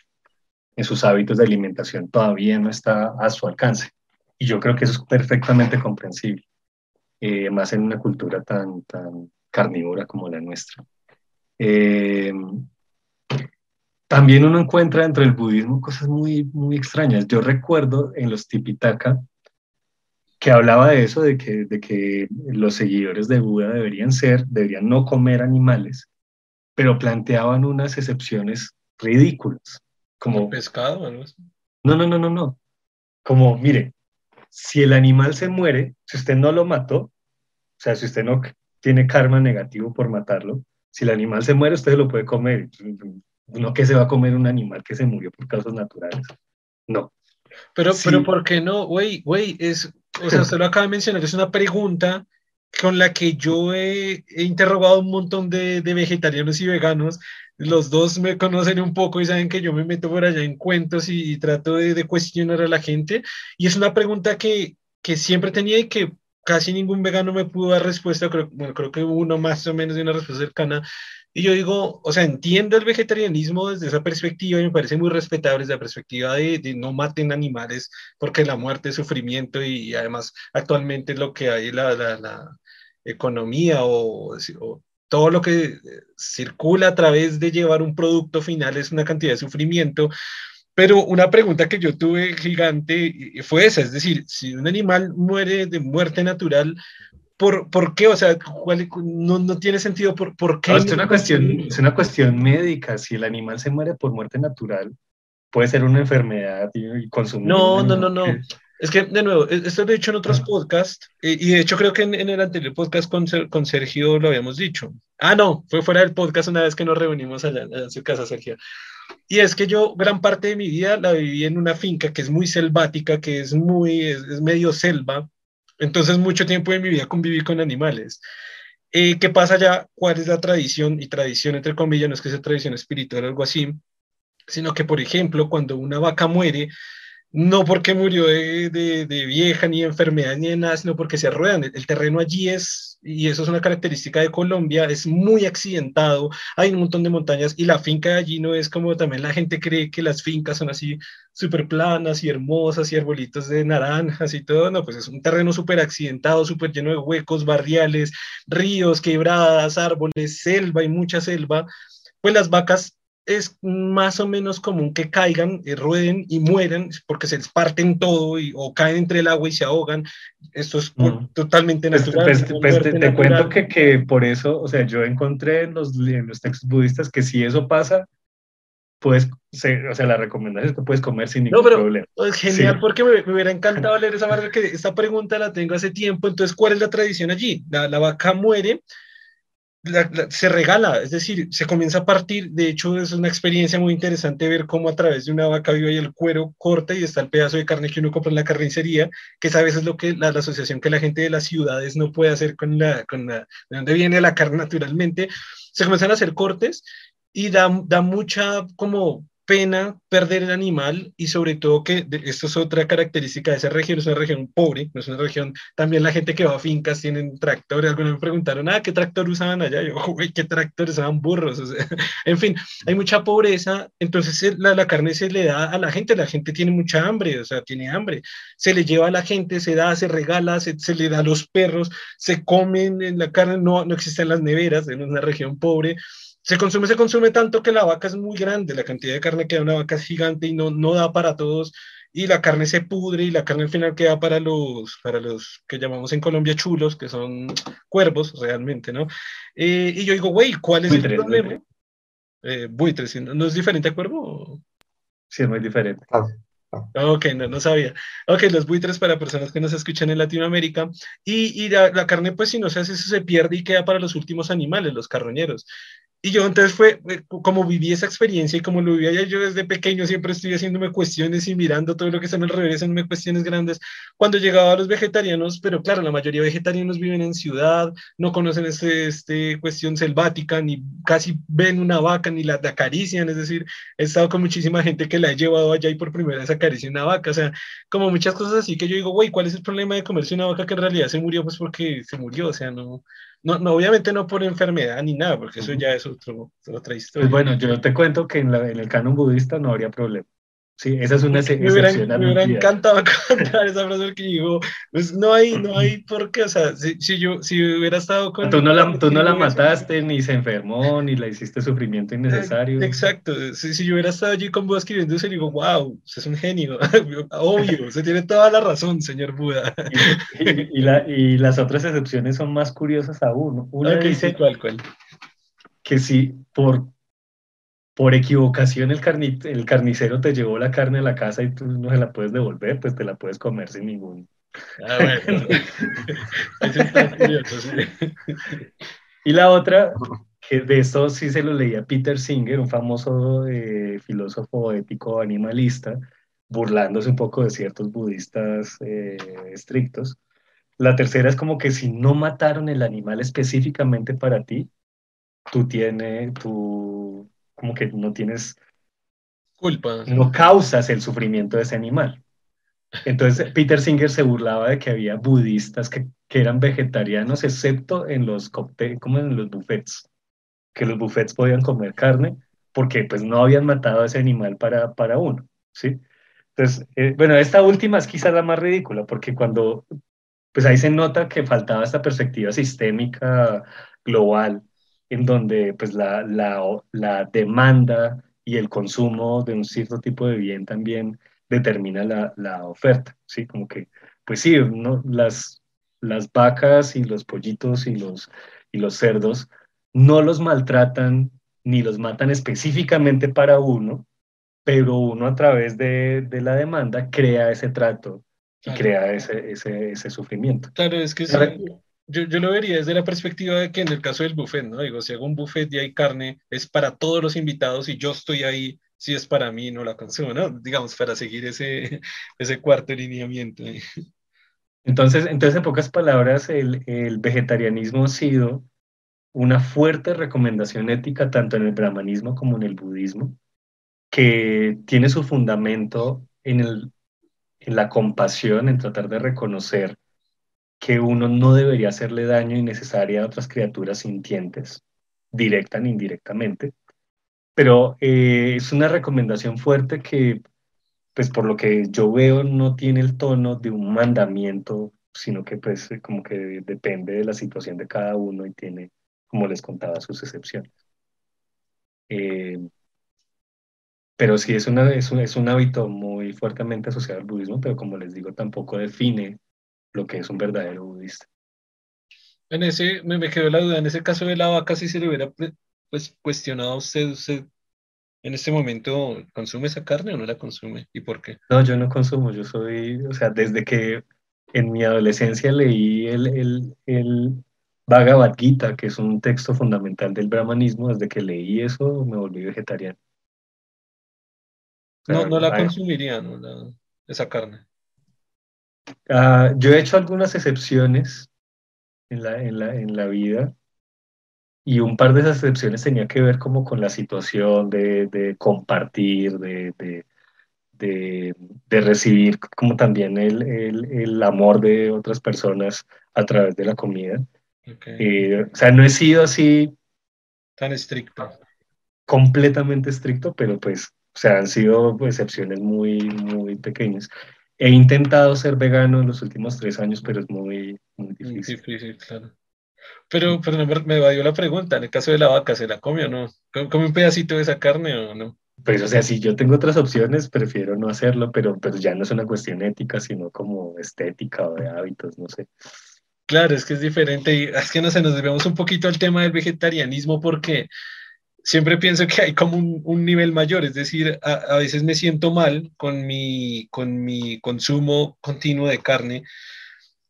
en sus hábitos de alimentación todavía no está a su alcance. Y yo creo que eso es perfectamente comprensible, eh, más en una cultura tan, tan carnívora como la nuestra. Eh, también uno encuentra dentro del budismo cosas muy, muy extrañas. Yo recuerdo en los Tipitaka que hablaba de eso, de que, de que los seguidores de Buda deberían ser, deberían no comer animales, pero planteaban unas excepciones ridículas. Como pescado No, no, no, no, no. Como, mire, si el animal se muere, si usted no lo mató, o sea, si usted no tiene karma negativo por matarlo, si el animal se muere, usted lo puede comer. No que se va a comer un animal que se murió por causas naturales. No. Pero, pero ¿por qué no? Güey, güey, es, o sea, usted lo acaba de mencionar, es una pregunta con la que yo he, interrogado un montón de, de, vegetarianos y veganos los dos me conocen un poco y saben que yo me meto por allá en cuentos y, trato de, cuestionar a la gente. Y es una pregunta que, que siempre tenía y que casi ningún vegano me pudo dar respuesta, creo, bueno, creo que uno más o menos de una respuesta cercana. Y yo digo, o sea, entiendo el vegetarianismo desde esa perspectiva y me parece muy respetable desde la perspectiva de, de no maten animales porque la muerte es sufrimiento y, además actualmente lo que hay, la, la, la economía o, o, todo lo que circula a través de llevar un producto final es una cantidad de sufrimiento. Pero una pregunta que yo tuve gigante fue esa, es decir, si un animal muere de muerte natural, ¿por, por qué? O sea, no, no, tiene sentido, ¿por, por qué? es, una cuestión, es una cuestión médica, si el animal se muere por muerte natural, puede ser una enfermedad y consumir. No, no, no, no. Es que, de nuevo, e, esto lo he dicho en otros ah. podcasts, y de hecho creo que en, el anterior podcast con, con, Sergio lo habíamos dicho. Ah, no, fue fuera del podcast una vez que nos reunimos allá, en su casa, Sergio. Y es que yo gran parte de mi vida la viví en una finca que es muy selvática, que es muy, es, medio selva. Entonces mucho tiempo de mi vida conviví con animales. Eh, ¿Qué pasa allá? ¿Cuál es la tradición? Y tradición entre comillas, no es que sea tradición espiritual o algo así, sino que, por ejemplo, cuando una vaca muere, no porque murió de, de, vieja, ni de enfermedad, ni de nada, sino porque se ruedan. El, terreno allí es, y eso es una característica de Colombia, es muy accidentado, hay un montón de montañas y la finca de allí no es como también la gente cree que las fincas son así súper planas y hermosas y arbolitos de naranjas y todo, no, pues es un terreno súper accidentado, súper lleno de huecos, barriales, ríos, quebradas, árboles, selva y mucha selva. Pues las vacas es más o menos común que caigan, eh, rueden y mueran porque se les parten todo y, o caen entre el agua y se ahogan. Esto es mm. totalmente pues, natural. Pues, pues, te, cuento que, que, por eso, o sea, yo encontré en los, en los textos budistas que si eso pasa, pues, o sea, la recomendación es que puedes comer sin ningún no, pero, problema. Genial, porque me, me, hubiera encantado leer esa marca, que esta pregunta la tengo hace tiempo, entonces, ¿cuál es la tradición allí? La, la vaca muere, se regala, es decir, se comienza a partir, de hecho es una experiencia muy interesante ver cómo a través de una vaca viva y el cuero corta y está el pedazo de carne que uno compra en la carnicería, que a veces es lo que la, asociación que la gente de las ciudades no puede hacer con la, con de dónde viene la carne naturalmente, se comienzan a hacer cortes y da, da mucha como pena perder el animal y sobre todo que esto es otra característica de esa región, es una región pobre, no es una región, también la gente que va a fincas tienen tractores, algunos me preguntaron, ah, ¿qué tractor usaban allá? Yo, ¿qué tractor usaban burros? En fin, hay mucha pobreza, entonces la, la, carne se le da a la gente, la gente tiene mucha hambre, o sea, tiene hambre, se le lleva a la gente, se da, se regala, se, se le da a los perros, se comen en la carne, no, no existen las neveras, en una región pobre, se consume, se consume tanto que la vaca es muy grande, la cantidad de carne que da una vaca es gigante y no, no da para todos, y la carne se pudre y la carne al final queda para los, para los que llamamos en Colombia chulos, que son cuervos realmente, ¿no? Eh, y yo digo, güey, ¿cuál es el problema? Buitres, eh, ¿no es diferente a cuervo? Sí, es muy diferente. Ok, no, no sabía. Ok, los buitres para personas que nos escuchan en Latinoamérica. Y, y la, la, carne, pues si no se hace, eso se pierde y queda para los últimos animales, los carroñeros. Y yo entonces fue eh, como viví esa experiencia y como lo vivía yo desde pequeño, siempre estoy haciéndome cuestiones y mirando todo lo que a mi alrededor, haciéndome cuestiones grandes. Cuando llegaba a los vegetarianos, pero claro, la mayoría de vegetarianos viven en ciudad, no conocen este, este cuestión selvática, ni casi ven una vaca, ni la, acarician. Es decir, he estado con muchísima gente que la he llevado allá y por primera vez acaricia una vaca. O sea, como muchas cosas así que yo digo, güey, ¿cuál es el problema de comerse una vaca que en realidad se murió? Pues porque se murió, o sea, no, no, no, obviamente no por enfermedad ni nada, porque eso ya es otro, otra historia. Pues bueno, yo te cuento que en, la, en el canon budista no habría problema. Sí, esa es una excepción. Me hubiera, me hubiera encantado contar esa frase que digo, pues no hay, no hay por qué, o sea, si, si yo si hubiera estado con... Tú no la, tú no la mataste, ni se enfermó, ni la hiciste sufrimiento innecesario. Exacto, si, si yo hubiera estado allí con vos escribiendo eso, digo, wow, es un genio, obvio, se tiene toda la razón, señor Buda. y, y, la, y, las otras excepciones son más curiosas aún. Una dice ¿cuál, cuál? que si por por equivocación el, el carnicero te llevó la carne a la casa y tú no se la puedes devolver, pues te la puedes comer sin ningún. Ah, bueno. y la otra, que de esto sí se lo leía Peter Singer, un famoso eh, filósofo ético animalista, burlándose un poco de ciertos budistas eh, estrictos. La tercera es como que si no mataron el animal específicamente para ti, tú tienes, tú como que no tienes culpa. No causas el sufrimiento de ese animal. Entonces Peter Singer se burlaba de que había budistas que, que eran vegetarianos, excepto en los cócteles, como en los buffets, que los buffets podían comer carne porque pues no habían matado a ese animal para, para uno, ¿sí? Entonces, eh, bueno, esta última es quizás la más ridícula, porque cuando, pues ahí se nota que faltaba esta perspectiva sistémica global, en donde pues la, la, la demanda y el consumo de un cierto tipo de bien también determina la, la oferta, ¿sí? Como que, pues sí, ¿no? las, las vacas y los pollitos y los, y los cerdos no los maltratan ni los matan específicamente para uno, pero uno a través de, de la demanda crea ese trato y crea ese, ese, ese, sufrimiento. Claro, es que sí, yo, yo, lo vería desde la perspectiva de que en el caso del buffet, ¿no? Digo, si hago un buffet y hay carne, es para todos los invitados y yo estoy ahí, si es para mí, no la consumo, ¿no? Digamos, para seguir ese, ese cuarto lineamiento. Entonces, entonces, en pocas palabras, el, el vegetarianismo ha sido una fuerte recomendación ética tanto en el brahmanismo como en el budismo, que tiene su fundamento en, el, en la compasión, en tratar de reconocer que uno no debería hacerle daño innecesario a otras criaturas sintientes, directa ni indirectamente. Pero eh, es una recomendación fuerte que, pues por lo que yo veo, no tiene el tono de un mandamiento, sino que pues como que depende de la situación de cada uno y tiene, como les contaba, sus excepciones. Eh, pero sí es, una, es, un, es un hábito muy fuertemente asociado al budismo, pero como les digo, tampoco define lo que es un verdadero budista. En ese, me, me quedó la duda, en ese caso de la vaca, si se le hubiera pues, cuestionado a usted, usted en este momento, ¿consume esa carne o no la consume? ¿Y por qué? No, yo no consumo, yo soy, o sea, desde que en mi adolescencia leí el, el, el Bhagavad Gita, que es un texto fundamental del brahmanismo, desde que leí eso me volví vegetariano. No, no la consumiría, ¿no? esa carne. Uh, yo he hecho algunas excepciones en la, en, la, en la vida y un par de esas excepciones tenía que ver como con la situación de, de compartir, de, de, de, recibir como también el, el, el, amor de otras personas a través de la comida. Okay. Eh, o sea, no he sido así... Tan estricto. Completamente estricto, pero pues o sea, han sido excepciones muy, muy pequeñas. He intentado ser vegano en los últimos tres años, pero es muy, muy difícil. difícil, claro. Pero, pero me evadió la pregunta, en el caso de la vaca, ¿se la come o no? ¿Come un pedacito de esa carne o no? Pues, o sea, si yo tengo otras opciones, prefiero no hacerlo, pero, pero ya no es una cuestión ética, sino como estética o de hábitos, no sé. Claro, es que es diferente y es que no se nos debemos un poquito al tema del vegetarianismo porque siempre pienso que hay como un, nivel mayor, es decir, a, veces me siento mal con mi, con mi consumo continuo de carne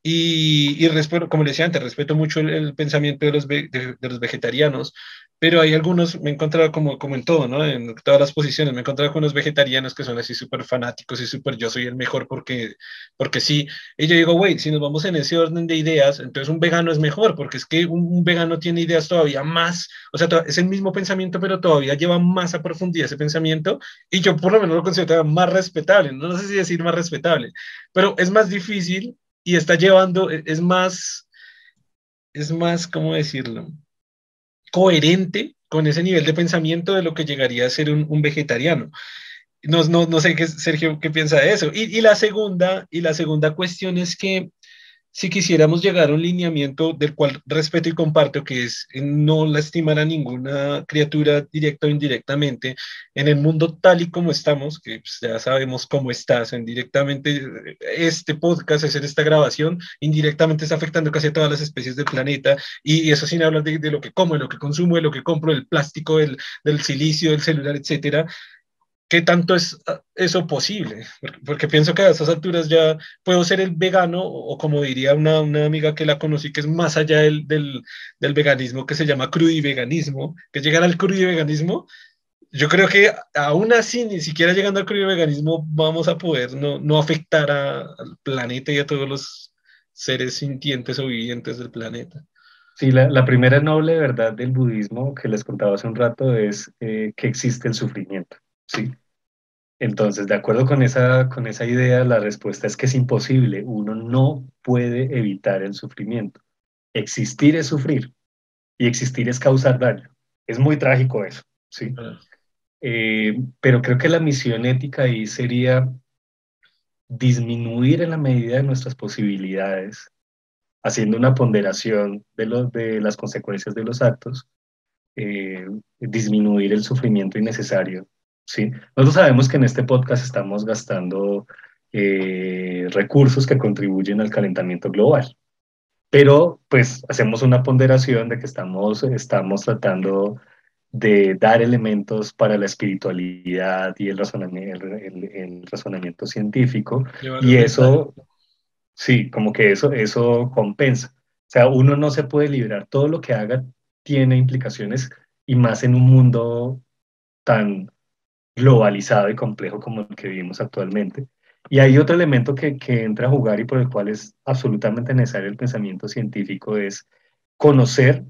y, y respeto, como decía antes, respeto mucho el, pensamiento de los, de, los vegetarianos, pero hay algunos, me he encontrado como, como en todo, ¿no? En todas las posiciones, me he encontrado con unos vegetarianos que son así súper fanáticos y súper yo soy el mejor porque, porque sí. Y yo digo, güey, si nos vamos en ese orden de ideas, entonces un vegano es mejor, porque es que un, vegano tiene ideas todavía más, o sea, es el mismo pensamiento, pero todavía lleva más a profundidad ese pensamiento y yo por lo menos lo considero más respetable, no, no sé si decir más respetable, pero es más difícil y está llevando, e, es más, es más, ¿cómo decirlo? Coherente con ese nivel de pensamiento de lo que llegaría a ser un, vegetariano. No, no, no, sé qué, Sergio, qué piensa de eso. Y, y, la segunda, y la segunda cuestión es que si quisiéramos llegar a un lineamiento del cual respeto y comparto, que es no lastimar a ninguna criatura directa o indirectamente, en el mundo tal y como estamos, que pues, ya sabemos cómo estás, indirectamente este podcast, hacer esta grabación, indirectamente está afectando casi a todas las especies del planeta, y eso sin hablar de, de lo que como, de lo que consumo, de lo que compro, del plástico, del, del silicio, del celular, etcétera, ¿Qué tanto es ah, eso posible? Porque, pienso que a esas alturas ya puedo ser el vegano, o como diría una, una amiga que la conocí, que es más allá del, del, del veganismo, que se llama crudiveganismo, que llegar al crudiveganismo, yo creo que aún así, ni siquiera llegando al crudiveganismo, vamos a poder no, no afectar a, al planeta y a todos los seres sintientes o vivientes del planeta. Sí, la, la primera noble verdad del budismo que les contaba hace un rato es eh, que existe el sufrimiento. ¿Sí? Entonces, de acuerdo con esa, con esa idea, la respuesta es que es imposible. Uno no puede evitar el sufrimiento. Existir es sufrir y existir es causar daño. Es muy trágico eso, ¿sí? Eh, pero creo que la misión ética ahí sería disminuir en la medida de nuestras posibilidades, haciendo una ponderación de, los, de las consecuencias de los actos, eh, disminuir el sufrimiento innecesario ¿sí? Nosotros sabemos que en este podcast estamos gastando eh, recursos que contribuyen al calentamiento global, pero pues hacemos una ponderación de que estamos, estamos tratando de dar elementos para la espiritualidad y el razonamiento, el, razonamiento científico, y eso, sí, como que eso, eso compensa. O sea, uno no se puede liberar, todo lo que haga tiene implicaciones y más en un mundo tan globalizado y complejo como el que vivimos actualmente. Y hay otro elemento que, que, entra a jugar y por el cual es absolutamente necesario el pensamiento científico, es conocer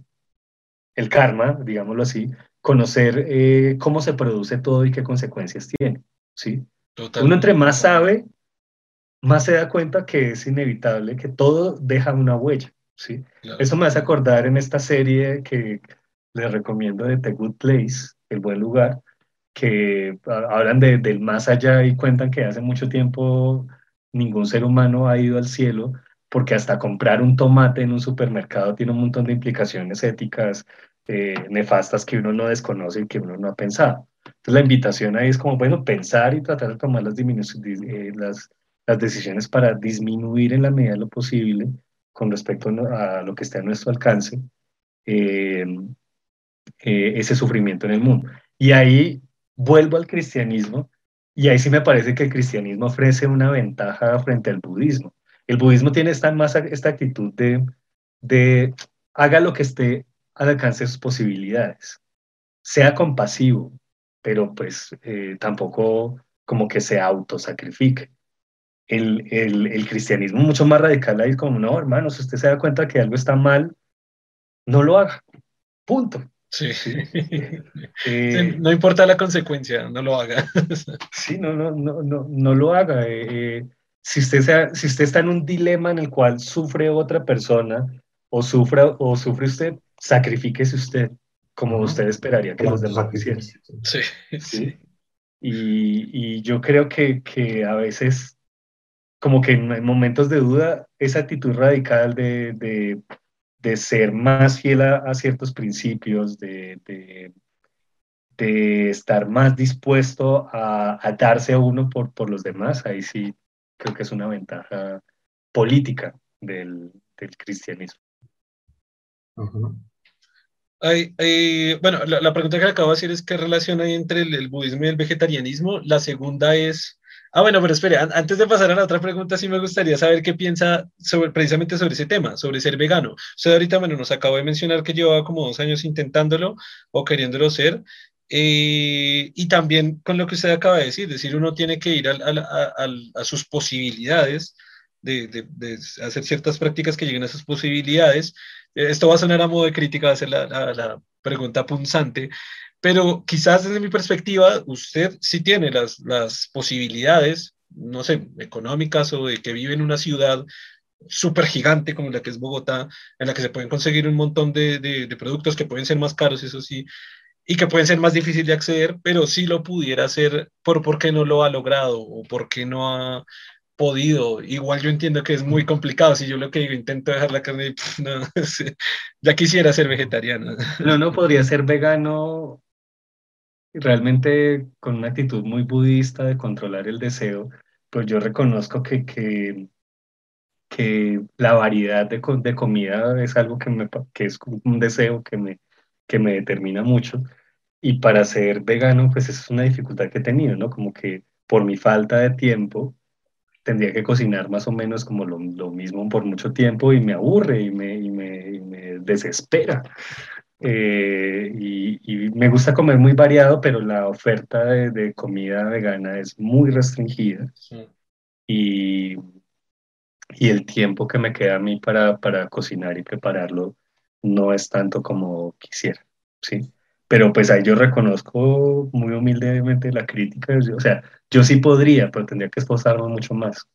el karma, digámoslo así, conocer eh, cómo se produce todo y qué consecuencias tiene. ¿sí? Uno entre más sabe, más se da cuenta que es inevitable, que todo deja una huella. ¿sí? Eso me hace acordar en esta serie que les recomiendo de The Good Place, El Buen Lugar, que hablan de, del más allá y cuentan que hace mucho tiempo ningún ser humano ha ido al cielo porque hasta comprar un tomate en un supermercado tiene un montón de implicaciones éticas eh, nefastas que uno no desconoce y que uno no ha pensado. Entonces la invitación ahí es como, bueno, pensar y tratar de tomar las, eh, las, las decisiones para disminuir en la medida de lo posible con respecto a lo que esté a nuestro alcance eh, ese sufrimiento en el mundo. Y ahí vuelvo al cristianismo y ahí sí me parece que el cristianismo ofrece una ventaja frente al budismo. El budismo tiene esta, más esta actitud de, de haga lo que esté al alcance de sus posibilidades, sea compasivo, pero pues eh, tampoco como que se autosacrifique. El, el, el, cristianismo mucho más radical ahí es como, no, hermano, si usted se da cuenta que algo está mal, no lo haga. Punto. Sí. Eh, no importa la consecuencia, no lo haga. sí, no, no, no, no, no lo haga. Eh, eh, si, usted sea, si usted está en un dilema en el cual sufre otra persona o, sufra, o sufre usted, sacrifíquese usted como usted esperaría que los demás hicieran. Sí, sí. Y, y, yo creo que, que a veces, como que en momentos de duda, esa actitud radical de, de de ser más fiel a, ciertos principios, de, de, estar más dispuesto a, darse a uno por, por los demás, ahí sí creo que es una ventaja política del, cristianismo. bueno, la, pregunta que acabo de hacer es qué relación hay entre el budismo y el vegetarianismo. La segunda es Ah, bueno, pero espere, antes de pasar a la otra pregunta, sí me gustaría saber qué piensa sobre, precisamente sobre ese tema, sobre ser vegano. Usted ahorita, bueno, nos acabó de mencionar que llevaba como dos años intentándolo o queriéndolo ser. Eh, y también con lo que usted acaba de decir, es decir, uno tiene que ir a, sus posibilidades de, de, de, hacer ciertas prácticas que lleguen a sus posibilidades. Esto va a sonar a modo de crítica, va a ser la, la pregunta punzante, pero quizás desde mi perspectiva, usted sí tiene las, las posibilidades, no sé, económicas o de que vive en una ciudad súper gigante como la que es Bogotá, en la que se pueden conseguir un montón de, de, productos que pueden ser más caros, eso sí, y que pueden ser más difíciles de acceder, pero si lo pudiera hacer, por, ¿por qué no lo ha logrado o por qué no ha podido? Igual yo entiendo que es muy complicado, si yo lo que digo, intento dejar la carne, no, ya quisiera ser vegetariano. No, no podría ser vegano realmente con una actitud muy budista de controlar el deseo, pues yo reconozco que, que, que la variedad de, de, comida es algo que, me, que es un deseo que me, que me determina mucho. Y para ser vegano, pues es una dificultad que he tenido, ¿no? Como que por mi falta de tiempo, tendría que cocinar más o menos como lo, lo mismo por mucho tiempo y me aburre y me, y me desespera. Eh, y, me gusta comer muy variado, pero la oferta de, comida vegana es muy restringida. Y, y, el tiempo que me queda a mí para, para, cocinar y prepararlo no es tanto como quisiera. ¿sí? pero pues ahí yo reconozco muy humildemente la crítica, o sea, yo sí podría, pero tendría que esforzarme mucho más.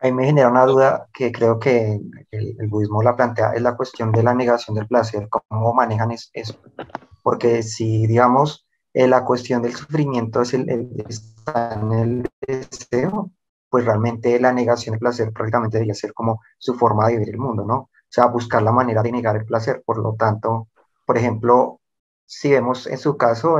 A mí me genera una duda que creo que el, budismo la plantea, es la cuestión de la negación del placer, cómo manejan eso. Porque si, digamos, eh, la cuestión del sufrimiento es el, está en el deseo, pues realmente la negación del placer prácticamente debería ser como su forma de vivir el mundo, ¿no? O sea, buscar la manera de negar el placer. Por lo tanto, por ejemplo, si vemos en su caso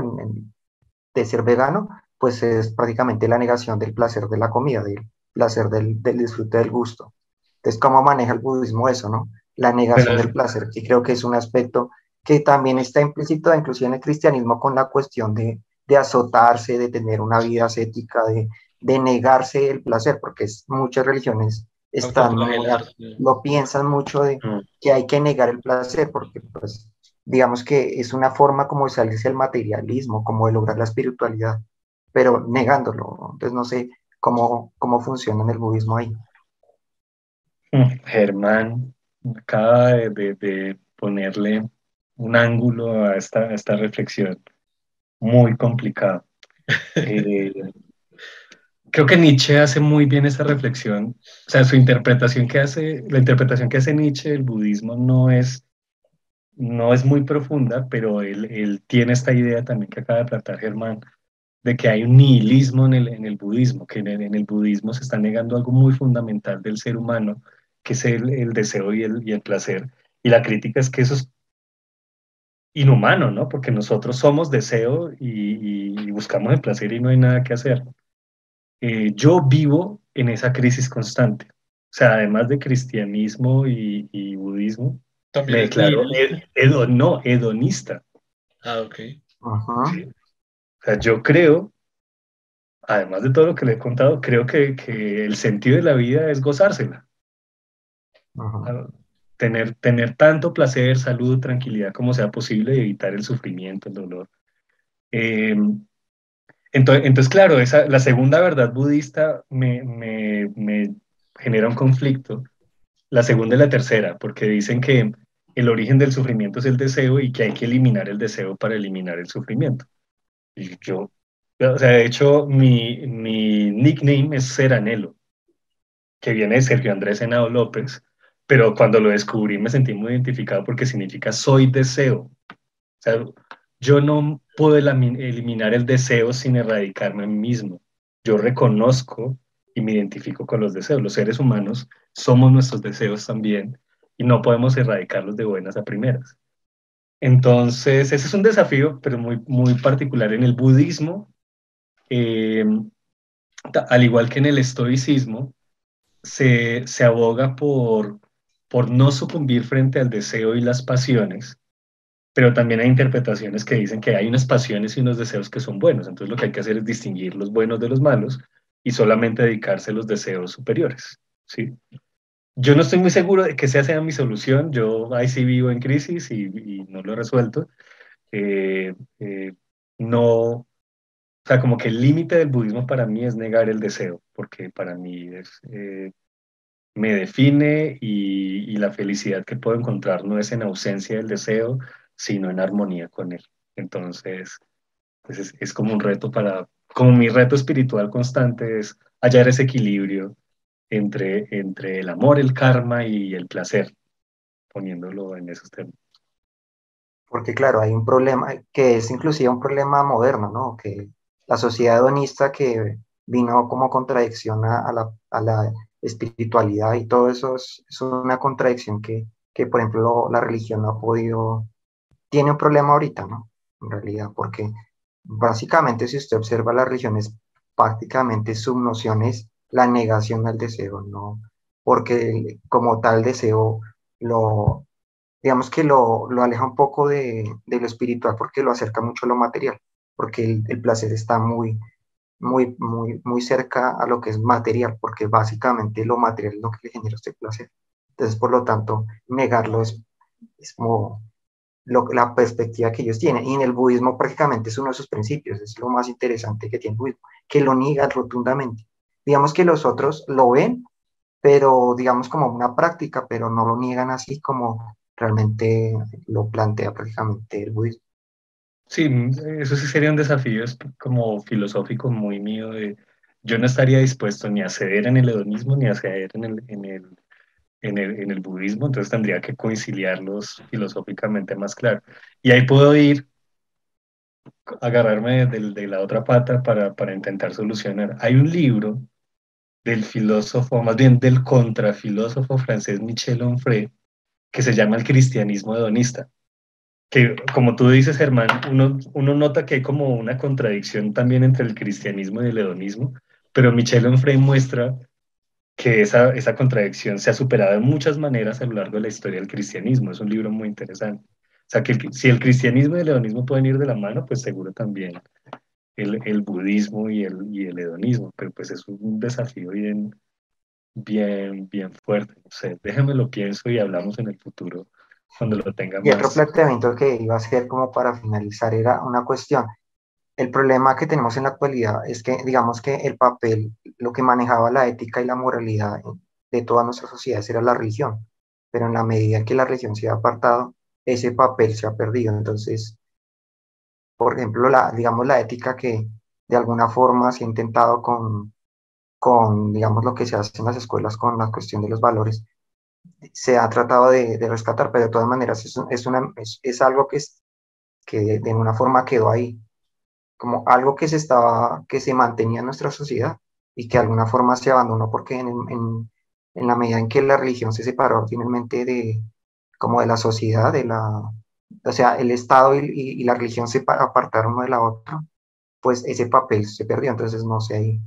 de ser vegano, pues es prácticamente la negación del placer de la comida, del placer del, del disfrute del gusto. Entonces, ¿cómo maneja el budismo eso, no? La negación del placer, que creo que es un aspecto que también está implícito inclusive en el cristianismo con la cuestión de, de azotarse, de tener una vida ascética, de, de negarse el placer, porque muchas religiones están, lo piensan mucho de mm. que hay que negar el placer, porque pues digamos que es una forma como de salirse del materialismo, como de lograr la espiritualidad, pero negándolo. Entonces no sé cómo, cómo funciona en el budismo ahí. Mm, Germán acaba de, ponerle un ángulo a esta, esta reflexión muy complicado. Eh, creo que Nietzsche hace muy bien esa reflexión, o sea, su interpretación que hace, la interpretación que hace Nietzsche del budismo no es, no es muy profunda, pero él, él tiene esta idea también que acaba de plantear Germán, de que hay un nihilismo en el, en el budismo, que en el, en el, budismo se está negando algo muy fundamental del ser humano, que es el, el deseo y el, y el placer. Y la crítica es que eso es inhumano, ¿no? Porque nosotros somos deseo y, y buscamos el placer y no hay nada que hacer. Eh, yo vivo en esa crisis constante. O sea, además de cristianismo y, budismo, me declaro no, hedonista. Ah, ok. O sea, yo creo, además de todo lo que le he contado, creo que, el sentido de la vida es gozársela. Ah, tener, tener tanto placer, salud, tranquilidad como sea posible y evitar el sufrimiento, el dolor. Eh, entonces, claro, esa, la segunda verdad budista me, me, genera un conflicto, la segunda y la tercera, porque dicen que el origen del sufrimiento es el deseo y que hay que eliminar el deseo para eliminar el sufrimiento. Y yo, o sea, de hecho, mi, mi nickname es Seranelo, que viene de Sergio Andrés Senado López, pero cuando lo descubrí me sentí muy identificado porque significa soy deseo. O sea, yo no puedo eliminar el deseo sin erradicarme a mí mismo. Yo reconozco y me identifico con los deseos. Los seres humanos somos nuestros deseos también y no podemos erradicarlos de buenas a primeras. Entonces, ese es un desafío, pero muy, muy particular en el budismo. Em, al igual que en el estoicismo, se, se aboga por, por no sucumbir frente al deseo y las pasiones, pero también hay interpretaciones que dicen que hay unas pasiones y unos deseos que son buenos, entonces lo que hay que hacer es distinguir los buenos de los malos y solamente dedicarse a los deseos superiores, ¿sí? Yo no estoy muy seguro de que esa sea mi solución, yo ahí sí vivo en crisis y, no lo he resuelto. Eh, eh, no, o sea, como que el límite del budismo para mí es negar el deseo, porque para mí es, eh, me define y, y, la felicidad que puedo encontrar no es en ausencia del deseo, sino en armonía con Él. Entonces, pues es, como un reto para, como mi reto espiritual constante es hallar ese equilibrio entre, entre el amor, el karma y el placer, poniéndolo en esos términos. Porque claro, hay un problema que es inclusive un problema moderno, ¿no? Que la sociedad hedonista que vino como contradicción a, la, a la, espiritualidad y todo eso es, una contradicción que, que, por ejemplo, la religión no ha podido tiene un problema ahorita, ¿no? En realidad, porque básicamente si usted observa las religiones, prácticamente su noción es la negación del deseo, ¿no? Porque como tal deseo lo, digamos que lo, lo aleja un poco de, de, lo espiritual porque lo acerca mucho a lo material, porque el, placer está muy, muy, muy, muy cerca a lo que es material, porque básicamente lo material es lo que le genera este placer. Entonces, por lo tanto, negarlo es, es como la perspectiva que ellos tienen. Y en el budismo prácticamente es uno de sus principios, es lo más interesante que tiene el budismo, que lo niega rotundamente. Digamos que los otros lo ven, pero digamos como una práctica, pero no lo niegan así como realmente lo plantea prácticamente el budismo. Sí, eso sí sería un desafío como filosófico muy mío de yo no estaría dispuesto ni a ceder en el hedonismo ni a ceder en el, en el, en el, en el budismo, entonces tendría que conciliarlos filosóficamente más claro. Y ahí puedo ir, agarrarme de, de la otra pata para, para intentar solucionar. Hay un libro del filósofo, más bien del contrafilósofo francés Michel Onfray, que se llama El cristianismo hedonista. Que como tú dices, Germán, uno, uno nota que hay como una contradicción también entre el cristianismo y el hedonismo, pero Michel Onfray muestra que esa, esa contradicción se ha superado de muchas maneras a lo largo de la historia del cristianismo. Es un libro muy interesante. O sea, que si el cristianismo y el hedonismo pueden ir de la mano, pues seguro también el, el budismo y el, y el hedonismo, pero pues es un desafío bien, bien, bien fuerte. No sé, déjame lo pienso y hablamos en el futuro cuando lo tenga Y otro planteamiento que iba a ser como para finalizar era una cuestión. El problema que tenemos en la actualidad es que, digamos que el papel, lo que manejaba la ética y la moralidad de todas nuestras sociedades era la religión, pero en la medida que la religión se ha apartado, ese papel se ha perdido. Entonces, por ejemplo, la, digamos, la ética que de alguna forma se ha intentado con, con, digamos, lo que se hace en las escuelas con la cuestión de los valores, se ha tratado de, rescatar, pero de todas maneras es, es, es, algo que, es, que de, de, una forma quedó ahí, como algo que se, estaba, que se mantenía en nuestra sociedad y que de alguna forma se abandonó porque en, en, en la medida en que la religión se separó finalmente de, como de la sociedad, de la, o sea, el Estado y, la religión se apartaron de la otra, pues ese papel se perdió. Entonces, no sé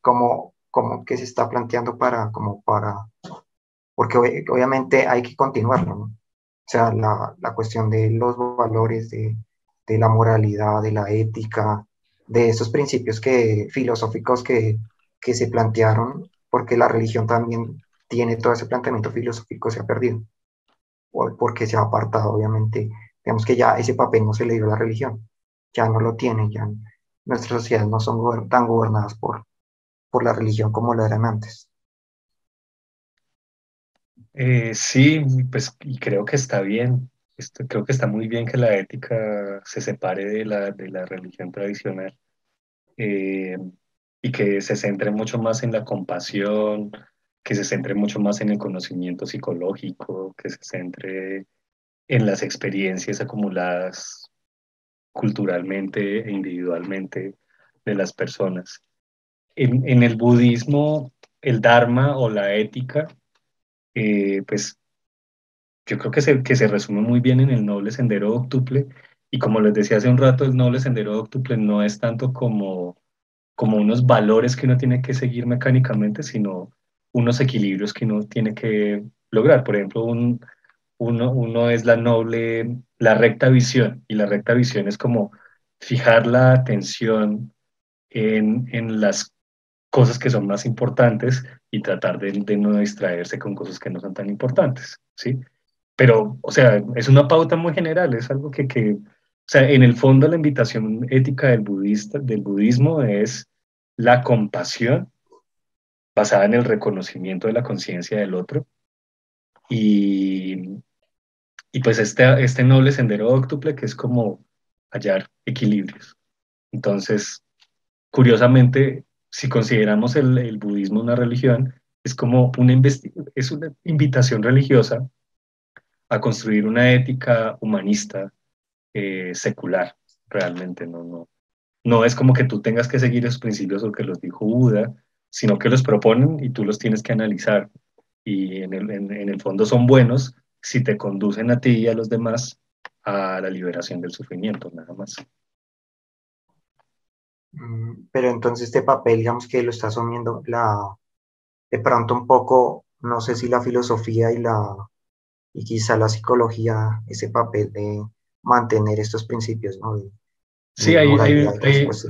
cómo, cómo que se está planteando para, como para, porque obviamente hay que continuarlo, ¿no? O sea, la, la cuestión de los valores, de, de, la moralidad, de la ética, de esos principios que, filosóficos que, que se plantearon, porque la religión también tiene todo ese planteamiento filosófico, se ha perdido porque se ha apartado, obviamente, digamos que ya ese papel no se le dio a la religión, ya no lo tiene, ya nuestras sociedades no son tan gobernadas por, por la religión como lo eran antes. Eh, sí, pues y creo que está bien, Esto, creo que está muy bien que la ética se separe de la, de la religión tradicional eh, y que se centre mucho más en la compasión, que se centre mucho más en el conocimiento psicológico, que se centre en las experiencias acumuladas culturalmente e individualmente de las personas. En, el budismo, el dharma o la ética, eh, pues yo creo que se, que se resume muy bien en el noble sendero octuple. Y como les decía hace un rato, el noble sendero octuple no es tanto como, como unos valores que uno tiene que seguir mecánicamente, sino unos equilibrios que uno tiene que lograr. Por ejemplo, un, uno, uno es la noble, la recta visión, y la recta visión es como fijar la atención en, en las cosas que son más importantes y tratar de, de, no distraerse con cosas que no son tan importantes, ¿sí? Pero, o sea, es una pauta muy general, es algo que, que o sea, en el fondo la invitación ética del, budista, del budismo es la compasión basada en el reconocimiento de la conciencia del otro. Y, y pues este, este noble sendero óctuple que es como hallar equilibrios. Entonces, curiosamente, si consideramos el, el budismo una religión, es como una, es una invitación religiosa a construir una ética humanista eh, secular, realmente, no, no, no es como que tú tengas que seguir esos principios o que los dijo Buda, sino que los proponen y tú los tienes que analizar. Y en el, en, el fondo son buenos si te conducen a ti y a los demás a la liberación del sufrimiento, nada más. Mm, pero entonces este papel, digamos que lo está asumiendo la, de pronto un poco, no sé si la filosofía y la y quizá la psicología, ese papel de mantener estos principios, ¿no? sí, hay, hay,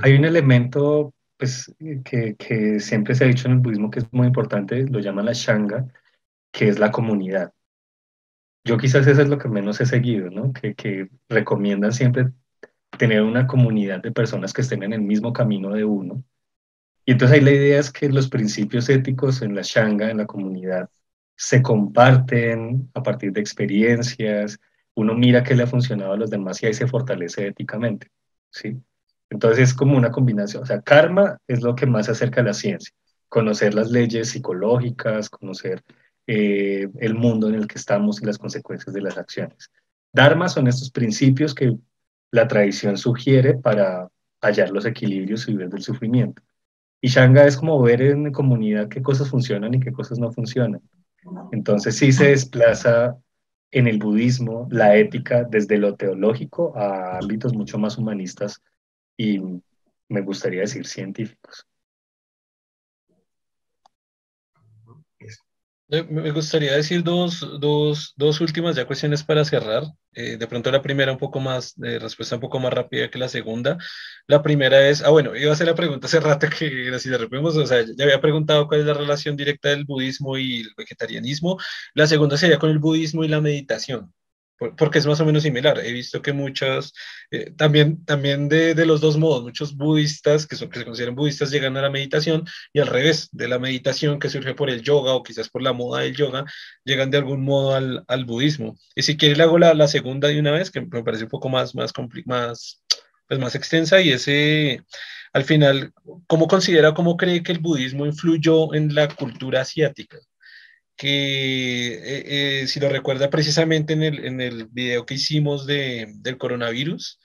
hay, un elemento pues, que, que, siempre se ha dicho en el budismo que es muy importante, lo llaman la shanga, que es la comunidad. Yo quizás eso es lo que menos he seguido, ¿no? Que, que recomiendan siempre tener una comunidad de personas que estén en el mismo camino de uno. Y entonces ahí la idea es que los principios éticos en la shanga, en la comunidad, se comparten a partir de experiencias uno mira qué le ha funcionado a los demás y ahí se fortalece éticamente, ¿sí? Entonces es como una combinación, o sea, karma es lo que más acerca a la ciencia, conocer las leyes psicológicas, conocer eh, el mundo en el que estamos y las consecuencias de las acciones. Dharma son estos principios que la tradición sugiere para hallar los equilibrios y ver del sufrimiento. Y Shanga es como ver en comunidad qué cosas funcionan y qué cosas no funcionan. Entonces sí se desplaza en el budismo la ética desde lo teológico a ámbitos mucho más humanistas y me gustaría decir científicos. Me gustaría decir dos, dos, dos últimas ya cuestiones para cerrar. Eh, de pronto la primera un poco más, respuesta un poco más rápida que la segunda. La primera es, ah bueno, iba a hacer la pregunta hace rato que si de repente, o ya había preguntado cuál es la relación directa del budismo y el vegetarianismo. La segunda sería con el budismo y la meditación porque es más o menos similar. He visto que muchos, eh, también, también de, de, los dos modos, muchos budistas que, son, que se consideran budistas llegan a la meditación y al revés, de la meditación que surge por el yoga o quizás por la moda del yoga, llegan de algún modo al, al budismo. Y si quiere le hago la, la, segunda de una vez, que me parece un poco más, más, más, pues más extensa y ese... Al final, ¿cómo considera, cómo cree que el budismo influyó en la cultura asiática? Que eh, eh, si lo recuerda precisamente en el, en el video que hicimos de, del coronavirus,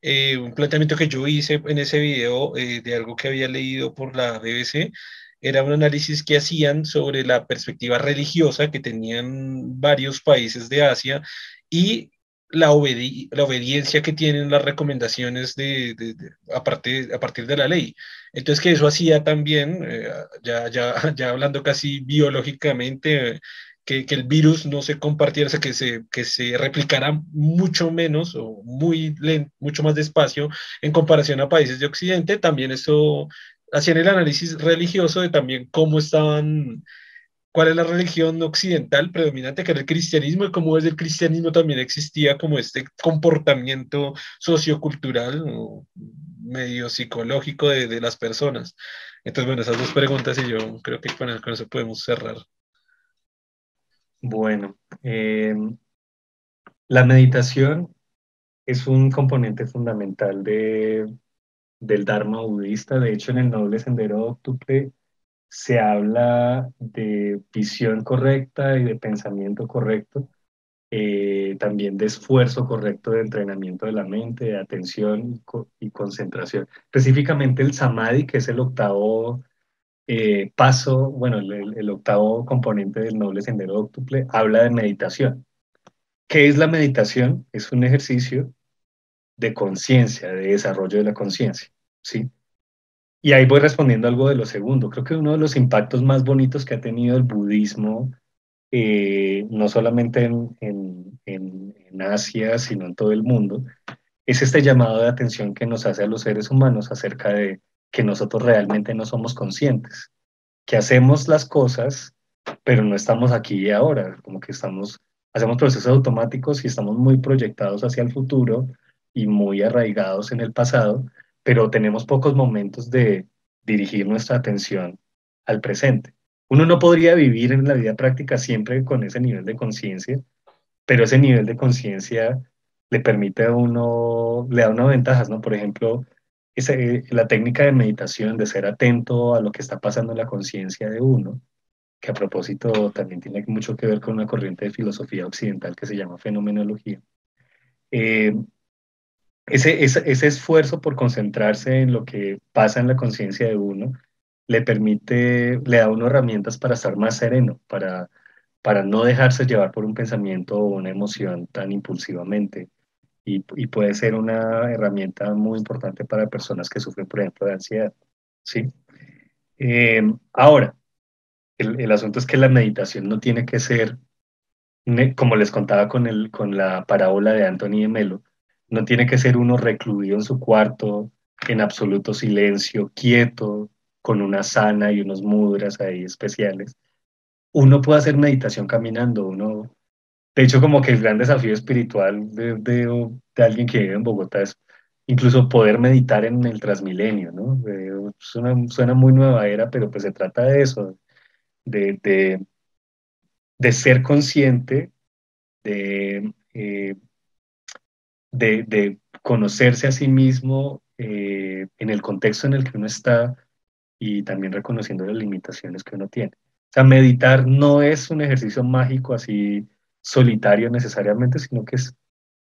eh, un planteamiento que yo hice en ese video de algo que había leído por la BBC, era un análisis que hacían sobre la perspectiva religiosa que tenían varios países de Asia y la, la obediencia que tienen las recomendaciones de, de, a, partir, a partir de la ley. Entonces, que eso hacía también, eh, ya, ya, ya hablando casi biológicamente, que, que, el virus no se compartiera, que se, que se replicara mucho menos o muy lento, mucho más despacio en comparación a países de Occidente. También eso hacían el análisis religioso de también cómo estaban cuál es la religión occidental predominante, que era el cristianismo, y cómo desde el cristianismo también existía como este comportamiento sociocultural o medio psicológico de, de, las personas. Entonces, bueno, esas dos preguntas y yo creo que con eso podemos cerrar. Bueno, eh, la meditación es un componente fundamental de, del Dharma budista. De hecho, en el Noble Sendero Octuple se habla de visión correcta y de pensamiento correcto, eh, también de esfuerzo correcto de entrenamiento de la mente, de atención y, concentración. Específicamente el samadhi, que es el octavo eh, paso, bueno, el, octavo componente del noble sendero octuple, habla de meditación. ¿Qué es la meditación? Es un ejercicio de conciencia, de desarrollo de la conciencia, ¿sí? Y ahí voy respondiendo algo de lo segundo. Creo que uno de los impactos más bonitos que ha tenido el budismo, eh, no solamente en, en, en, Asia, sino en todo el mundo, es este llamado de atención que nos hace a los seres humanos acerca de que nosotros realmente no somos conscientes, que hacemos las cosas, pero no estamos aquí y ahora, como que estamos, hacemos procesos automáticos y estamos muy proyectados hacia el futuro y muy arraigados en el pasado, pero tenemos pocos momentos de dirigir nuestra atención al presente. Uno no podría vivir en la vida práctica siempre con ese nivel de conciencia, pero ese nivel de conciencia le permite a uno, le da unas ventajas, ¿no? Por ejemplo, ese, la técnica de meditación, de ser atento a lo que está pasando en la conciencia de uno, que a propósito también tiene mucho que ver con una corriente de filosofía occidental que se llama fenomenología. Eh, ese, ese, esfuerzo por concentrarse en lo que pasa en la conciencia de uno le permite, le da uno herramientas para estar más sereno, para, para no dejarse llevar por un pensamiento o una emoción tan impulsivamente. Y, puede ser una herramienta muy importante para personas que sufren, por ejemplo, de ansiedad. ¿sí? Eh, ahora, el, el, asunto es que la meditación no tiene que ser, como les contaba con, el, con la parábola de Anthony de Melo, no tiene que ser uno recluido en su cuarto, en absoluto silencio, quieto, con una sana y unos mudras ahí especiales. Uno puede hacer meditación caminando, uno... De hecho, como que el gran desafío espiritual de, de, alguien que vive en Bogotá es incluso poder meditar en el Transmilenio, ¿no? suena, suena, muy nueva era, pero pues se trata de eso, de, de, de ser consciente de eh, de, conocerse a sí mismo eh, en el contexto en el que uno está y también reconociendo las limitaciones que uno tiene. O sea, meditar no es un ejercicio mágico así solitario necesariamente, sino que es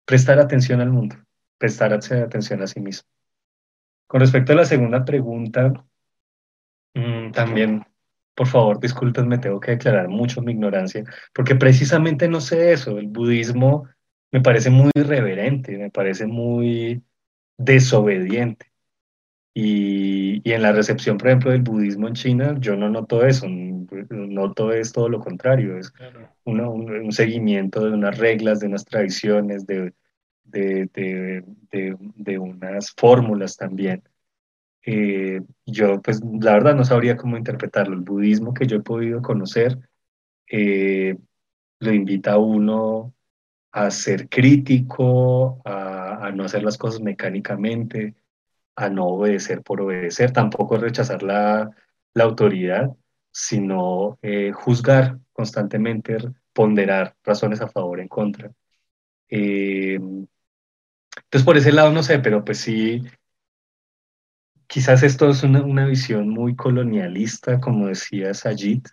prestar atención al mundo, prestar atención a sí mismo. Con respecto a la segunda pregunta, mm, también, por favor, discúlpenme, tengo que declarar mucho mi ignorancia, porque precisamente no sé eso. El budismo me parece muy irreverente, me parece muy desobediente. Y, y, en la recepción, por ejemplo, del budismo en China, yo no noto eso, noto es todo lo contrario, es un, seguimiento de unas reglas, de unas tradiciones, de, de, de, de unas fórmulas también. Eh, yo, pues, la verdad no sabría cómo interpretarlo. El budismo que yo he podido conocer eh, lo invita a uno a ser crítico, a, no hacer las cosas mecánicamente, a no obedecer por obedecer, tampoco rechazar la, la autoridad, sino eh, juzgar constantemente, ponderar razones a favor, en contra. Eh, entonces, por ese lado, no sé, pero pues sí, quizás esto es una, una visión muy colonialista, como decía Sajid,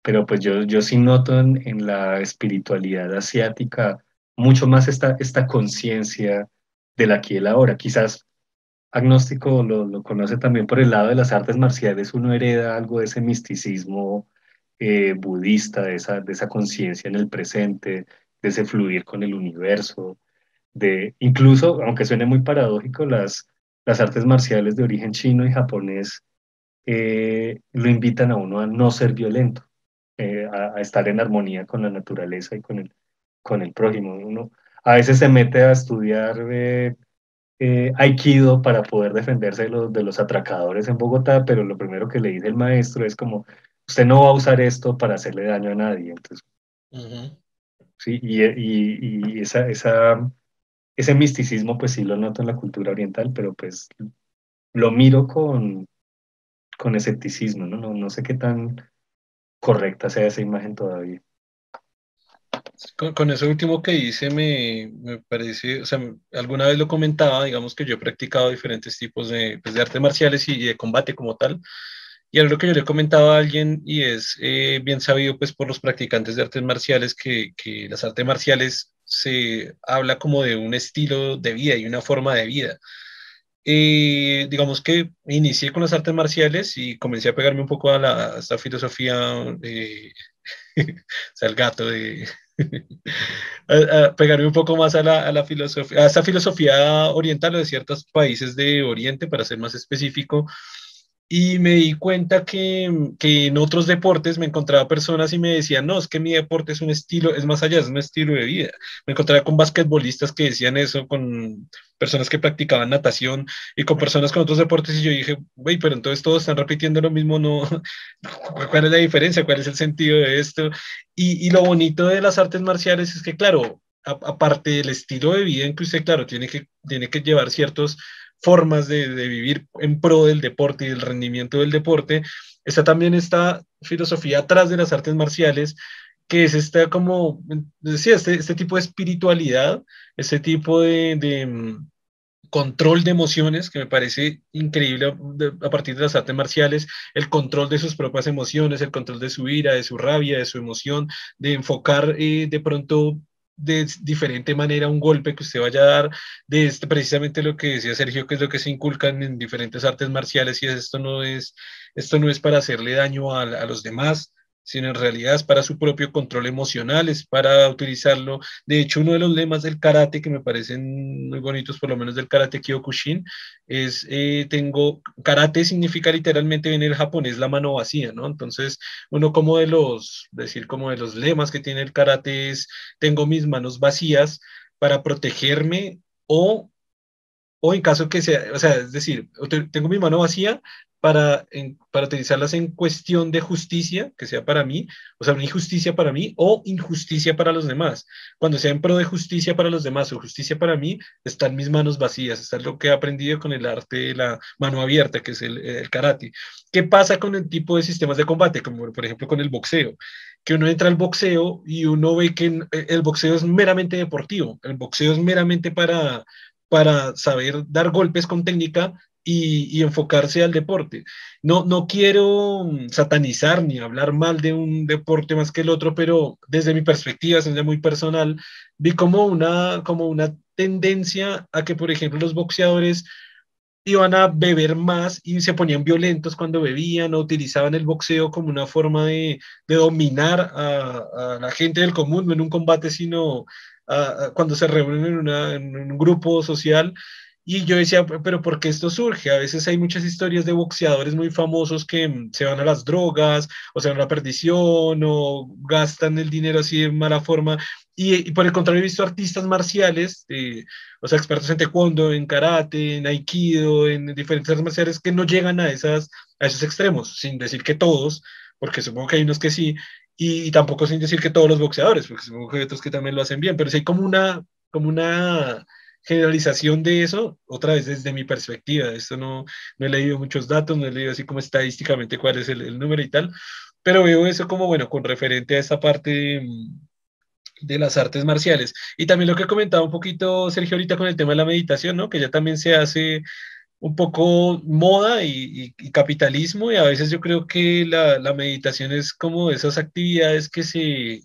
pero pues yo, yo sí noto en, en la espiritualidad asiática mucho más esta, esta conciencia del aquí y el ahora. Quizás agnóstico lo, lo, conoce también por el lado de las artes marciales, uno hereda algo de ese misticismo eh, budista, de esa, de esa conciencia en el presente, de ese fluir con el universo, de incluso, aunque suene muy paradójico, las, las artes marciales de origen chino y japonés eh, lo invitan a uno a no ser violento, eh, a, a, estar en armonía con la naturaleza y con el, con el prójimo. Uno a veces se mete a estudiar eh, Aikido para poder defenderse de los, de los atracadores en Bogotá, pero lo primero que le dice el maestro es como, usted no va a usar esto para hacerle daño a nadie. Entonces, sí, y, y, y esa, esa, ese misticismo pues sí lo noto en la cultura oriental, pero pues lo miro con, con escepticismo, ¿no? No, no sé qué tan correcta sea esa imagen todavía. Con, eso último que hice me, me, parece, o sea, alguna vez lo comentaba, digamos que yo he practicado diferentes tipos de, pues, de artes marciales y, de combate como tal, y algo que yo le comentaba a alguien y es eh, bien sabido pues por los practicantes de artes marciales que, que las artes marciales se habla como de un estilo de vida y una forma de vida. Eh, digamos que inicié con las artes marciales y comencé a pegarme un poco a, la, a esta filosofía, de, o sea, el gato de, pegarme un poco más a la, a la, filosofía, a esta filosofía oriental o de ciertos países de Oriente, para ser más específico, y me di cuenta que, que, en otros deportes me encontraba personas y me decían, no, es que mi deporte es un estilo, es más allá, es un estilo de vida. Me encontraba con basquetbolistas que decían eso, con personas que practicaban natación y con personas con otros deportes y yo dije, güey, pero entonces todos están repitiendo lo mismo, ¿no? ¿Cuál es la diferencia? ¿Cuál es el sentido de esto? Y, y lo bonito de las artes marciales es que, claro, aparte del estilo de vida en que usted, claro, tiene que, tiene que llevar ciertos formas de, vivir en pro del deporte y del rendimiento del deporte, está también esta filosofía atrás de las artes marciales, que es esta como, decía, este, este tipo de espiritualidad, este tipo de, mm, control de emociones, que me parece increíble a partir de las artes marciales, el control de sus propias emociones, el control de su ira, de su rabia, de su emoción, de enfocar eh, de pronto de diferente manera un golpe que usted vaya a dar, de este, precisamente lo que decía Sergio, que es lo que se inculcan en diferentes artes marciales, y esto no es, esto no es para hacerle daño a, a los demás, sino en realidad es para su propio control emocional, es para utilizarlo. De hecho, uno de los lemas del karate que me parecen muy bonitos, por lo menos del karate Kyokushin, es, eh, tengo, karate significa literalmente en el japonés la mano vacía, ¿no? Entonces, uno como de los, decir, como de los lemas que tiene el karate es, tengo mis manos vacías para protegerme o o en caso que sea, o sea, es decir, tengo mi mano vacía para, para utilizarlas en cuestión de justicia, que sea para mí, o sea, una injusticia para mí o injusticia para los demás. Cuando sea en pro de justicia para los demás o justicia para mí, están mis manos vacías, está lo que he aprendido con el arte de la mano abierta, que es el, el karate. ¿Qué pasa con el tipo de sistemas de combate, como por ejemplo con el boxeo? que uno entra al boxeo y uno ve que el boxeo es meramente deportivo, el boxeo es meramente para, para saber dar golpes con técnica y, enfocarse al deporte. No, no quiero satanizar ni hablar mal de un deporte más que el otro, pero desde mi perspectiva, desde muy personal, vi como una, como una tendencia a que, por ejemplo, los boxeadores iban a beber más y se ponían violentos cuando bebían o utilizaban el boxeo como una forma de, dominar a, la gente del común, no en un combate, sino cuando se reúnen en, un grupo social. Y yo decía, pero ¿por qué esto surge? A veces hay muchas historias de boxeadores muy famosos que se van a las drogas, o se van a la perdición, o gastan el dinero así de mala forma. Y, por el contrario, he visto artistas marciales, eh, o sea, expertos en taekwondo, en karate, en aikido, en diferentes artes marciales, que no llegan a, esas, a esos extremos, sin decir que todos, porque supongo que hay unos que sí, y, tampoco sin decir que todos los boxeadores, porque supongo que hay otros que también lo hacen bien, pero sí hay como una, como una generalización de eso, otra vez desde mi perspectiva, esto no, no he leído muchos datos, no he leído así como estadísticamente cuál es el, el número y tal, pero veo eso como, bueno, con referente a esa parte de las artes marciales. Y también lo que comentaba un poquito Sergio ahorita con el tema de la meditación, ¿no? Que ya también se hace un poco moda y, capitalismo y a veces yo creo que la, la, meditación es como esas actividades que se,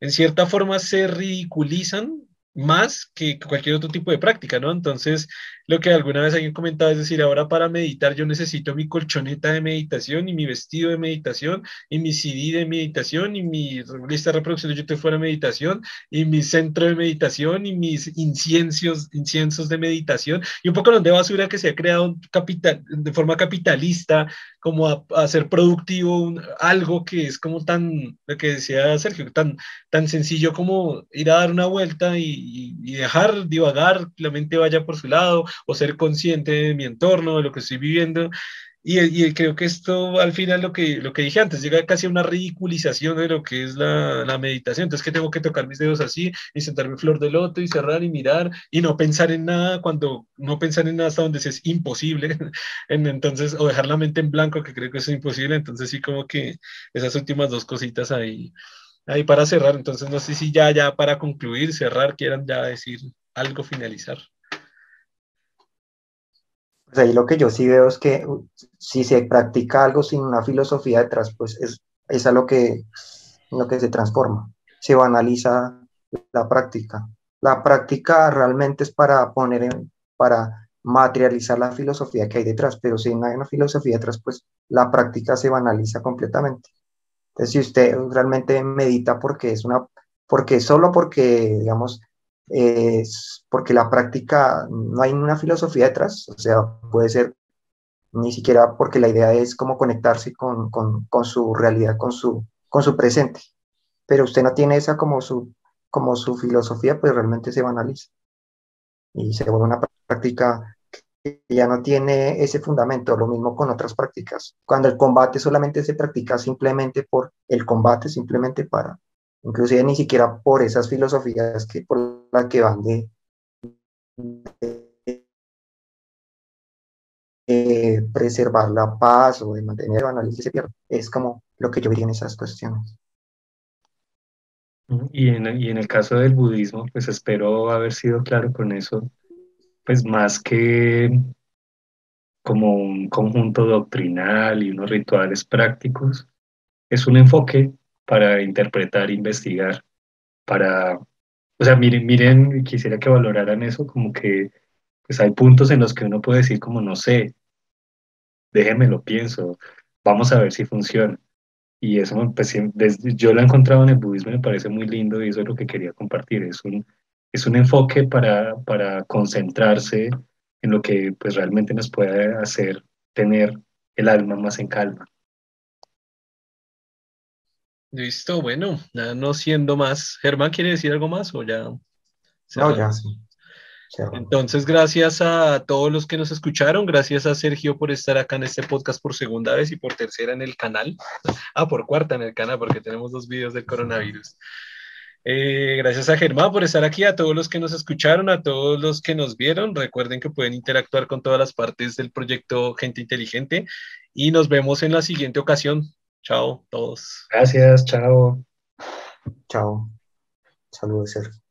en cierta forma, se ridiculizan más que cualquier otro tipo de práctica, ¿no? Entonces, lo que alguna vez alguien comentado es decir, ahora para meditar yo necesito mi colchoneta de meditación y mi vestido de meditación y mi CD de meditación y mi lista de reproducción de YouTube fuera meditación y mi centro de meditación y mis inciensos, inciensos de meditación y un poco de basura que se ha creado capital, de forma capitalista como a, hacer productivo algo que es como tan, lo que decía Sergio, tan, tan sencillo como ir a dar una vuelta y, y dejar divagar, la mente vaya por su lado o ser consciente de mi entorno, de lo que estoy viviendo. Y, y, creo que esto al final lo que, lo que dije antes, llega casi a una ridiculización de lo que es la, la, meditación. Entonces que tengo que tocar mis dedos así y sentarme flor de loto y cerrar y mirar y no pensar en nada cuando no pensar en nada hasta donde es imposible. entonces, o dejar la mente en blanco, que creo que es imposible. Entonces sí como que esas últimas dos cositas ahí, ahí para cerrar. Entonces no sé si ya, ya para concluir, cerrar, quieran ya decir algo, finalizar. Pues ahí lo que yo sí veo es que si se practica algo sin una filosofía detrás, pues es, es a lo que, lo que se transforma, se banaliza la práctica. La práctica realmente es para poner para materializar la filosofía que hay detrás, pero si no hay una filosofía detrás, pues la práctica se banaliza completamente. Entonces, si usted realmente medita porque es una, porque solo porque, digamos, es porque la práctica no hay una filosofía detrás, o sea, puede ser ni siquiera porque la idea es como conectarse con, con, con su realidad, con su, con su presente, pero usted no tiene esa como su, como su filosofía, pues realmente se banaliza y se vuelve una práctica que ya no tiene ese fundamento, lo mismo con otras prácticas. Cuando el combate solamente se practica simplemente por el combate, simplemente para, inclusive ni siquiera por esas filosofías que por las que van de, preservar la paz o de mantener el análisis Es como lo que yo diría en esas cuestiones. Y en, y en el caso del budismo, pues espero haber sido claro con eso, pues más que como un conjunto doctrinal y unos rituales prácticos, es un enfoque para interpretar, investigar, para, o sea, miren, miren, quisiera que valoraran eso, como que pues hay puntos en los que uno puede decir como no sé, déjenme lo pienso, vamos a ver si funciona. Y eso, pues, yo lo he encontrado en el budismo me parece muy lindo y eso es lo que quería compartir. Es un, es un enfoque para, para concentrarse en lo que pues realmente nos puede hacer tener el alma más en calma. Listo, bueno, no siendo más. Germán, ¿quiere decir algo más o ya? No, ya sí. Entonces, gracias a todos los que nos escucharon, gracias a Sergio por estar acá en este podcast por segunda vez y por tercera en el canal. Ah, por cuarta en el canal, porque tenemos dos videos del coronavirus. Eh, gracias a Germán por estar aquí, a todos los que nos escucharon, a todos los que nos vieron. Recuerden que pueden interactuar con todas las partes del proyecto Gente Inteligente y nos vemos en la siguiente ocasión. Chao, todos. Gracias, chao. Chao. Saludos, Sergio.